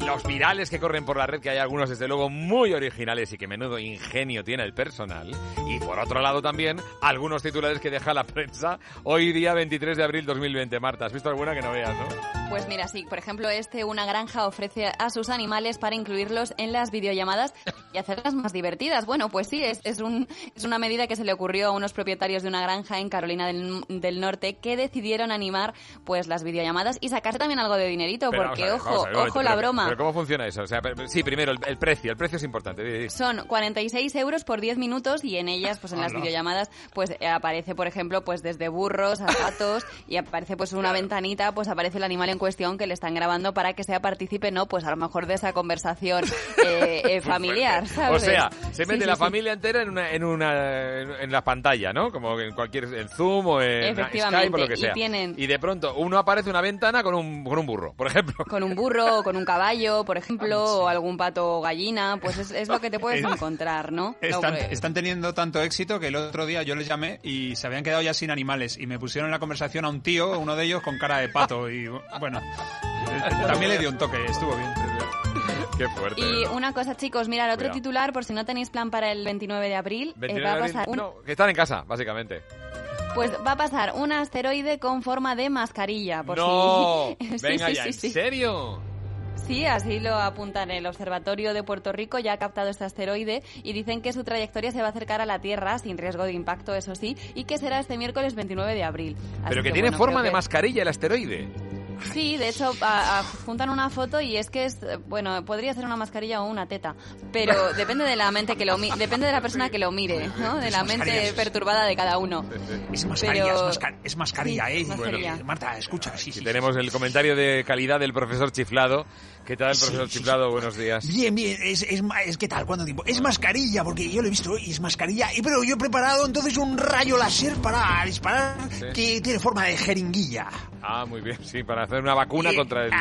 Speaker 4: Los virales que corren por la red, que hay algunos desde luego muy originales y que menudo ingenio tiene el personal. Y por otro lado también, algunos titulares que deja la prensa hoy día 23 de abril 2020. Marta, ¿has visto alguna que no veas, no?
Speaker 10: Pues mira, sí, por ejemplo, este, una granja ofrece a sus animales para incluirlos en las videollamadas y hacerlas más divertidas. Bueno, pues sí, es, es, un, es una medida que se le ocurrió a unos propietarios de una granja en Carolina del, del Norte que decidieron animar pues las videollamadas y sacarse también algo de dinerito,
Speaker 4: Pero
Speaker 10: porque
Speaker 4: ver,
Speaker 10: ojo,
Speaker 4: ver,
Speaker 10: ojo la
Speaker 4: pero-
Speaker 10: broma.
Speaker 4: Pero ¿cómo funciona eso? O sea, pero- sí, primero, el, el precio. El precio es importante.
Speaker 10: Son 46 euros por 10 minutos y en ellas, pues en las
Speaker 4: Hola.
Speaker 10: videollamadas, pues eh, aparece, por ejemplo, pues desde burros a gatos y aparece pues una ventanita, pues aparece el animal en cuestión que le están grabando para que sea partícipe, ¿no? Pues a lo mejor de esa conversación eh, eh, familiar,
Speaker 4: O
Speaker 10: ¿sabes?
Speaker 4: sea, se mete
Speaker 10: sí,
Speaker 4: la
Speaker 10: sí.
Speaker 4: familia entera en una, en una en la pantalla, ¿no? Como en cualquier en Zoom o en Skype o lo que
Speaker 10: y
Speaker 4: sea.
Speaker 10: tienen-
Speaker 4: Y de pronto uno aparece en una ventana con un, con un burro, por ejemplo.
Speaker 10: Con un burro o con un caballo, por ejemplo, o algún pato o gallina, pues es, es lo que te puedes
Speaker 6: Eh,
Speaker 10: encontrar, ¿no?
Speaker 6: Están,
Speaker 10: que-
Speaker 6: están teniendo tanto éxito que el otro día yo les llamé y se habían quedado ya sin animales y me pusieron en la conversación a un tío, uno de ellos con cara de pato y bueno, eh, también le dio un toque, estuvo bien.
Speaker 4: Qué fuerte.
Speaker 10: Y una cosa, chicos, mira, el otro
Speaker 4: Cuidado.
Speaker 10: titular, por si no tenéis plan para el 29 de abril, eh,
Speaker 4: 29
Speaker 10: va a
Speaker 4: de abril,
Speaker 10: pasar un-
Speaker 4: no, que están en casa, básicamente.
Speaker 10: Pues va a pasar un asteroide con forma de mascarilla. Por
Speaker 4: no,
Speaker 10: si...
Speaker 4: Venga
Speaker 10: sí,
Speaker 4: ya,
Speaker 10: sí,
Speaker 4: ¿en
Speaker 10: sí.
Speaker 4: serio?
Speaker 10: Sí, así lo apuntan. El Observatorio de Puerto Rico ya ha captado este asteroide y dicen que su trayectoria se va a acercar a la Tierra, sin riesgo de impacto, eso sí, y que será este miércoles 29 de abril. Así
Speaker 4: Pero que, tiene
Speaker 10: bueno,
Speaker 4: forma de
Speaker 10: que-
Speaker 4: mascarilla el asteroide.
Speaker 10: Sí, de hecho, a- a- juntan una foto y es que es, bueno, podría ser una mascarilla o una teta, pero depende de la mente que lo mi- depende de la persona que lo mire, ¿no? De la mente perturbada de cada uno.
Speaker 6: Es mascarilla,
Speaker 10: Pero-
Speaker 6: es, masca- es mascarilla,
Speaker 10: Sí,
Speaker 6: ¿eh?
Speaker 10: mascarilla.
Speaker 6: Bueno, Marta, escucha, sí,
Speaker 4: tenemos el comentario de calidad del profesor Chiflado. ¿Qué tal, profesor
Speaker 6: Sí, sí,
Speaker 4: Chiflado? Buenos días.
Speaker 6: Bien, bien, es, es, ma- es ¿qué tal? ¿Cuánto tiempo? Es mascarilla, porque yo lo he visto y es mascarilla, y pero yo he preparado entonces un rayo láser para disparar
Speaker 4: Sí.
Speaker 6: que tiene forma de jeringuilla.
Speaker 4: Ah, muy bien, sí, para hacer una vacuna
Speaker 6: Eh,
Speaker 4: contra el...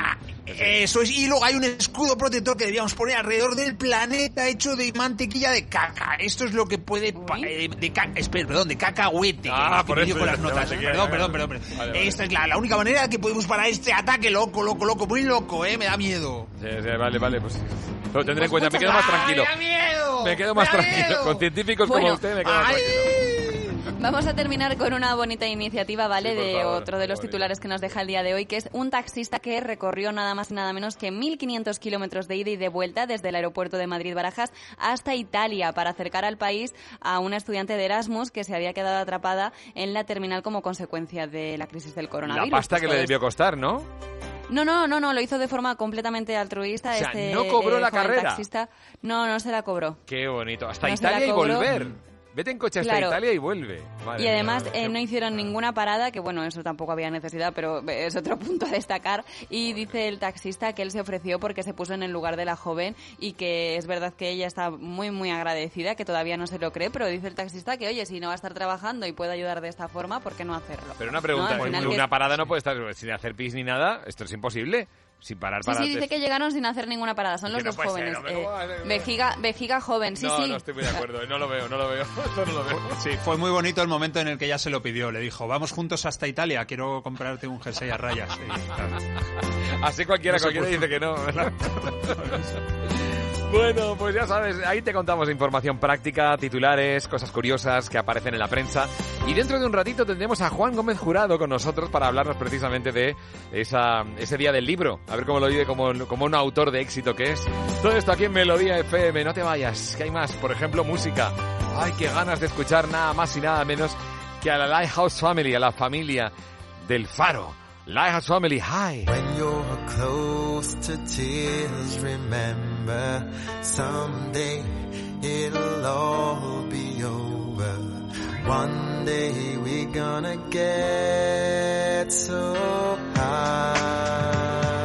Speaker 6: Eso es, y luego hay un escudo protector que debíamos poner alrededor del planeta hecho de mantequilla de caca. Esto es lo que puede... eh, de caca, espera, perdón, de cacahuete.
Speaker 4: Ah, por eso,
Speaker 6: con las notas. Perdón, perdón, perdón. perdón.
Speaker 4: Vale, vale.
Speaker 6: Esta es la, la única manera que podemos parar este ataque loco, loco, loco, muy loco, ¿eh? Me da miedo.
Speaker 4: Sí, sí, vale, vale, pues lo tendré en
Speaker 6: Pues
Speaker 4: cuenta. Me quedo más
Speaker 6: ¡Ay,
Speaker 4: tranquilo.
Speaker 6: me da miedo!
Speaker 4: Me quedo más tranquilo.
Speaker 6: miedo!
Speaker 4: Con científicos como
Speaker 10: Bueno.
Speaker 4: usted me quedo más
Speaker 6: Ay.
Speaker 4: tranquilo.
Speaker 10: Vamos a terminar con una bonita iniciativa, ¿vale?
Speaker 4: Sí,
Speaker 10: de
Speaker 4: favor,
Speaker 10: otro de los titulares que nos deja el día de hoy, que es un taxista que recorrió nada más y nada menos que 1.500 kilómetros de ida y de vuelta desde el aeropuerto de Madrid-Barajas hasta Italia para acercar al país a una estudiante de Erasmus que se había quedado atrapada en la terminal como consecuencia de la crisis del
Speaker 4: La
Speaker 10: coronavirus.
Speaker 4: pasta que le debió costar, ¿no?
Speaker 10: No, no, no, no, lo hizo de forma completamente altruista.
Speaker 4: O sea,
Speaker 10: este,
Speaker 4: ¿no cobró
Speaker 10: eh,
Speaker 4: la carrera?
Speaker 10: taxista. No, no se la cobró.
Speaker 4: Qué bonito. Hasta
Speaker 10: No
Speaker 4: Italia y volver. Vete en coche hasta
Speaker 10: Claro.
Speaker 4: Italia y vuelve. Madre
Speaker 10: Y además
Speaker 4: mía,
Speaker 10: eh, no hicieron ninguna parada, que bueno, eso tampoco había necesidad, pero es otro punto a destacar. Y dice el taxista que él se ofreció porque se puso en el lugar de la joven y que es verdad que ella está muy, muy agradecida, que todavía no se lo cree, pero dice el taxista que, oye, si no va a estar trabajando y puede ayudar de esta forma, ¿por qué no hacerlo?
Speaker 4: Pero una pregunta, una parada no puede estar sin hacer pis ni nada. Esto es imposible. Sin parar
Speaker 10: Sí,
Speaker 4: para...
Speaker 10: sí, dice que llegaron sin hacer ninguna parada. Son los
Speaker 4: no
Speaker 10: dos
Speaker 4: ser,
Speaker 10: jóvenes. eh,
Speaker 4: ¿cómo va a ser?
Speaker 10: vejiga, vejiga joven, sí,
Speaker 4: no,
Speaker 10: sí.
Speaker 4: no estoy muy de acuerdo. No lo veo, no lo veo. Esto no lo veo.
Speaker 6: Sí, fue muy bonito el momento en el que ella se lo pidió. Le dijo, vamos juntos hasta Italia, quiero comprarte un jersey a rayas. Y, claro.
Speaker 4: Así cualquiera,
Speaker 6: No
Speaker 4: cualquiera dice que no. ¿verdad? Bueno, pues ya sabes, ahí te contamos información práctica, titulares, cosas curiosas que aparecen en la prensa. Y dentro de un ratito tendremos a Juan Gómez Jurado con nosotros para hablarnos precisamente de ese día del libro. A ver cómo lo vive como, como un autor de éxito que es. Todo esto aquí en Melodía FM. No te vayas, que hay más. Por ejemplo, música. Ay, qué ganas de escuchar nada más y nada menos que a la Lighthouse Family, a la familia del Faro. Lighthouse Family, hi.
Speaker 60: When you're close to tears, remember someday it'll all be over. One day we're gonna get so high.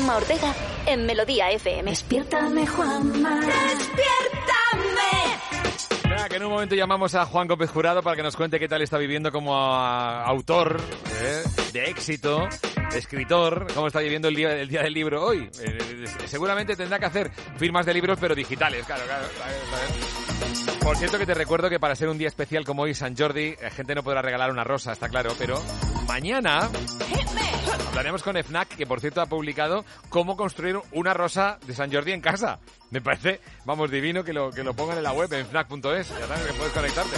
Speaker 9: Juanma Ortega en Melodía FM. Despiértame, Juanma. Despiértame.
Speaker 4: Venga, que en un momento llamamos a Juan Gómez Jurado para que nos cuente qué tal está viviendo como ah, autor ¿eh? de éxito, escritor, cómo está viviendo el día, el día del libro hoy. Eh, eh, seguramente tendrá que hacer firmas de libros, pero digitales, claro, claro. claro, claro. Por cierto que te recuerdo que para ser un día especial como hoy, San Jordi, la gente no podrá regalar una rosa, está claro, pero mañana hablaremos con FNAC, que por cierto ha publicado cómo construir una rosa de San Jordi en casa. Me parece, vamos, divino que lo, que lo pongan en la web, en FNAC.es, ya sabes que puedes conectarte.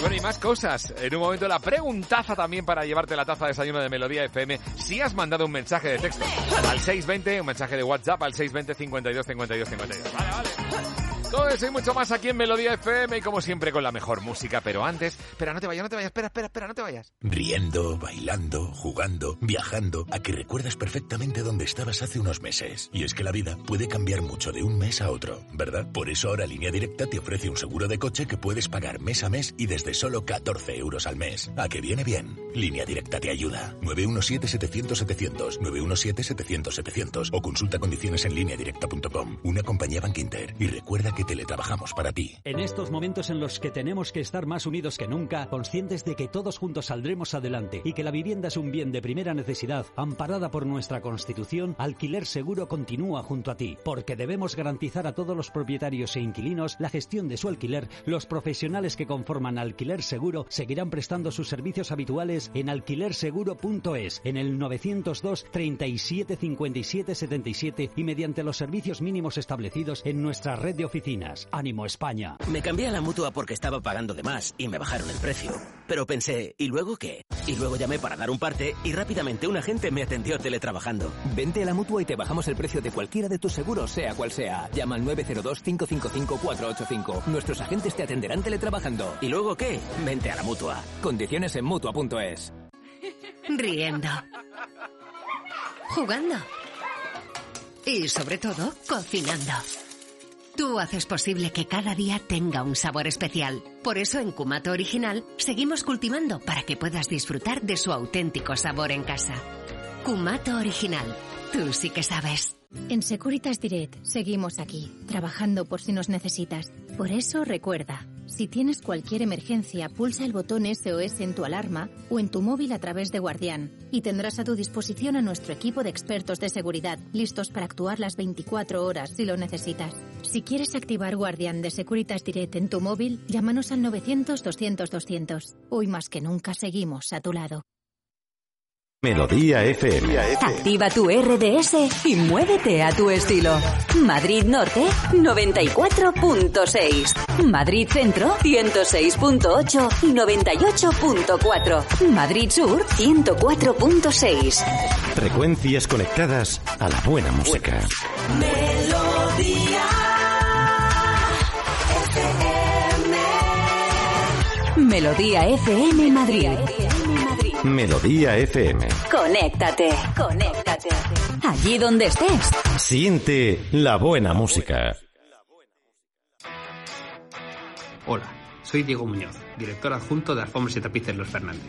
Speaker 4: Bueno, y más cosas. En un momento la preguntaza también para llevarte la taza de desayuno de Melodía FM. Si has mandado un mensaje de texto al 620, un mensaje de WhatsApp al 620 52 52 52. Vale, vale. Todo eso mucho más aquí en Melodía FM y como siempre con la mejor música. Pero antes, espera, no te vayas, no te vayas, espera, espera, espera, no te vayas.
Speaker 14: Riendo, bailando, jugando, viajando, a que recuerdas perfectamente dónde estabas hace unos meses. Y es que la vida puede cambiar mucho de un mes a otro, ¿verdad? Por eso ahora Línea Directa te ofrece un seguro de coche que puedes pagar mes a mes y desde solo 14 euros al mes. ¿A que viene bien? Línea Directa te ayuda. 917-700-700, 917-700-700 o consulta condiciones en lineadirecta.com. Una compañía Bank Inter. Y recuerda que teletrabajamos para ti.
Speaker 20: En estos momentos en los que tenemos que estar más unidos que nunca, conscientes de que todos juntos saldremos adelante y que la vivienda es un bien de primera necesidad, amparada por nuestra Constitución, Alquiler Seguro continúa junto a ti, porque debemos garantizar a todos los propietarios e inquilinos la gestión de su alquiler. Los profesionales que conforman Alquiler Seguro seguirán prestando sus servicios habituales en alquilerseguro.es, en el 902 37 57 77 y mediante los servicios mínimos establecidos en nuestra red de oficinas. Ánimo España.
Speaker 37: Me cambié a la mutua porque estaba pagando de más y me bajaron el precio. Pero pensé, ¿y luego qué? Y luego llamé para dar un parte y rápidamente un agente me atendió teletrabajando.
Speaker 61: Vente a la mutua y te bajamos el precio de cualquiera de tus seguros, sea cual sea. Llama al 902-555-485. Nuestros agentes te atenderán teletrabajando.
Speaker 37: ¿Y luego qué? Vente a la mutua.
Speaker 61: Condiciones en mutua.es.
Speaker 19: Riendo. Jugando. Y sobre todo, cocinando. Tú haces posible que cada día tenga un sabor especial. Por eso en Kumato Original seguimos cultivando para que puedas disfrutar de su auténtico sabor en casa. Kumato Original. Tú sí que sabes.
Speaker 62: En Securitas Direct seguimos aquí, trabajando por si nos necesitas. Por eso recuerda, Si tienes cualquier emergencia, pulsa el botón SOS en tu alarma o en tu móvil a través de Guardián y tendrás a tu disposición a nuestro equipo de expertos de seguridad, listos para actuar las 24 horas si lo necesitas. Si quieres activar Guardián de Securitas Direct en tu móvil, llámanos al 900-200-200. Hoy más que nunca seguimos a tu lado.
Speaker 18: Melodía FM.
Speaker 15: Activa tu RDS y muévete a tu estilo. Madrid Norte 94.6. Madrid Centro 106.8 y 98.4. Madrid Sur 104.6.
Speaker 18: Frecuencias conectadas a la buena música.
Speaker 15: Melodía Melodía FM Madrid.
Speaker 18: Melodía FM.
Speaker 15: Conéctate, conéctate. Allí donde estés.
Speaker 18: Siente la buena música.
Speaker 63: Hola, soy Diego Muñoz, director adjunto de Alfombras y Tapices Los Fernández.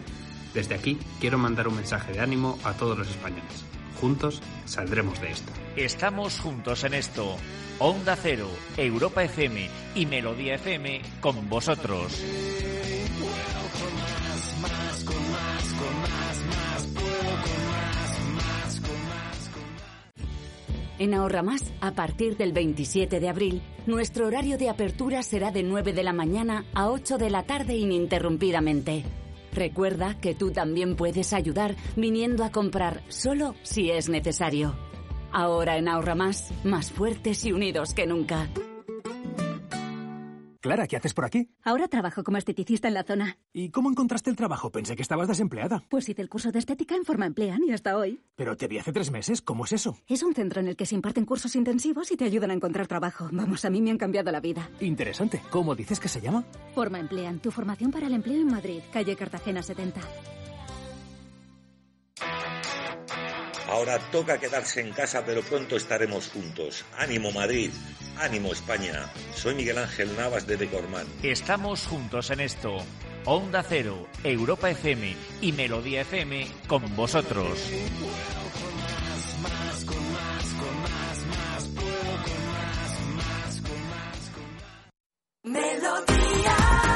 Speaker 63: Desde aquí quiero mandar un mensaje de ánimo a todos los españoles. Juntos saldremos de esto.
Speaker 43: Estamos juntos en esto. Onda Cero, Europa FM y Melodía FM con vosotros.
Speaker 15: En Ahorra Más, a partir del 27 de abril, nuestro horario de apertura será de 9 de la mañana a 8 de la tarde ininterrumpidamente. Recuerda que tú también puedes ayudar viniendo a comprar solo si es necesario. Ahora en Ahorra Más, más fuertes y unidos que nunca.
Speaker 64: Clara, ¿qué haces por aquí?
Speaker 65: Ahora trabajo como esteticista en la zona.
Speaker 64: ¿Y cómo encontraste el trabajo? Pensé que estabas desempleada.
Speaker 65: Pues hice el curso de estética en Forma Emplean y hasta hoy.
Speaker 64: Pero te vi hace tres meses. ¿Cómo es eso?
Speaker 65: Es un centro en el que se imparten cursos intensivos y te ayudan a encontrar trabajo. Vamos, a mí me han cambiado la vida.
Speaker 64: Interesante. ¿Cómo dices que se llama?
Speaker 65: Forma Emplean, tu formación para el empleo en Madrid, calle Cartagena 70.
Speaker 66: Ahora toca quedarse en casa, pero pronto estaremos juntos. Ánimo Madrid, ánimo España. Soy Miguel Ángel Navas de Decorman.
Speaker 43: Estamos juntos en esto. Onda Cero, Europa FM y Melodía FM con vosotros.
Speaker 15: Melodía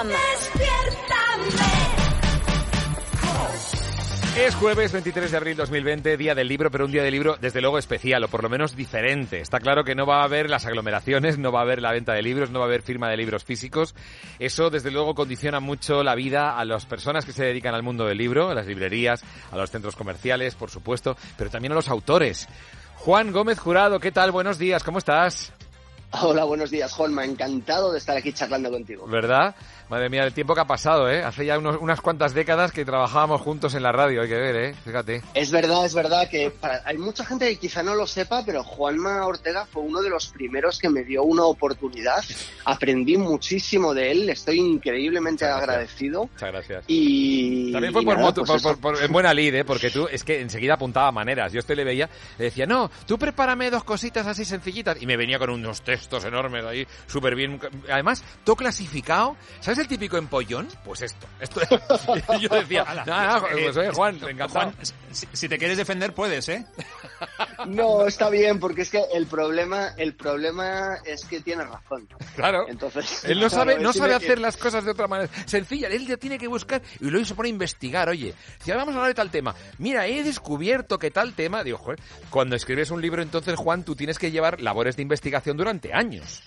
Speaker 67: Juanma.
Speaker 4: Es jueves 23 de abril 2020, día del libro, pero un día del libro desde luego especial, o por lo menos diferente. Está claro que no va a haber las aglomeraciones, no va a haber la venta de libros, no va a haber firma de libros físicos. Eso desde luego condiciona mucho la vida a las personas que se dedican al mundo del libro, a las librerías, a los centros comerciales, por supuesto, pero también a los autores. Juan Gómez Jurado, ¿qué tal? Buenos días, ¿cómo estás?
Speaker 68: Hola, buenos días, Juanma. Encantado de estar aquí charlando contigo.
Speaker 4: ¿Verdad? Madre mía, el tiempo que ha pasado, ¿eh? Hace ya unos- unas cuantas décadas que trabajábamos juntos en la radio, hay que ver, ¿eh? Fíjate.
Speaker 68: Es verdad, es verdad que para- hay mucha gente que quizá no lo sepa, pero Juanma Ortega fue uno de los primeros que me dio una oportunidad. Aprendí muchísimo de él, estoy increíblemente agradecido.
Speaker 4: Muchas gracias.
Speaker 68: Y
Speaker 4: También fue
Speaker 68: y
Speaker 4: por,
Speaker 68: nada,
Speaker 4: motu-
Speaker 68: pues
Speaker 4: por-
Speaker 68: eso.
Speaker 4: por- por- en buena lid, ¿eh? Porque tú, es que enseguida apuntaba maneras. Yo este le veía, le decía, no, tú prepárame dos cositas así sencillitas. Y me venía con unos textos enormes ahí, súper bien. Además, todo clasificado. ¿Sabes el típico empollón? Pues esto. esto yo decía,
Speaker 6: Ala,
Speaker 4: nada,
Speaker 6: eh,
Speaker 4: pues oye, Juan, encantado.
Speaker 6: Juan, si, si te quieres defender, puedes, ¿eh?
Speaker 68: No, está bien, porque es que el problema, el problema es que tienes razón.
Speaker 4: Claro.
Speaker 68: Entonces,
Speaker 4: Él no sabe, no
Speaker 68: tiene
Speaker 4: sabe
Speaker 68: que-
Speaker 4: hacer las cosas de otra manera sencilla. Él ya tiene que buscar y luego se pone a investigar. Oye, si ahora vamos a hablar de tal tema, mira, he descubierto que tal tema. Digo, joder, cuando escribes un libro, entonces, Juan, tú tienes que llevar labores de investigación durante años.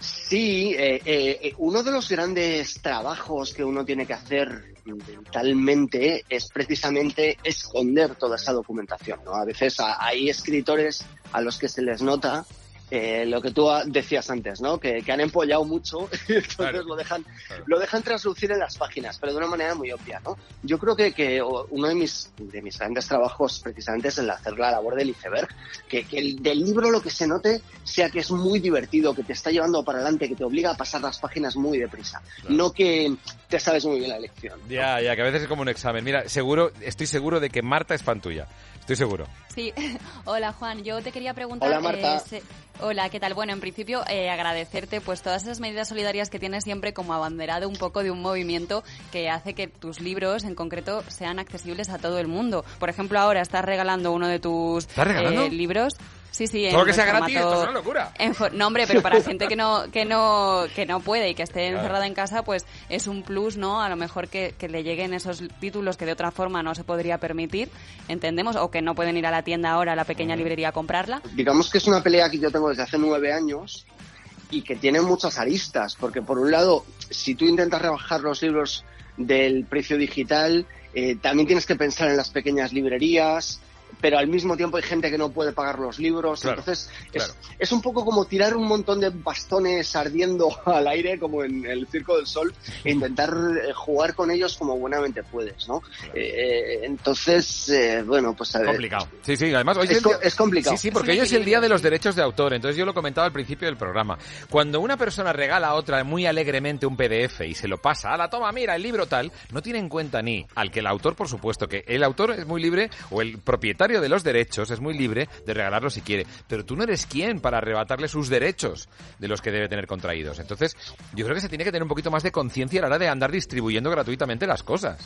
Speaker 68: Sí, eh, eh, eh, uno de los grandes trabajos que uno tiene que hacer mentalmente es precisamente esconder toda esa documentación. ¿no? A veces hay escritores a los que se les nota eh, lo que tú decías antes, ¿no? Que, que han empollado mucho y entonces
Speaker 69: Claro.
Speaker 68: lo dejan lo dejan traslucir en las páginas, pero de una manera muy obvia, ¿no? Yo creo que, que uno de mis, de mis grandes trabajos precisamente es el hacer la labor del iceberg, que, que el del libro lo que se note sea que es muy divertido, que te está llevando para adelante, que te obliga a pasar las páginas muy deprisa, no que te sabes muy bien la lección.
Speaker 4: Ya, ya, que a veces es como un examen. Mira, seguro, estoy seguro de que Marta es fan tuya. Estoy seguro.
Speaker 10: Sí, hola Juan, yo te quería preguntar...
Speaker 4: Hola, Marta.
Speaker 10: eh, se- Hola, ¿qué tal? Bueno, en principio eh, agradecerte pues todas esas medidas solidarias que tienes siempre como abanderado un poco de un movimiento que hace que tus libros en concreto sean accesibles a todo el mundo. Por ejemplo, ahora estás regalando uno de tus
Speaker 4: ¿Estás regalando?
Speaker 10: eh, libros. Sí, sí, en
Speaker 4: Todo lo que sea gratis, esto es una locura.
Speaker 10: en no, hombre, pero para gente que no, que no, que no puede y que esté
Speaker 4: Claro.
Speaker 10: encerrada en casa, pues es un plus, ¿no? A lo mejor que, que le lleguen esos títulos que de otra forma no se podría permitir, entendemos, o que no pueden ir a la tienda ahora, a la pequeña librería a comprarla.
Speaker 68: digamos que es una pelea que yo tengo desde hace nueve años y que tiene muchas aristas, porque por un lado, si tú intentas rebajar los libros del precio digital, eh, también tienes que pensar en las pequeñas librerías, pero al mismo tiempo hay gente que no puede pagar los libros,
Speaker 4: Claro,
Speaker 68: entonces es,
Speaker 4: claro.
Speaker 68: es un poco como tirar un montón de bastones ardiendo al aire, como en el Circo del Sol, e intentar eh, jugar con ellos como buenamente puedes, ¿no? Eh, entonces, eh, bueno, pues a ver.
Speaker 4: Complicado. Sí, sí, además hoy
Speaker 68: Es
Speaker 4: el día-
Speaker 68: co- es complicado.
Speaker 4: Sí, sí, porque hoy es el día de los derechos de autor. Entonces yo lo comentaba al principio del programa. Cuando una persona regala a otra muy alegremente un PDF y se lo pasa, a la toma, mira, el libro tal, no tiene en cuenta ni al que el autor, por supuesto, que el autor es muy libre, o el propietario de los derechos es muy libre de regalarlo si quiere. Pero tú no eres quien para arrebatarle sus derechos de los que debe tener contraídos. Entonces, yo creo que se tiene que tener un poquito más de conciencia a la hora de andar distribuyendo gratuitamente las cosas.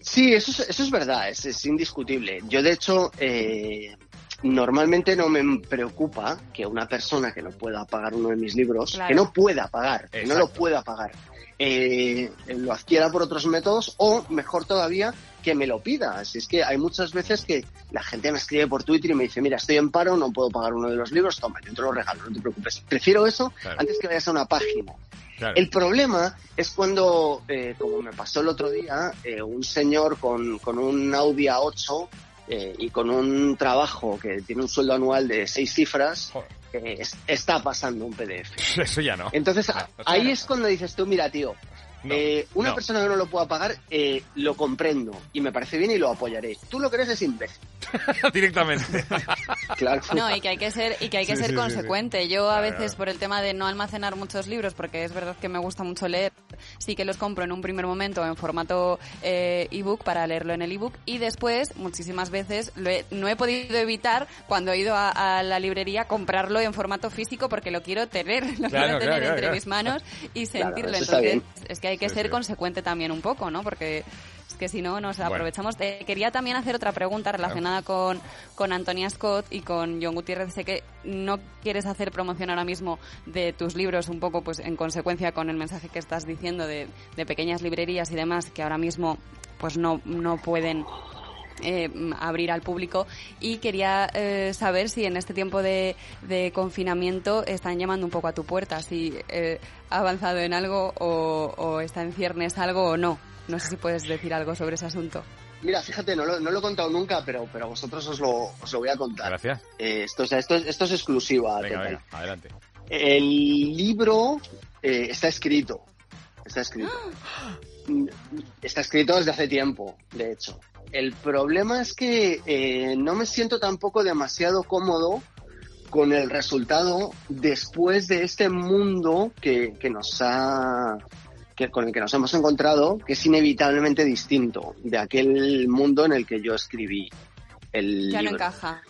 Speaker 68: Sí, eso es, eso es verdad, es, es indiscutible. Yo, de hecho, eh, normalmente no me preocupa que una persona que no pueda pagar uno de mis libros,
Speaker 69: Claro.
Speaker 68: que no pueda pagar, que no lo pueda pagar, eh, lo adquiera por otros métodos o, mejor todavía, que me lo pida. Así es que hay muchas veces que la gente me escribe por Twitter y me dice, mira, estoy en paro, no puedo pagar uno de los libros, toma, yo te lo regalo, no te preocupes. Prefiero eso
Speaker 69: Claro.
Speaker 68: antes que vayas a una página.
Speaker 69: Claro.
Speaker 68: El problema es cuando, eh, como me pasó el otro día, eh, un señor con, con un Audi A8 eh, y con un trabajo que tiene un sueldo anual de seis cifras, es- está pasando un PDF.
Speaker 4: Eso ya no.
Speaker 68: Entonces, ahí es cuando dices tú, mira, tío, eh, una
Speaker 4: no.
Speaker 68: persona que no lo pueda pagar, eh, lo comprendo y me parece bien y lo apoyaré. Tú lo que eres es imbécil.
Speaker 4: Directamente.
Speaker 68: claro.
Speaker 10: No, y que hay que ser, y que hay que
Speaker 68: Sí,
Speaker 10: ser
Speaker 68: sí, sí,
Speaker 10: consecuente. Yo a
Speaker 68: Claro,
Speaker 10: veces, por el tema de no almacenar muchos libros, porque es verdad que me gusta mucho leer, sí que los compro en un primer momento en formato eh, ebook para leerlo en el ebook y después, muchísimas veces, lo he- no he podido evitar, cuando he ido a, a la librería, comprarlo en formato físico porque lo quiero tener, lo
Speaker 68: Claro,
Speaker 10: quiero tener
Speaker 68: claro,
Speaker 10: entre
Speaker 68: claro.
Speaker 10: mis manos y sentirlo. Entonces, es que hay que
Speaker 68: Sí,
Speaker 10: ser
Speaker 68: sí.
Speaker 10: consecuente también un poco, ¿no? Porque Es que si no, nos
Speaker 4: Bueno.
Speaker 10: aprovechamos. Quería también hacer otra pregunta relacionada con, con Antonia Scott y con John Gutiérrez. Sé que no quieres hacer promoción ahora mismo de tus libros, un poco pues en consecuencia con el mensaje que estás diciendo de, de pequeñas librerías y demás que ahora mismo pues no, no pueden eh, abrir al público y quería eh, saber si en este tiempo de, de confinamiento están llamando un poco a tu puerta, si eh, ha avanzado en algo o, o está en ciernes algo o no. No sé si puedes decir algo sobre ese asunto.
Speaker 68: Mira, fíjate, no lo, no lo he contado nunca, pero, pero a vosotros os lo, os lo voy a contar.
Speaker 4: Gracias.
Speaker 68: Eh, esto, o sea, esto, es- esto es exclusiva.
Speaker 4: Venga, venga, adelante.
Speaker 68: El libro eh, está escrito. Está escrito. Está escrito desde hace tiempo, de hecho. El problema es que eh, no me siento tampoco demasiado cómodo con el resultado después de este mundo que, que nos ha que, con el que nos hemos encontrado, que es inevitablemente distinto de aquel mundo en el que yo escribí el
Speaker 10: Ya no encaja.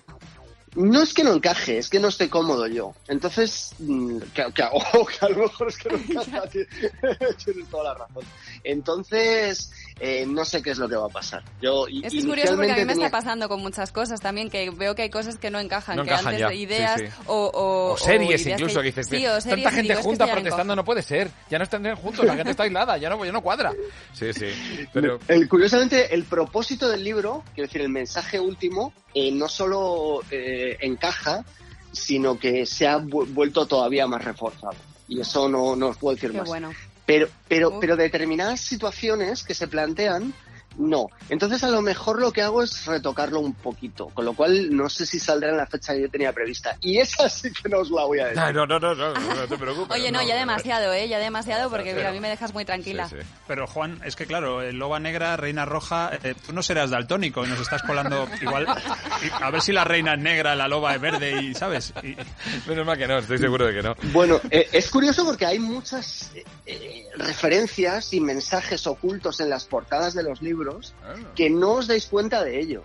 Speaker 68: No es que no encaje, es que no esté cómodo yo. Entonces, mm, que, que- a lo mejor es que no encaja, ti- tienes toda la razón. Entonces, eh, no sé qué es lo que va a pasar. Yo i-
Speaker 10: Es que es curioso porque a mí me
Speaker 68: tenía-
Speaker 10: está pasando con muchas cosas también, que veo que hay cosas que no encajan,
Speaker 4: No
Speaker 10: que
Speaker 4: encajan
Speaker 10: antes
Speaker 4: ya,
Speaker 10: de ideas
Speaker 4: sí, sí.
Speaker 10: O, o,
Speaker 4: O series
Speaker 10: ideas
Speaker 4: incluso, que dices,
Speaker 10: sí, o series,
Speaker 4: tanta gente
Speaker 10: digo, es que
Speaker 4: junta protestando no puede ser, ya no están juntos, la gente está aislada, ya no, ya no cuadra. Sí, sí, pero...
Speaker 68: El, curiosamente, el propósito del libro, quiero decir, el mensaje último, eh, no solo eh, encaja, sino que se ha vu- vuelto todavía más reforzado. Y eso no, no os puedo decir
Speaker 10: Qué
Speaker 68: más.
Speaker 10: bueno.
Speaker 68: Pero, pero, pero determinadas situaciones que se plantean, no. Entonces a lo mejor lo que hago es retocarlo un poquito, con lo cual no sé si saldrá en la fecha que yo tenía prevista. Y esa sí que no os la voy a decir.
Speaker 4: No, no, no, no, no, no te preocupes.
Speaker 10: Oye, no, ya demasiado, ¿eh? Ya demasiado porque mira, a mí me dejas muy tranquila.
Speaker 6: Pero Juan, es que claro, loba negra, reina roja, eh, tú no serás daltónico y nos estás colando igual. y a ver si la reina es negra, la loba es verde y, ¿sabes? Y-
Speaker 4: Menos mal que no, estoy seguro de que no.
Speaker 68: Bueno, eh, es curioso porque hay muchas eh, eh, referencias y mensajes ocultos en las portadas de los libros que no os dais cuenta de ellos.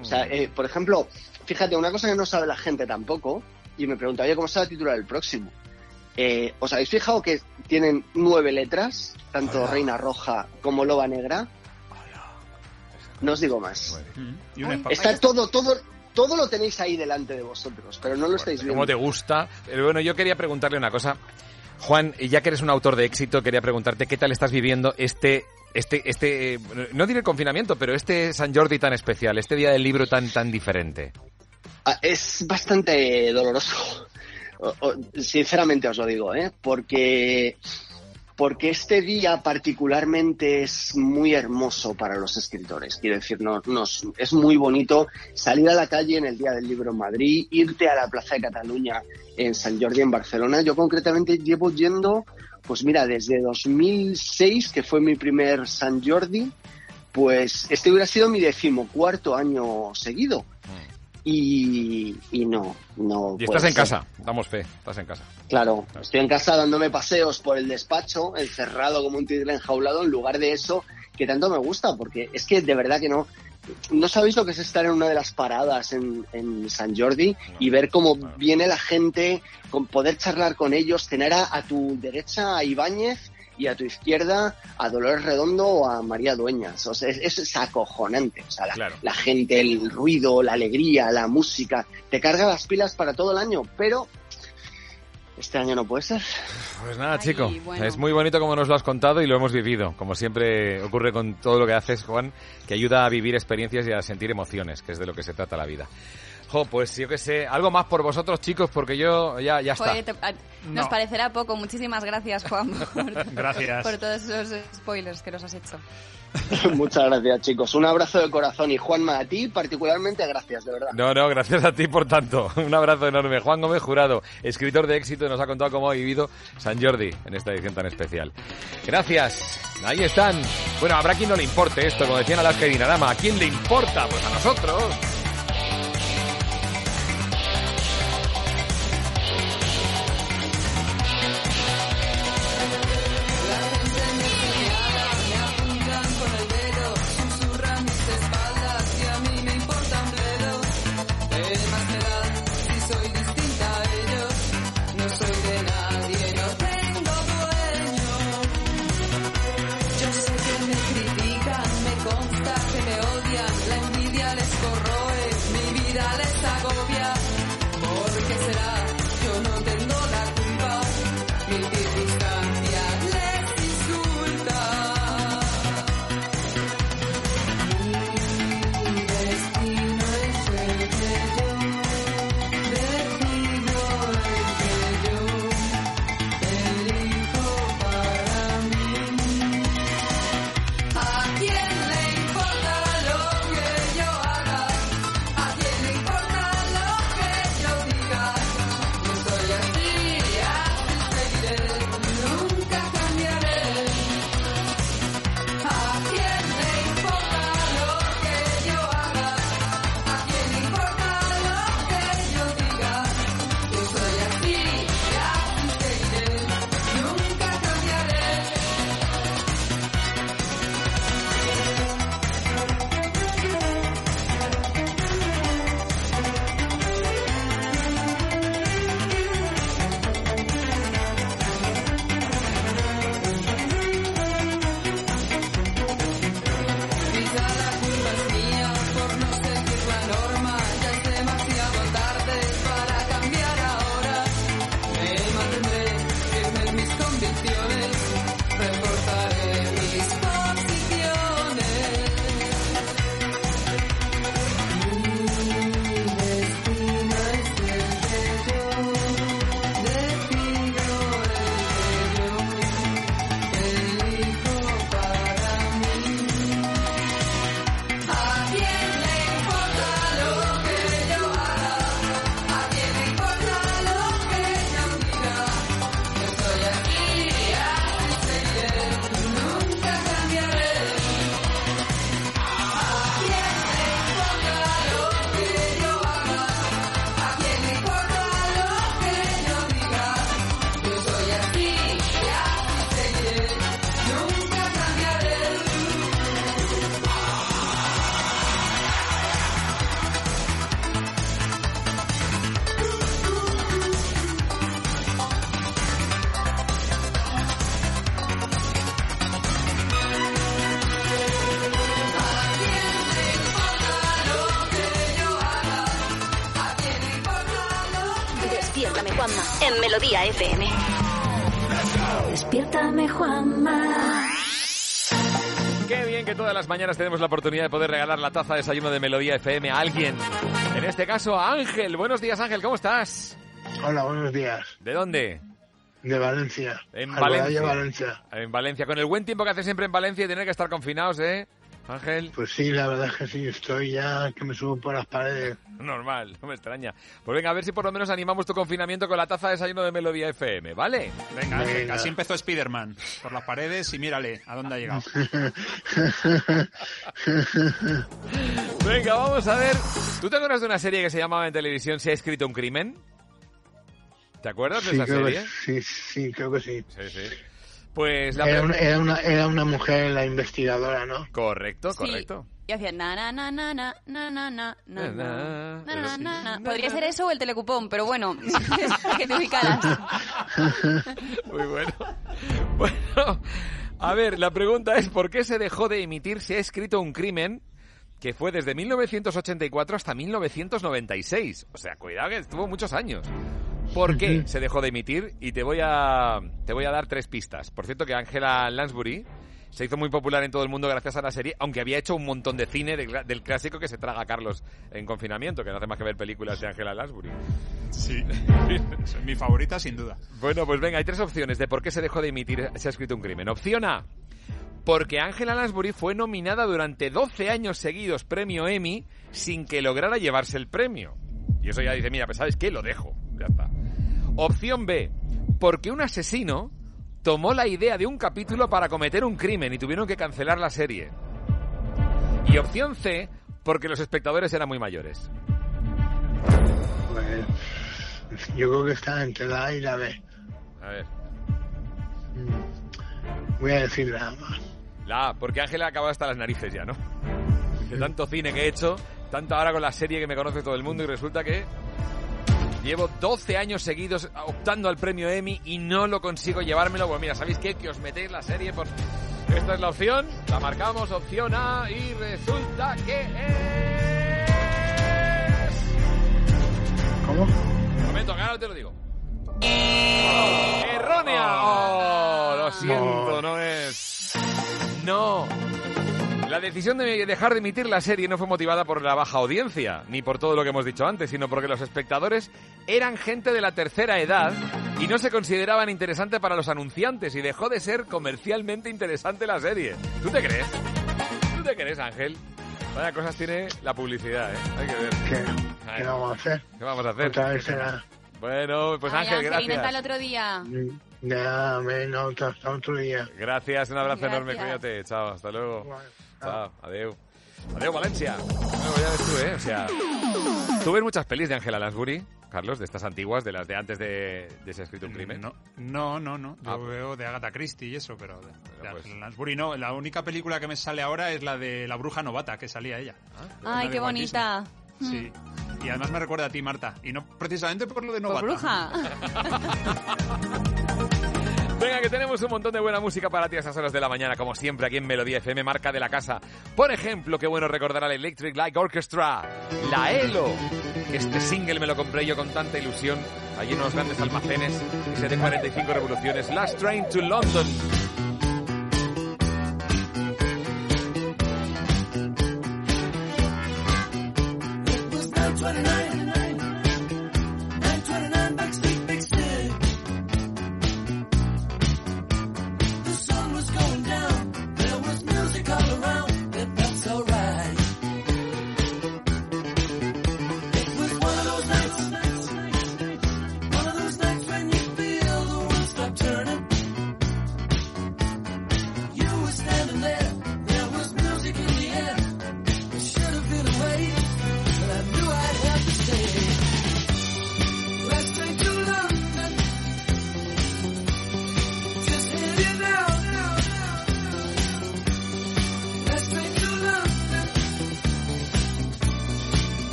Speaker 68: O sea, eh, por ejemplo, fíjate, una cosa que no sabe la gente tampoco, y me pregunta, oye, ¿cómo se va a titular el próximo? Eh, ¿Os habéis fijado que tienen nueve letras, tanto Reina Roja como Loba Negra? No os digo más.
Speaker 6: y un espa-
Speaker 68: Está todo, todo, todo lo tenéis ahí delante de vosotros, pero no lo estáis viendo.
Speaker 4: ¿Cómo te gusta? Pero bueno, yo quería preguntarle una cosa. Juan, y ya que eres un autor de éxito, quería preguntarte qué tal estás viviendo este, este, este, no diré confinamiento, pero este San Jordi tan especial, este día del libro tan, tan diferente.
Speaker 68: Ah, Es bastante doloroso. Sinceramente os lo digo, ¿eh? Porque, porque este día particularmente es muy hermoso para los escritores. Quiero decir, no- nos, es muy bonito salir a la calle en el Día del Libro en Madrid, irte a la Plaza de Cataluña en San Jordi en Barcelona. Yo concretamente llevo yendo, pues mira, desde 2006, que fue mi primer San Jordi, pues este hubiera sido mi decimocuarto año seguido. Y, y no, no.
Speaker 4: Y estás en
Speaker 68: ser.
Speaker 4: casa, damos fe, estás en casa.
Speaker 68: Claro, estoy en casa dándome paseos por el despacho, encerrado como un tigre enjaulado, en lugar de eso que tanto me gusta, porque es que de verdad que no. No sabéis lo que es estar en una de las paradas en, en San Jordi y ver cómo viene la gente, con poder charlar con ellos, tener a, a tu derecha a Ibáñez y a tu izquierda a Dolores Redondo o a María Dueñas. O sea, es, es- acojonante. O sea, la, la gente, el ruido, la alegría, la música, te carga las pilas para todo el año, pero este año no puede ser.
Speaker 4: Pues nada, chico, es muy bonito como nos lo has contado y lo hemos vivido. Como siempre ocurre con todo lo que haces, Juan, que ayuda a vivir experiencias y a sentir emociones, que es de lo que se trata la vida. Jo, pues yo que sé, algo más por vosotros, chicos, porque yo ya, ya está.
Speaker 10: Joder, te- a- nos
Speaker 4: No.
Speaker 10: parecerá poco. Muchísimas gracias, Juan, por,
Speaker 4: Gracias.
Speaker 10: por todos esos spoilers que nos has hecho.
Speaker 68: Muchas gracias, chicos. Un abrazo de corazón y Juanma, a ti particularmente gracias, de verdad.
Speaker 4: No, no, gracias a ti por tanto. Un abrazo enorme. Juan Gómez Jurado, escritor de éxito, nos ha contado cómo ha vivido San Jordi en esta edición tan especial. Gracias. Ahí están. Bueno, habrá quien no le importe esto, como decían Alaska y Dinarama. ¿A quién le importa? Pues a nosotros. Las mañanas tenemos la oportunidad de poder regalar la taza de desayuno de Melodía FM a alguien. En este caso a Ángel. Buenos días Ángel, ¿cómo estás?
Speaker 69: Hola, buenos días.
Speaker 4: ¿De dónde?
Speaker 69: De Valencia.
Speaker 4: En Valencia.
Speaker 69: Valencia.
Speaker 4: En Valencia. Con el buen tiempo que hace siempre en Valencia y tener que estar confinados, ¿eh? Ángel.
Speaker 69: Pues sí, la verdad es que sí, estoy ya que me subo por las paredes.
Speaker 4: Normal, no me extraña. Pues venga, a ver si por lo menos animamos tu confinamiento con la taza de desayuno de Melodía FM, ¿vale?
Speaker 6: Venga, así empezó Spider-Man. Por las paredes y mírale a dónde ha llegado.
Speaker 4: Venga, vamos a ver. ¿Tú te acuerdas de una serie que se llamaba en televisión Se ha escrito un crimen? ¿Te acuerdas de esa
Speaker 69: que,
Speaker 4: serie?
Speaker 69: sí, sí, creo que sí.
Speaker 4: Sí, sí. Pues la
Speaker 69: Era una, era, una, era una mujer la investigadora, ¿no?
Speaker 4: Correcto,
Speaker 10: Sí. Y hacía na na na na na na na na na
Speaker 4: Na,
Speaker 10: na na na na. Podría ser eso o el telecupón, pero bueno, que te ubicaras.
Speaker 4: Muy bueno. Bueno, a ver, la pregunta es ¿por qué se dejó de emitir Se ha escrito un crimen que fue desde 1984 hasta 1996? O sea, cuidado que estuvo muchos años. ¿Por qué se dejó de emitir? Y te voy a te voy a dar tres pistas. Por cierto que Angela Lansbury se hizo muy popular en todo el mundo gracias a la serie, aunque había hecho un montón de cine de- del clásico que se traga Carlos en confinamiento, que no hace más que ver películas de Angela Lansbury.
Speaker 6: Sí, mi favorita sin duda.
Speaker 4: Bueno, pues venga, hay tres opciones de por qué se dejó de emitir Se ha escrito un crimen. Opción A, porque Angela Lansbury fue nominada durante 12 años seguidos premio Emmy sin que lograra llevarse el premio. Y eso ya dice, mira, pues ¿sabes qué? Lo dejo. Ya está. Opción B, porque un asesino tomó la idea de un capítulo para cometer un crimen y tuvieron que cancelar la serie. Y opción C, porque los espectadores eran muy mayores.
Speaker 69: Pues yo creo que está entre la A y la B.
Speaker 4: A ver.
Speaker 69: Voy a decir la A más.
Speaker 4: La A, porque Ángela ha acabado hasta las narices ya, ¿no? De tanto cine que he hecho, tanto ahora con la serie que me conoce todo el mundo y resulta que llevo 12 años seguidos optando al premio Emmy y no lo consigo llevármelo. Pues mira, ¿sabéis qué? Que os metéis la serie por... Esta es la opción, la marcamos, opción A, y resulta que es...
Speaker 69: ¿Cómo?
Speaker 4: Un momento, ahora te lo digo. ¡Errónea! Oh, lo siento, no es... No. La decisión de dejar de emitir la serie no fue motivada por la baja audiencia, ni por todo lo que hemos dicho antes, sino porque los espectadores eran gente de la tercera edad y no se consideraban interesante para los anunciantes y dejó de ser comercialmente interesante la serie. ¿Tú te crees? ¿Tú te crees, Ángel? Vaya cosas tiene la publicidad, ¿eh? Hay que ver.
Speaker 69: ¿Qué, vamos a hacer?
Speaker 4: ¿Qué vamos a hacer?
Speaker 69: Otra vez será.
Speaker 4: Bueno, pues
Speaker 10: Ay,
Speaker 4: Ángel, gracias.
Speaker 10: al otro día.
Speaker 69: Ya, menos hasta otro día.
Speaker 4: Gracias, un abrazo
Speaker 10: Gracias.
Speaker 4: enorme, cuídate. Chao, hasta luego. Chao, adeu. Adeu, Valencia. Bueno, ya ves tú, ¿eh? O sea, ¿tú ves muchas pelis de Angela Lansbury, Carlos, de estas antiguas, de las de antes de, de Se ha escrito un crimen?
Speaker 6: No, no, no, no. Yo
Speaker 4: Ah,
Speaker 6: veo de Agatha Christie y eso, pero de, de
Speaker 4: pues-
Speaker 6: Angela Lansbury no. La única película que me sale ahora es la de La Bruja Novata, que salía ella.
Speaker 4: Ah,
Speaker 10: Ay, qué bonita.
Speaker 6: Sí. Y además me recuerda a ti, Marta. Y no precisamente por lo de
Speaker 10: Por
Speaker 6: Novata.
Speaker 10: bruja.
Speaker 4: Venga, que tenemos un montón de buena música para ti a esas horas de la mañana, como siempre, aquí en Melodía FM, marca de la casa. Por ejemplo, qué bueno recordar al Electric Light Orchestra, la ELO. Este single me lo compré yo con tanta ilusión, allí en unos grandes almacenes, 45 revoluciones, Last Train to London.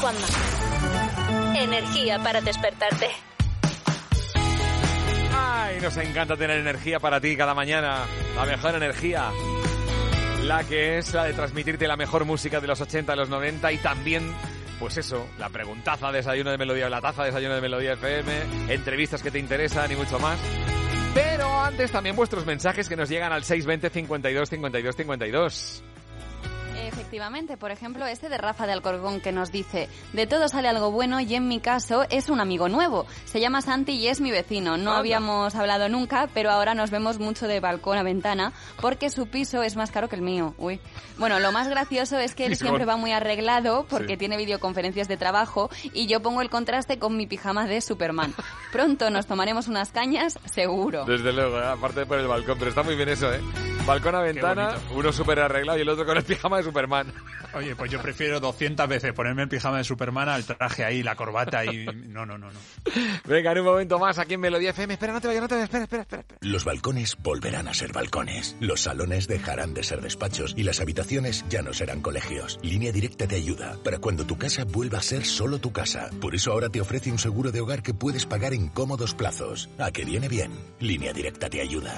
Speaker 67: Juanma. Energía para despertarte.
Speaker 4: Ay, nos encanta tener energía para ti cada mañana. La mejor energía. La que es la de transmitirte la mejor música de los 80, de los 90 y también, pues eso, la preguntaza, desayuno de melodía, la taza, desayuno de melodía FM, entrevistas que te interesan y mucho más. Pero antes también vuestros mensajes que nos llegan al 620 52 52 52.
Speaker 10: Efectivamente, por ejemplo, este de Rafa de Alcorcón que nos dice, de todo sale algo bueno y en mi caso es un amigo nuevo. Se llama Santi y es mi vecino. No habíamos hablado nunca, pero ahora nos vemos mucho de balcón a ventana porque su piso es más caro que el mío. Uy. Bueno, lo más gracioso es que él siempre va muy arreglado porque
Speaker 70: Sí.
Speaker 10: tiene videoconferencias de trabajo y yo pongo el contraste con mi pijama de Superman. Pronto nos tomaremos unas cañas, seguro.
Speaker 4: Desde luego, ¿eh? aparte por el balcón, pero está muy bien eso, ¿eh? Balcón a ventana, uno súper arreglado y el otro con el pijama de Superman.
Speaker 6: Oye, pues yo prefiero 200 veces ponerme el pijama de Superman al traje ahí, la corbata y... No, no, no, no.
Speaker 4: Venga, en un momento más aquí en Melodía FM. Espera, no te vayas, no te vayas, espera, espera, espera.
Speaker 71: Los balcones volverán a ser balcones. Los salones dejarán de ser despachos y las habitaciones ya no serán colegios. Línea Directa te ayuda para cuando tu casa vuelva a ser solo tu casa. Por eso ahora te ofrece un seguro de hogar que puedes pagar en cómodos plazos. ¿A que viene bien? Línea Directa te ayuda.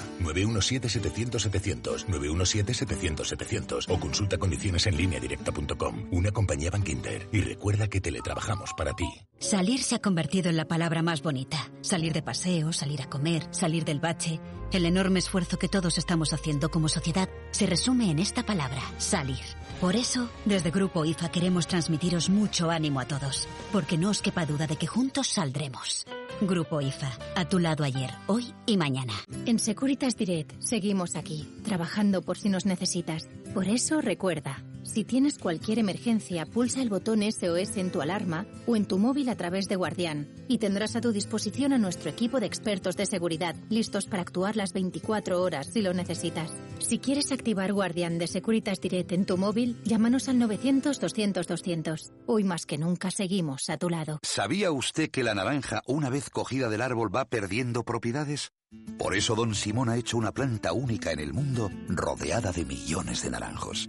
Speaker 71: 917-700-700. 917-700-700. O consulta condiciones en línea directa.com. Una compañía Bankinter. Y recuerda que teletrabajamos para ti.
Speaker 9: Salir se ha convertido en la palabra más bonita. Salir de paseo, salir a comer, salir del bache. El enorme esfuerzo que todos estamos haciendo como sociedad se resume en esta palabra, salir. Por eso, desde Grupo IFA queremos transmitiros mucho ánimo a todos, porque no os quepa duda de que juntos saldremos. Grupo IFA, a tu lado ayer, hoy y mañana.
Speaker 72: En Securitas Direct seguimos aquí, trabajando por si nos necesitas. Por eso recuerda, si tienes cualquier emergencia, pulsa el botón SOS en tu alarma o en tu móvil a través de Guardián y tendrás a tu disposición a nuestro equipo de expertos de seguridad, listos para actuar las 24 horas si lo necesitas. Si quieres activar Guardián de Securitas Direct en tu móvil, llámanos al 900-200-200. Hoy más que nunca seguimos a tu lado.
Speaker 73: ¿Sabía usted que la naranja, una vez cogida del árbol, va perdiendo propiedades? Por eso Don Simón ha hecho una planta única en el mundo, rodeada de millones de naranjos.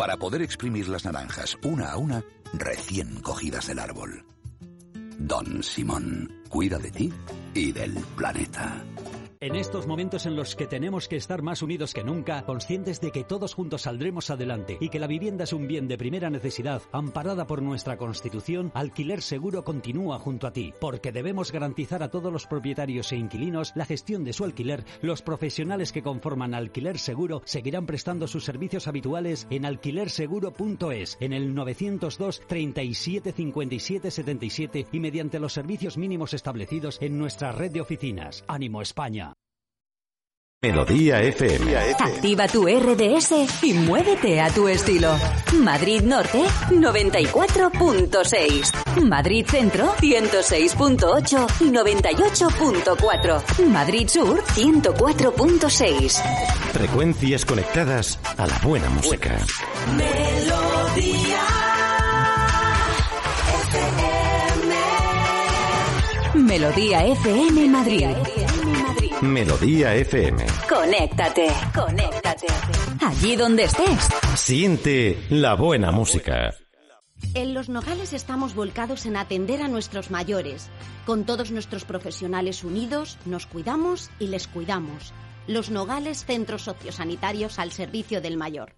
Speaker 73: Para poder exprimir las naranjas una a una, recién cogidas del árbol. Don Simón, cuida de ti y del planeta.
Speaker 20: En estos momentos en los que tenemos que estar más unidos que nunca, conscientes de que todos juntos saldremos adelante y que la vivienda es un bien de primera necesidad, amparada por nuestra Constitución, Alquiler Seguro continúa junto a ti, porque debemos garantizar a todos los propietarios e inquilinos la gestión de su alquiler. Los profesionales que conforman Alquiler Seguro seguirán prestando sus servicios habituales en alquilerseguro.es, en el 902 37 57 77 y mediante los servicios mínimos establecidos en nuestra red de oficinas. Ánimo España.
Speaker 18: Melodía FM.
Speaker 15: Activa tu RDS y muévete a tu estilo. Madrid Norte 94.6. Madrid Centro 106.8 y 98.4. Madrid Sur 104.6.
Speaker 18: Frecuencias conectadas a la buena música.
Speaker 15: Melodía FM Madrid.
Speaker 18: Melodía FM.
Speaker 15: Conéctate, conéctate. Allí donde estés.
Speaker 18: Siente la buena música.
Speaker 74: En Los Nogales estamos volcados en atender a nuestros mayores. Con todos nuestros profesionales unidos, nos cuidamos y les cuidamos. Los Nogales Centros Sociosanitarios al servicio del mayor.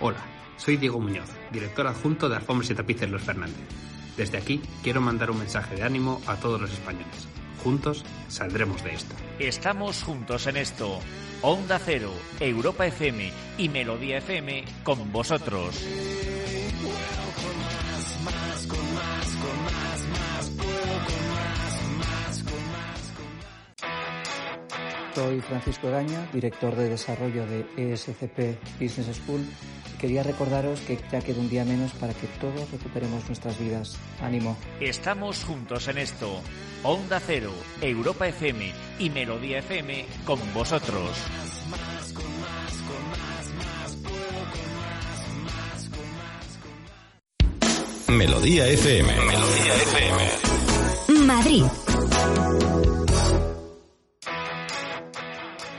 Speaker 75: Hola, soy Diego Muñoz, director adjunto de Alfombras y Tapices Los Fernández. Desde aquí quiero mandar un mensaje de ánimo a todos los españoles. Juntos saldremos de esto.
Speaker 43: Estamos juntos en esto. Onda Cero, Europa FM y Melodía FM con vosotros.
Speaker 76: Soy Francisco Gaña, director de desarrollo de ESCP Business School. Quería recordaros que ya queda un día menos para que todos recuperemos nuestras vidas. Ánimo.
Speaker 43: Estamos juntos en esto. Onda Cero, Europa FM y Melodía FM con vosotros.
Speaker 18: Melodía FM. Melodía FM.
Speaker 15: Madrid.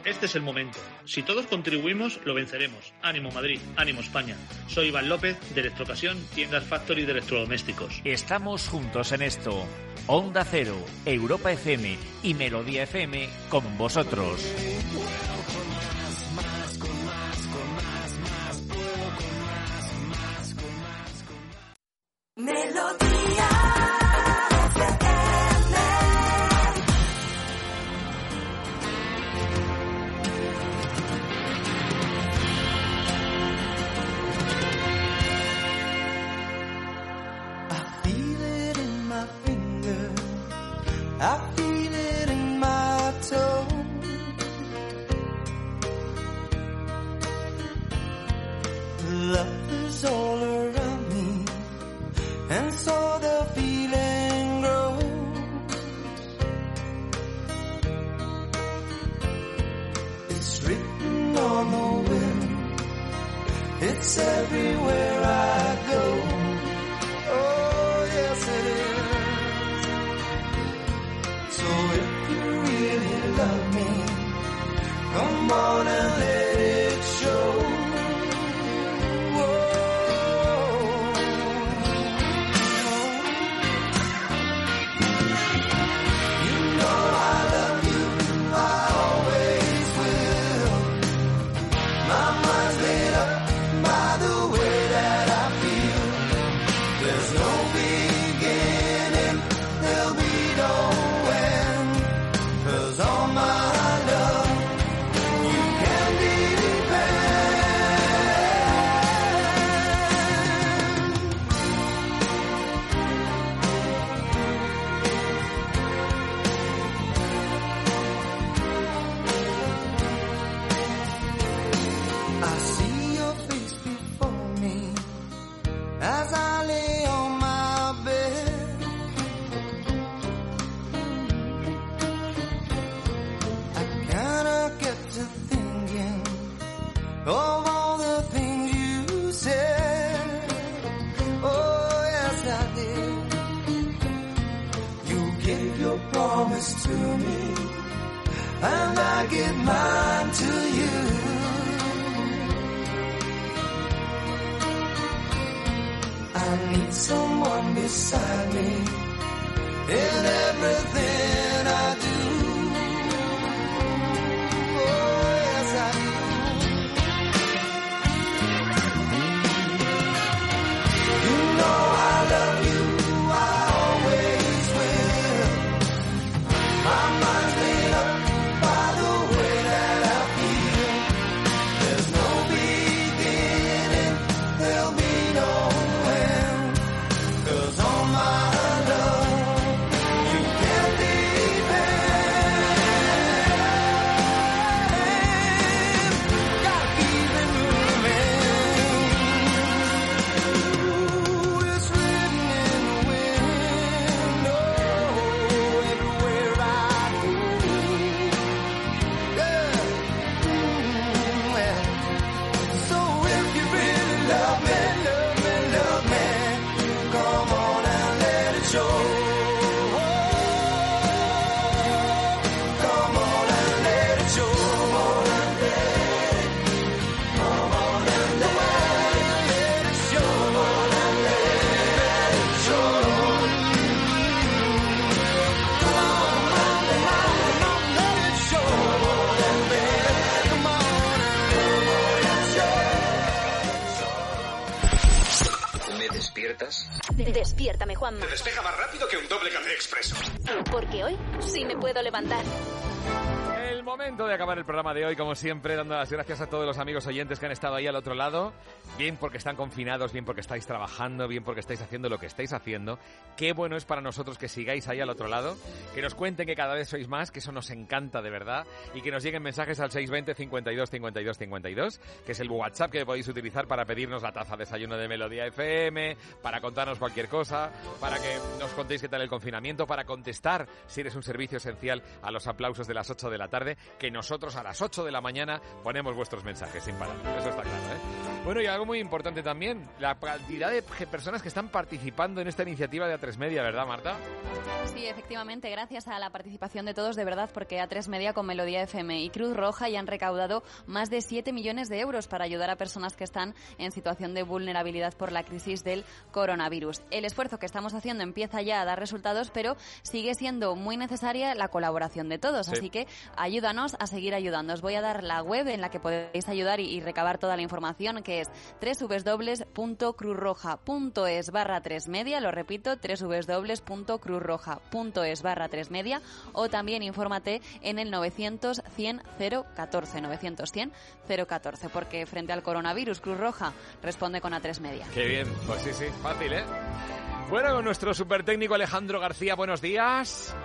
Speaker 77: Este
Speaker 78: es el momento. Si todos contribuimos, lo venceremos. Ánimo Madrid, ánimo España. Soy Iván López de Electrocasión, tiendas Factory de electrodomésticos.
Speaker 43: Estamos juntos en esto. Onda Cero, Europa FM y Melodía FM con vosotros.
Speaker 50: Melodía.
Speaker 46: I feel it in my toe. Love is all around me, and so the feeling grows. It's written on the wind. It's everywhere I go. Love me, come on and let
Speaker 4: siempre, dando las gracias a todos los amigos oyentes que han estado ahí al otro lado. Bien porque están confinados, bien porque estáis trabajando, bien porque estáis haciendo lo que estáis haciendo. Qué bueno es para nosotros que sigáis ahí al otro lado, que nos cuenten que cada vez sois más, que eso nos encanta de verdad, y que nos lleguen mensajes al 620 52 52 52, que es el WhatsApp que podéis utilizar para pedirnos la taza de desayuno de Melodía FM, para contarnos cualquier cosa, para que nos contéis qué tal el confinamiento, para contestar si eres un servicio esencial a los aplausos de las 8 de la tarde. que nosotros a las 8 de la mañana ponemos vuestros mensajes sin parar. Eso está claro, ¿eh? Bueno, y algo muy importante también, la cantidad de personas que están participando en esta iniciativa de A3 Media, ¿verdad, Marta?
Speaker 10: Sí, efectivamente, gracias a la participación de todos, de verdad, porque A3 Media con Melodía FM y Cruz Roja ya han recaudado más de 7 millones de euros para ayudar a personas que están en situación de vulnerabilidad por la crisis del coronavirus. El esfuerzo que estamos haciendo empieza ya a dar resultados, pero sigue siendo muy necesaria la colaboración de todos.
Speaker 79: Sí.
Speaker 10: Así que ayúdanos a seguir ayudando. Os voy a dar la web en la que podéis ayudar y, y recabar toda la información, que es www.cruzroja.es barra 3 media. Lo repito, www.cruzroja.es barra 3 media. O también infórmate en el 900 100 014. 900 100 014. Porque frente al coronavirus, Cruz Roja responde con A3 media.
Speaker 4: Qué bien, pues sí, sí, fácil, ¿eh? Bueno, nuestro super técnico Alejandro García, buenos días.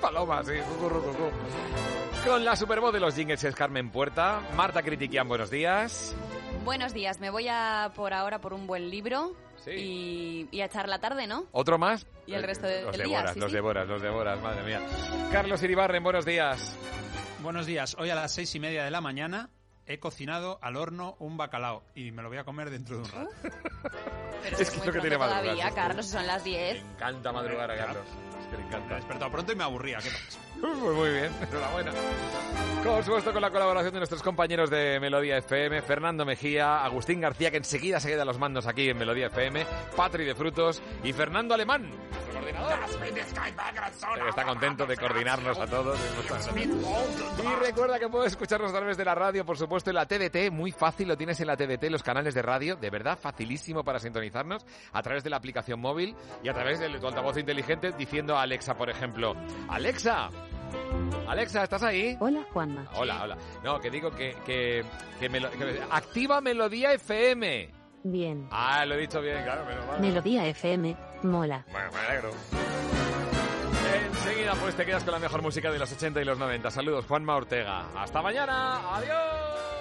Speaker 4: Paloma, sí. Con la supervoz de los jingles es Carmen Puerta. Marta Critiquian, buenos días.
Speaker 10: Buenos días, me voy a por ahora por un buen libro y, y a echar la tarde, ¿no?
Speaker 4: ¿Otro más?
Speaker 10: Y el resto del
Speaker 4: Los
Speaker 10: día,
Speaker 4: devoras,
Speaker 10: sí,
Speaker 4: los
Speaker 10: sí.
Speaker 4: devoras, los devoras, madre mía. Carlos Iribarren, buenos días.
Speaker 6: Buenos días. Hoy a las seis y media de la mañana he cocinado al horno un bacalao y me lo voy a comer dentro de un rato.
Speaker 10: Pero
Speaker 4: Es que es lo que tiene madrugar,
Speaker 10: todavía,
Speaker 4: sí.
Speaker 10: Carlos, son las 10.
Speaker 4: Me encanta madrugar a Carlos. Que encanta.
Speaker 6: Me he despertado pronto y me aburría. ¿Qué pasa?
Speaker 4: Pues muy bien, enhorabuena. Por supuesto, con la colaboración de nuestros compañeros de Melodía FM, Fernando Mejía, Agustín García, que enseguida se queda los mandos aquí en Melodía FM, Patri de Frutos y Fernando Alemán, nuestro coordinador. Está contento de coordinarnos a todos. Y recuerda que puedes escucharnos a través de la radio, por supuesto, en la TDT. Muy fácil, lo tienes en la TDT, los canales de radio. De verdad, facilísimo para sintonizarnos a través de la aplicación móvil y a través de tu altavoz inteligente diciendo a Alexa, por ejemplo, Alexa, Alexa, ¿estás ahí?
Speaker 80: Hola, Juanma.
Speaker 4: Hola, hola. No, que digo que, que, que, melo- que- activa Melodía FM.
Speaker 80: Bien.
Speaker 4: Ah, lo he dicho bien, claro, menos mal.
Speaker 80: Melodía FM, mola.
Speaker 4: Bueno, me alegro. Enseguida pues te quedas con la mejor música de los 80 y los 90. Saludos, Juanma Ortega. Hasta mañana. Adiós.